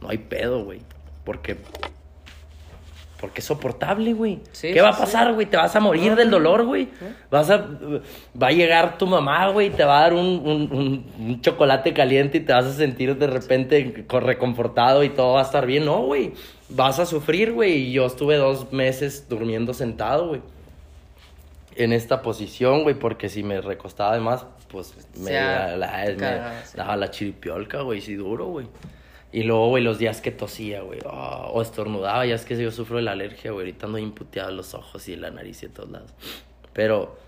No hay pedo, güey. Porque. Porque es soportable, güey. Sí, ¿Qué va a pasar, güey? Te vas a morir del dolor, güey. Vas a. Va a llegar tu mamá, güey, y te va a dar un, un- un- un chocolate caliente y te vas a sentir de repente co- reconfortado y todo va a estar bien. No, güey. Vas a sufrir, güey. Y yo estuve dos meses durmiendo sentado, güey en esta posición, güey, porque si me recostaba de más, pues me, Se ha la- la- me daba la chiripiolca, güey, sí duro, güey. Y luego, güey, los días que tosía, güey, ah, o estornudaba, ya es que yo sufro de la alergia, güey, ahorita ando imputeado los ojos y la nariz y en todos lados. Pero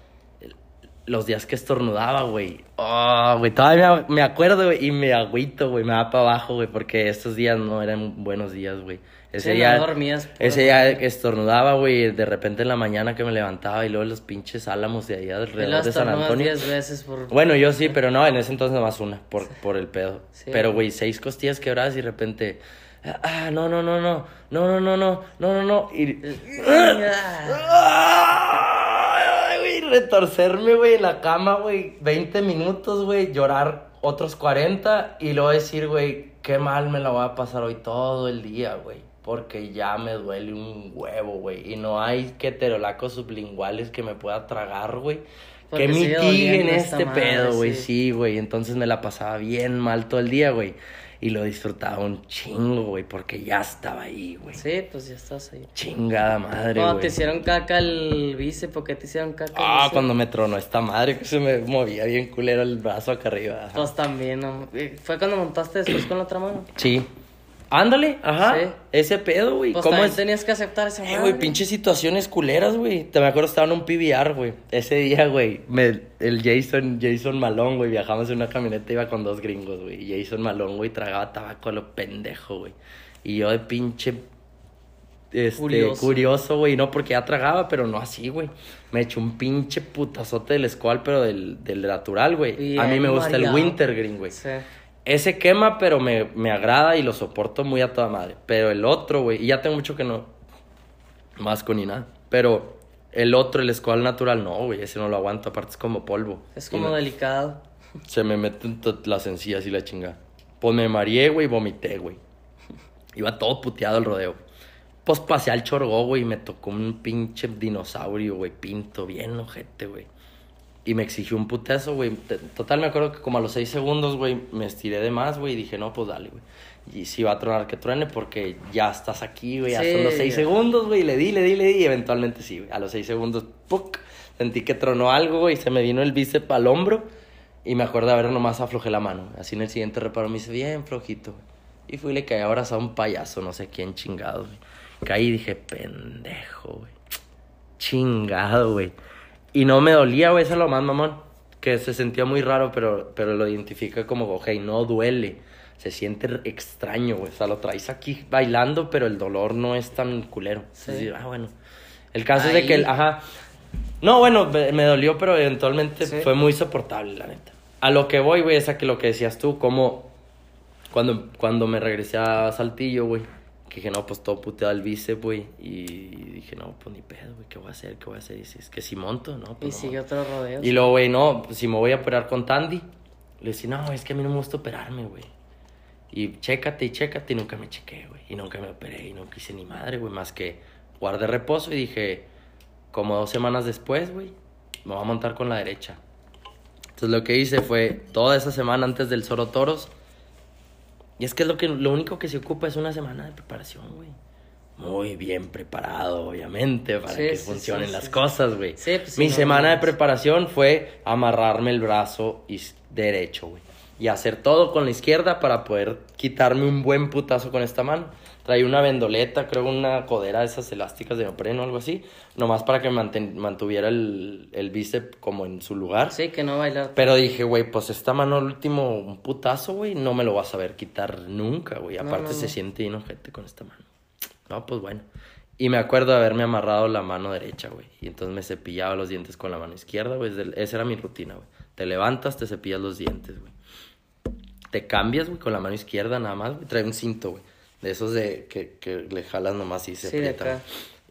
los días que estornudaba, güey, ah, güey, todavía me, acuerdo, y me agüito, güey, me va para abajo, güey, porque estos días no eran buenos días, güey. Ese Sí, día, no dormías, pura ese día madre. que estornudaba, güey, de repente en la mañana que me levantaba y luego los pinches álamos de allá alrededor de San Antonio. 10 veces por... Bueno, yo sí, pero no, en ese entonces nomás una, por, por el pedo. Sí. Pero, güey, seis costillas quebradas y de repente, ah, no, no, no, no, no, no, no, no, no, no, no, y... Ay, güey, retorcerme, güey, en la cama, güey, 20 minutos, güey, llorar otros 40 y luego decir, güey, qué mal me la voy a pasar hoy todo el día, güey. Porque ya me duele un huevo, güey. Y no hay keterolacos sublinguales que me pueda tragar, güey. Porque Que mitiguen este madre, pedo, güey. sí. Sí, güey. Entonces me la pasaba bien mal todo el día, güey. Y lo disfrutaba un chingo, güey. Porque ya estaba ahí, güey. Sí, pues ya estás ahí. Chingada madre, Cuando güey. te hicieron caca el bíceps, ¿por qué te hicieron caca el Ah, bíceps? cuando me tronó esta madre que se me movía bien culero el brazo acá arriba. ajá. Pues también, ¿no? ¿Fue cuando montaste después con la otra mano? Sí. Ándale, ajá. Sí. Ese pedo, güey. Pues ¿Cómo es? tenías que aceptar esa Eh, güey, pinches situaciones culeras, güey. Te me acuerdo, estaba en un PBR, güey. Ese día, güey, me- el Jason, Jason Malón, güey, viajamos en una camioneta, iba con dos gringos, güey. Y Jason Malón, güey, tragaba tabaco a lo pendejo, güey. Y yo de pinche, este, Curioso. curioso, güey. No porque ya tragaba, pero no así, güey. Me eché un pinche putazote del squall, pero del, del natural, güey. A mí me gusta mareado. el wintergreen, güey. Sí. Ese quema, pero me, me agrada y lo soporto muy a toda madre. Pero el otro, güey, y ya tengo mucho que no masco ni nada. Pero el otro, el escual natural, no, güey, ese no lo aguanto. Aparte es como polvo. Es como me- delicado. Se me meten las encías y la chingada. Pues me mareé, güey, y vomité, güey. Iba todo puteado el rodeo. Pues pasé al chorgó, güey, y me tocó un pinche dinosaurio, güey, pinto, bien ojete, güey. Y me exigió un putazo, güey. Total, me acuerdo que como a los seis segundos, güey, me estiré de más, güey, y dije, no, pues dale, güey. Y si va a tronar, que truene, porque ya estás aquí, güey, ya Sí, son los seis segundos, güey, le di, le di, le di, y eventualmente sí, güey. A los seis segundos, ¡puc! Sentí que tronó algo, güey, y se me vino el bíceps al hombro. Y me acuerdo de haber nomás aflojé la mano. Así en el siguiente reparo me hice bien flojito, güey. Y fui y le caí a abrazar a un payaso, no sé quién chingado, güey. Caí y dije, pendejo, güey. Chingado, güey. Y no me dolía, güey, eso es lo más mamón. Que se sentía muy raro, pero, pero lo identifica como, ok, no duele. Se siente extraño, güey. O sea, lo traes aquí bailando, pero el dolor no es tan culero. Sí. Es decir, ah, bueno. El caso es de que, el- ajá. No, bueno, me, me dolió, pero eventualmente Sí. fue muy soportable, la neta. A lo que voy, güey, es a que lo que decías tú, como cuando, cuando me regresé a Saltillo, güey, que dije, no, pues todo puteado el bíceps, güey, y dije, no, pues ni pedo, güey, ¿qué voy a hacer? ¿Qué voy a hacer? Y dices, es que si monto, ¿no? Y Pues no sigue monto". otro rodeo. Y luego, güey, no, pues, si me voy a operar con Tandy, le decía, no, es que a mí no me gusta operarme, güey. Y chécate y chécate, y nunca me chequé, güey. Y nunca me operé, y nunca hice ni madre, güey, más que guardé reposo y dije, como dos semanas después, güey, me voy a montar con la derecha. Entonces lo que hice fue, toda esa semana antes del Soro Toros, y es que es lo, que, lo único que se ocupa es una semana de preparación, güey. Muy bien preparado, obviamente, para Sí, que sí, funcionen sí, las cosas, güey. Sí, pues, Mi no, semana de preparación fue amarrarme el brazo derecho, güey. Y hacer todo con la izquierda para poder quitarme un buen putazo con esta mano. Traía una vendoleta, creo una codera de esas elásticas de neopreno o algo así. Nomás para que manten- mantuviera el, el bíceps como en su lugar. Sí, que no bailar. Pero dije, güey, pues esta mano, el último un putazo, güey, no me lo vas a saber quitar nunca, güey. No, Aparte no, se siente bien ojete con esta mano. No, pues bueno. Y me acuerdo de haberme amarrado la mano derecha, güey. Y entonces me cepillaba los dientes con la mano izquierda, güey. Esa era mi rutina, güey. Te levantas, te cepillas los dientes, güey. Te cambias, güey, con la mano izquierda nada más, güey. Trae un cinto, güey. De esos de que, que le jalas nomás y se Sí, de.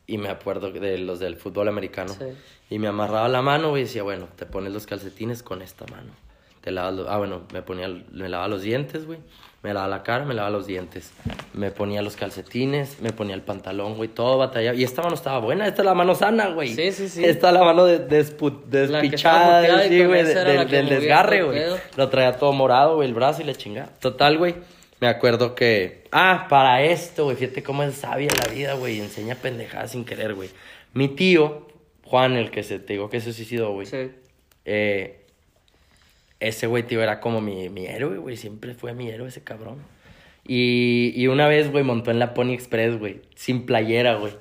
Y me acuerdo de los del fútbol americano. Sí. Y me amarraba la mano, güey, y decía, bueno, te pones los calcetines con esta mano. Te lavas los- ah, bueno, me ponía, me lavaba los dientes, güey. Me lavaba la cara, me lavaba los dientes. Me ponía los calcetines, me ponía el pantalón, güey, todo batallado. Y esta mano estaba buena, esta es la mano sana, güey. Sí, sí, sí. Esta es la mano de, despu- despichada, sí, güey, de- era del, desgarre, güey. Lo traía todo morado, güey, el brazo y la chingada. Total, güey. Me acuerdo que. Ah, para esto, güey. Fíjate cómo es sabia la vida, güey. Enseña pendejadas sin querer, güey. Mi tío, Juan, el que se te digo que se suicidó, güey. Sí. Eh, ese güey, tío, era como mi, mi héroe, güey. Siempre fue mi héroe ese cabrón. Y, y una vez, güey, montó en la Pony Express, güey. Sin playera, güey.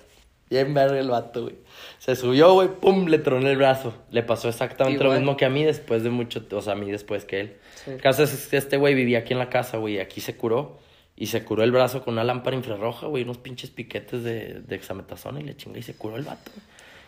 Bien verga el vato, güey. Se subió, güey, pum, le tronó el brazo. Le pasó exactamente lo mismo que a mí después de mucho, o sea, a mí después que él. Sí. El caso es que este güey vivía aquí en la casa, güey, y aquí se curó. Y se curó el brazo con una lámpara infrarroja, güey, unos pinches piquetes de, de hexametazona y le chingó y se curó el vato.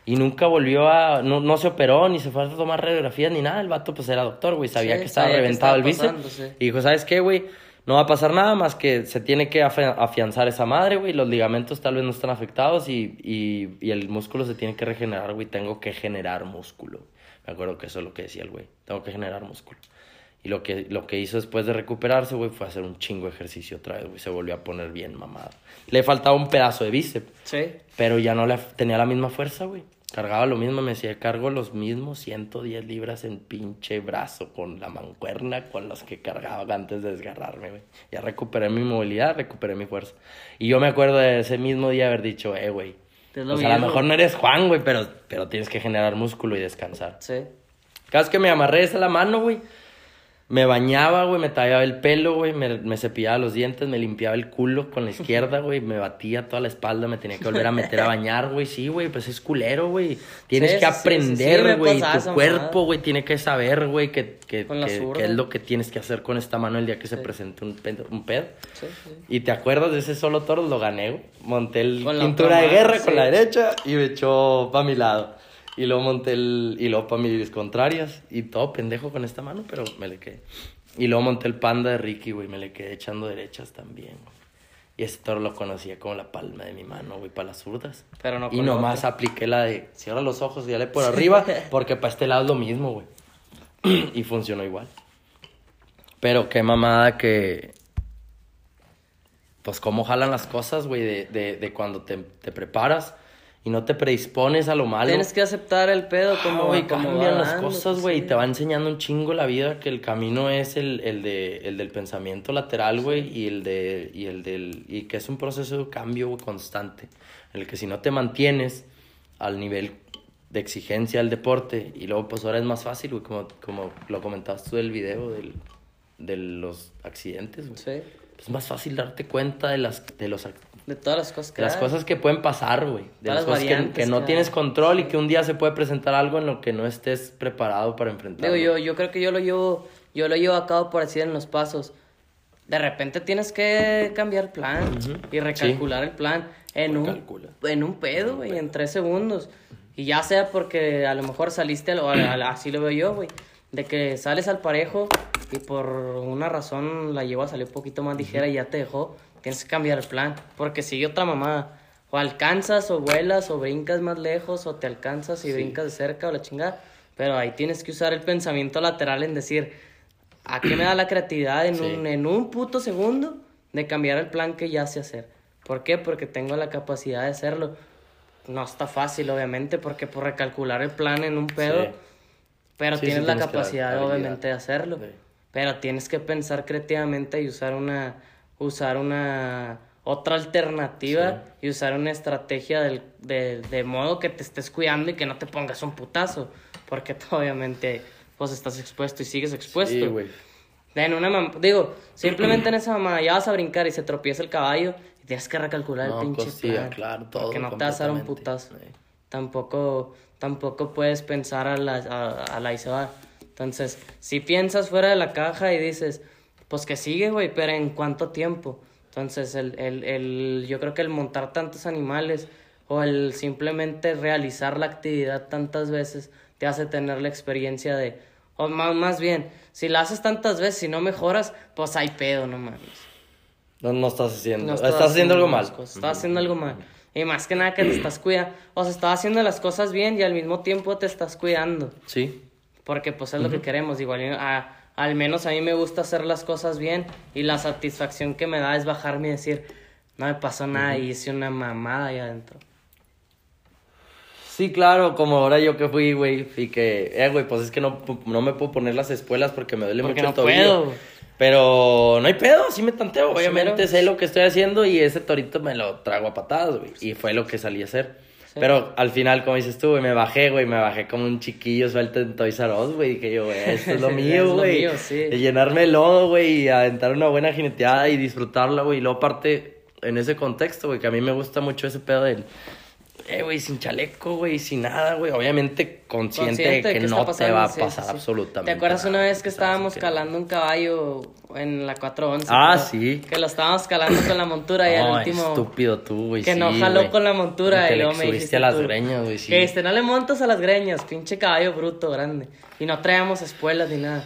Y nunca volvió a. No, no se operó, ni se fue a tomar radiografías, ni nada. El vato, pues era doctor, güey. Sabía Sí, que estaba sabía que reventado estaba el bíceps. sí. Y dijo, ¿sabes qué, güey? No va a pasar nada más que se tiene que afi- afianzar esa madre, güey. Los ligamentos tal vez no están afectados y, y, y el músculo se tiene que regenerar, güey. Tengo que generar músculo. Me acuerdo que eso es lo que decía el güey. Tengo que generar músculo. Y lo que, lo que hizo después de recuperarse, güey, fue hacer un chingo de ejercicio otra vez, güey. Se volvió a poner bien mamado. Le faltaba un pedazo de bíceps. Sí. Pero ya no le tenía la misma fuerza, güey. Cargaba lo mismo, me decía, cargo los mismos 110 libras en pinche brazo con la mancuerna con los que cargaba antes de desgarrarme, güey. Ya recuperé mi movilidad, recuperé mi fuerza. Y yo me acuerdo de ese mismo día haber dicho, eh, güey. O sea, a lo mejor no eres Juan, güey, pero, pero tienes que generar músculo y descansar. Sí. Cada vez que me amarré esa la mano, güey, me bañaba, güey, me tallaba el pelo, güey, me, me cepillaba los dientes, me limpiaba el culo con la izquierda, güey, me batía toda la espalda, me tenía que volver a meter a bañar, güey, sí, güey, pues es culero, güey. Tienes Sí, que sí, sí, aprender, güey, tu cuerpo, güey, tiene que saber, güey, que, que, que- es lo que tienes que hacer con esta mano el día que se presente un pedo. Un pedo. Y te acuerdas de ese solo toro, lo gané, güey. Monté el pintura de guerra con la derecha y me echó para mi lado. Y luego monté el. Y luego para mis contrarias. Y todo pendejo con esta mano, pero me le quedé. Y luego monté el panda de Ricky, güey. Me le quedé echando derechas también, güey. Y ese toro lo conocía como la palma de mi mano, güey, para las zurdas. Pero no Y nomás apliqué la de cierra los ojos y dale por arriba, porque para este lado es lo mismo, güey. y funcionó igual. Pero qué mamada que. Pues cómo jalan las cosas, güey, de, de, de cuando te, te preparas y no te predispones a lo malo. Tienes que aceptar el pedo como, Ah, como cambian las cosas, pues, güey, y sí. te va enseñando un chingo la vida que el camino es el, el, de, el del pensamiento lateral, güey, y el de, y el del, y que es un proceso de cambio güey, constante, en el que si no te mantienes al nivel de exigencia del deporte, y luego pues ahora es más fácil, güey, como, como lo comentabas tú del video del, de los accidentes, güey. Sí. Es más fácil darte cuenta de, las, de los de todas las cosas que las hay. cosas que pueden pasar, güey. De Todas las cosas que, que no que tienes control y que un día se puede presentar algo en lo que no estés preparado para enfrentar. Digo, yo, yo creo que yo lo llevo, yo lo llevo a cabo por así en los pasos. De repente tienes que cambiar plan y recalcular el plan en un, en un pedo, güey, en tres segundos. Y ya sea porque a lo mejor saliste, al- así lo veo yo, güey, de que sales al parejo y por una razón la llevo a salir un poquito más ligera y ya te dejó, tienes que cambiar el plan, porque sigue otra mamada. O alcanzas, o vuelas, o brincas más lejos, o te alcanzas y brincas de cerca, o la chingada. Pero ahí tienes que usar el pensamiento lateral en decir, ¿a qué me da la creatividad en, Sí. un, en un puto segundo de cambiar el plan que ya sé hacer? ¿Por qué? Porque tengo la capacidad de hacerlo. No está fácil, obviamente, porque por recalcular el plan en un pedo, Sí. pero Sí, tienes la tienes capacidad, obviamente, de hacerlo. Pero tienes que pensar creativamente y usar una, usar una otra alternativa y usar una estrategia del, de, de modo que te estés cuidando y que no te pongas un putazo. Porque tú, obviamente, pues estás expuesto y sigues expuesto. Sí, güey. En una digo, simplemente en esa mamada ya vas a brincar y se tropieza el caballo y tienes que recalcular No, el pinche pues sí, plan. claro, todo Porque no te vas a dar un putazo. Sí. Tampoco, tampoco puedes pensar a la, a, a la y se va. Entonces, si piensas fuera de la caja y dices, pues que sigue, güey, pero ¿en cuánto tiempo? Entonces, el, el, el, yo creo que el montar tantos animales o el simplemente realizar la actividad tantas veces te hace tener la experiencia de, o más, más bien, si la haces tantas veces y no mejoras, pues hay pedo, no mames. No, no estás haciendo. No estás, haciendo algo mal. cosas, Estás haciendo algo mal. Y más que nada que te estás cuidando. O sea, estás haciendo las cosas bien y al mismo tiempo te estás cuidando. Sí. Porque pues es lo que queremos. Igual, a- al menos a mí me gusta hacer las cosas bien y la satisfacción que me da es bajarme y decir, no me pasó nada y hice una mamada ahí adentro. Sí, claro, como ahora yo que fui, güey, y que, eh, güey, pues es que no, no me puedo poner las espuelas porque me duele Porque mucho no el tobillo. puedo. Pero no hay pedo, sí me tanteo. Obviamente sé lo que estoy haciendo y ese torito me lo trago a patadas, güey. Y fue lo que salí a hacer. Sí. Pero al final, como dices tú, güey, me bajé, güey, me bajé como un chiquillo suelto en Toys R Us, güey. Dije yo, güey, esto es lo Es mío, lo güey. mío, sí. De llenarme de lodo, güey, y aventar una buena jineteada y disfrutarla, güey. Y luego aparte, en ese contexto, güey, que a mí me gusta mucho ese pedo del... Eh, güey, sin chaleco, güey, sin nada, güey. Obviamente consciente, Consciente de que, no te pasando, va a pasar sí, sí. absolutamente ¿Te acuerdas una vez que estábamos Que- calando un caballo en la 411? Ah, sí. Que lo estábamos calando con la montura y al No, último... estúpido tú, güey. Que no jaló con la montura y luego me subiste dijiste a las tú, greñas, güey, sí. Que este, no le montas a las greñas, pinche caballo bruto grande. Y no traíamos espuelas ni nada.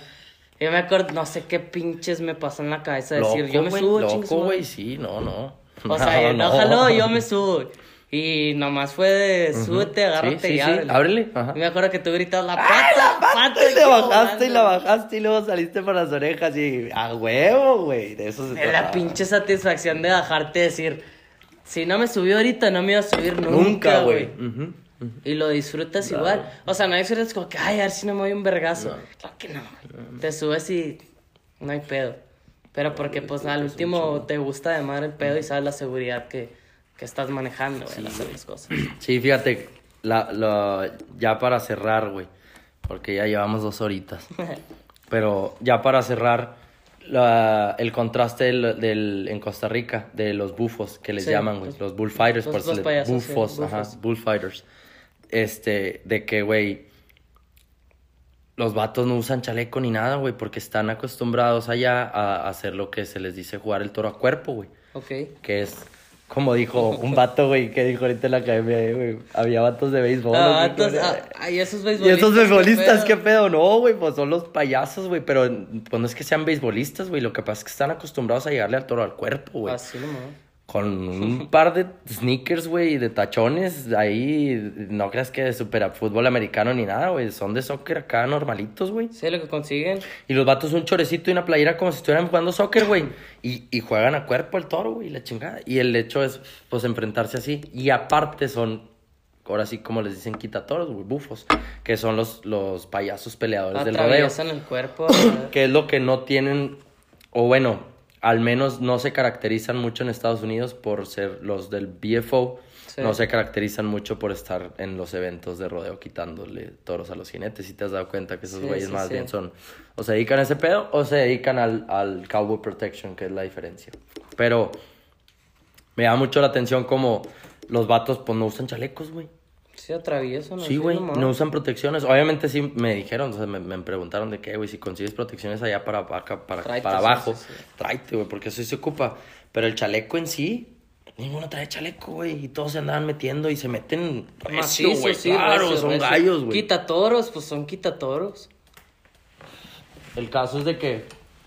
Yo me acuerdo, no sé qué pinches me pasó en la cabeza de decir, yo me subo, Loco, güey, sí, no, no. O sea, no, jaló, yo me subo. Y nomás fue de súbete, agárrate Sí, sí, y sí, ábrele. ábrele, ajá. Y me acuerdo que tú gritas la pata, la pata. Y te bajaste y la bajaste y luego saliste por las orejas y a huevo, güey. De eso se Es la trata. pinche satisfacción de bajarte y decir, si no me subió ahorita, no me iba a subir nunca, Nunca, güey. güey. Ujú, ujú. Y lo disfrutas igual. O sea, no disfrutas como que, ay, a ver si no me voy un vergazo. Claro que no, güey. Te subes y no hay pedo. Pero porque, pues, al último te gusta de madre el pedo y sabes la seguridad que, que estás manejando, güey, al hacer las cosas. Sí, fíjate, la, la- ya para cerrar, güey, porque ya llevamos dos horitas. Pero ya para cerrar, la- el contraste del, del- en Costa Rica de los bufos que les Sí, llaman, güey, los- los bullfighters, los- por los sí, bufos, ajá, bufos. bullfighters. Este, de que, güey, los vatos no usan chaleco ni nada, güey, porque están acostumbrados allá a hacer lo que se les dice jugar el toro a cuerpo, güey Ok. que es como dijo un vato, güey, que dijo ahorita en la academia, güey, había vatos de béisbol. Ah, ¿no? vatos, ah, ay, esos y beisbolistas. esos beisbolistas, ¿qué ¿qué pedo? No, güey, pues son los payasos, güey, pero pues no es que sean beisbolistas, güey, lo que pasa es que están acostumbrados a llegarle al toro al cuerpo, güey. Así nomás. Con un par de sneakers, güey, de tachones, ahí, no creas que de super fútbol americano ni nada, güey, son de soccer acá normalitos, güey. Sí, lo que consiguen. Y los vatos un chorecito y una playera como si estuvieran jugando soccer, güey. Y, y juegan a cuerpo el toro, güey, la chingada. Y el hecho es, pues, enfrentarse así. Y aparte son, ahora sí, como les dicen, quitatoros, güey, bufos. Que son los, los payasos peleadores del rodeo. El cuerpo. Que es lo que no tienen, o bueno, al menos no se caracterizan mucho en Estados Unidos por ser los del BFO. Sí. No se caracterizan mucho por estar en los eventos de rodeo quitándole toros a los jinetes. Si te has dado cuenta que esos Sí, güeyes sí, más bien son o se dedican a ese pedo o se dedican al, al cowboy protection, que es la diferencia. Pero Me llama mucho la atención como los vatos, pues, no usan chalecos, güey. ¿No? Sí, güey, no usan protecciones. Obviamente sí me dijeron, o sea, me, me preguntaron de qué, güey, si consigues protecciones allá para, acá, para, para abajo, sí, sí. tráete, güey, porque eso se ocupa. Pero el chaleco en sí, ninguno trae chaleco, güey, y todos se andaban metiendo y se meten recio, güey, sí, claro, recio, son recio. gallos, güey. Quitatoros, pues son quitatoros. El caso es de que,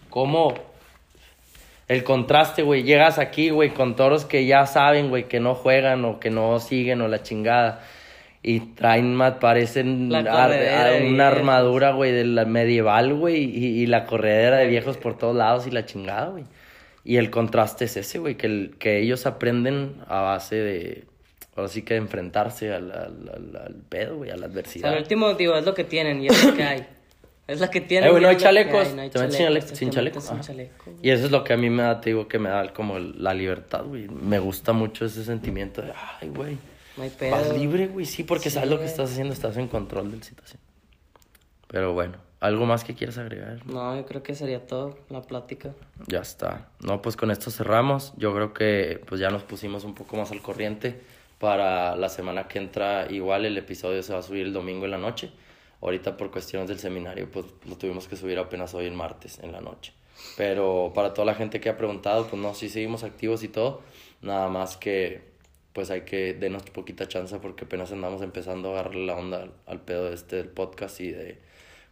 ¿cómo? El contraste, güey, llegas aquí, güey, con toros que ya saben, güey, que no juegan o que no siguen o la chingada. Y traen, más parecen La ar- una armadura, güey, de la medieval, güey, y, y la corredera de viejos por todos lados y la chingada, güey. Y el contraste es ese, güey, que, el- que ellos aprenden a base de, ahora sí que de enfrentarse al, al, al- al pedo, güey, a la O sea, adversidad. al último, digo, es lo que tienen y es lo que hay. Es lo que tienen. Eh, güey, no hay chalecos. hay, no hay Te metes sin chalecos, sin metes chaleco. sin Ajá. chaleco, güey. Y eso es lo que a mí me da, te digo, que me da como la libertad, güey. Me gusta mucho ese sentimiento de, ay, güey. No hay pedo. Vas libre, güey, sí, porque Sí, sabes lo que estás haciendo, estás en control de la situación. Pero bueno, ¿algo más que quieras agregar? No, yo creo que sería todo la plática. Ya está. No, pues con esto cerramos. Yo creo que pues ya nos pusimos un poco más al corriente. Para la semana que entra, igual el episodio se va a subir el domingo en la noche. Ahorita por cuestiones del seminario, pues lo tuvimos que subir apenas hoy el martes en la noche. Pero para toda la gente que ha preguntado, pues no, sí seguimos activos y todo. Nada más que pues hay que denos poquita chance porque apenas andamos empezando a agarrarle la onda al, al pedo de este del podcast y de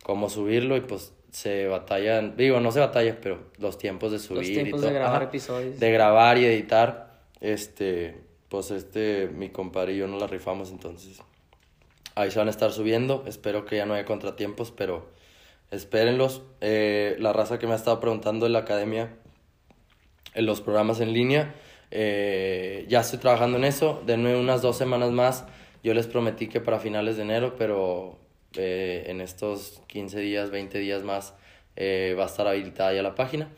cómo subirlo y pues se batallan, digo, no se batalla, pero los tiempos de subir y tiempos todo. de grabar Ajá. episodios. De grabar y editar, este, pues este, mi compadre y yo nos la rifamos, entonces ahí se van a estar subiendo, espero que ya no haya contratiempos, pero espérenlos. Eh, la raza que me ha estado preguntando en la academia, en los programas en línea, eh, ya estoy trabajando en eso, denme unas dos semanas más, yo les prometí que para finales de enero, pero eh, en estos 15 días, 20 días más eh, va a estar habilitada ya la página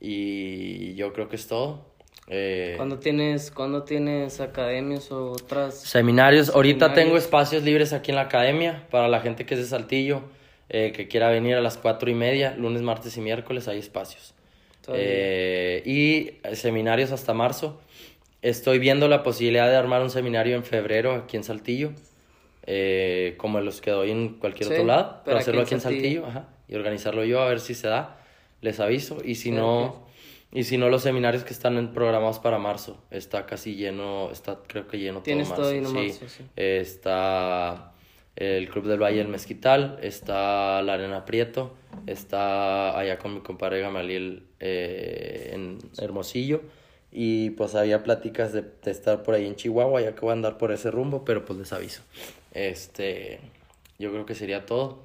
y yo creo que es todo. Eh, ¿Cuándo tienes, ¿Cuándo tienes academias o otras? Seminarios. Ahorita tengo espacios libres aquí en la academia para la gente que es de Saltillo, eh, que quiera venir a las cuatro y media, lunes, martes y miércoles hay espacios. Eh, y seminarios hasta marzo. Estoy viendo la posibilidad de armar un seminario en febrero aquí en Saltillo, eh, como los que doy en cualquier Sí, otro lado, pero hacerlo aquí en Saltillo. Saltillo, ajá, y organizarlo yo a ver si se da. Les aviso. Y si Sí, no, y si no, los seminarios que están programados para marzo. Está casi lleno, está creo que lleno todo marzo. todo sí. marzo. Está el Club del Valle del Mezquital, está la Arena Prieto, está allá con mi compadre Gamaliel eh, en Hermosillo. Y pues había pláticas de, de estar por ahí en Chihuahua, ya que voy a andar por ese rumbo, pero pues les aviso. Este, yo creo que sería todo.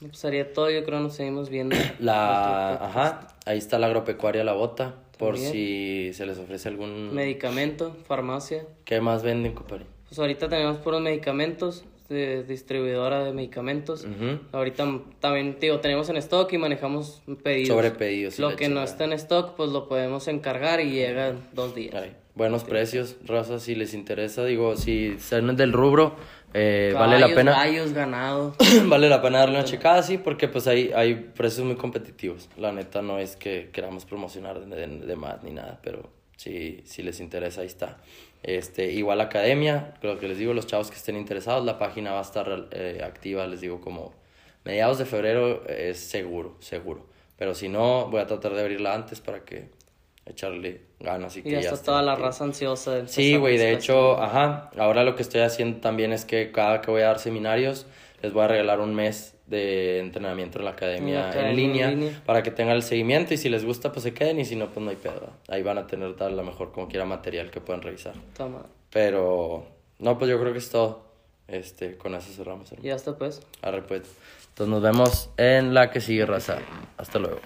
Pues sería todo, yo creo nos seguimos viendo. La, podcast. ajá, ahí está la agropecuaria La Bota, por si se les ofrece algún... Medicamento, farmacia. ¿Qué más venden, compadre? Pues ahorita tenemos puros medicamentos, de distribuidora de medicamentos. Ahorita también, digo, tenemos en stock y manejamos pedidos. Sobre pedidos y Lo que no está en stock, pues lo podemos encargar y llega en dos días. Ay, buenos precios, raza, si les interesa, digo, si son del rubro, eh, vale la pena. gallos, ganado. vale la pena darle una checada, sí, porque pues hay, hay precios muy competitivos. La neta no es que queramos promocionar de, de- de más ni nada, pero si, si les interesa, ahí está. Este, igual academia, lo que les digo, los chavos que estén interesados, la página va a estar eh, activa, les digo, como mediados de febrero eh, es seguro, seguro. Pero si no, voy a tratar de abrirla antes para que echarle ganas y, Y que ya está toda la activa. raza ansiosa de Sí, güey, de hecho, ajá, ahora lo que estoy haciendo también es que cada que voy a dar seminarios, les voy a regalar un mes de entrenamiento en la academia, En la academia en, en línea, para que tengan el seguimiento y si les gusta, pues se queden y si no, pues no hay pedo. Ahí van a tener tal, a lo mejor como quiera material que puedan revisar. Toma. Pero, no, pues yo creo que es todo. Este, con eso cerramos, hermano. Ya está pues. Arre, pues. Entonces nos vemos en la que sigue, raza. Hasta luego.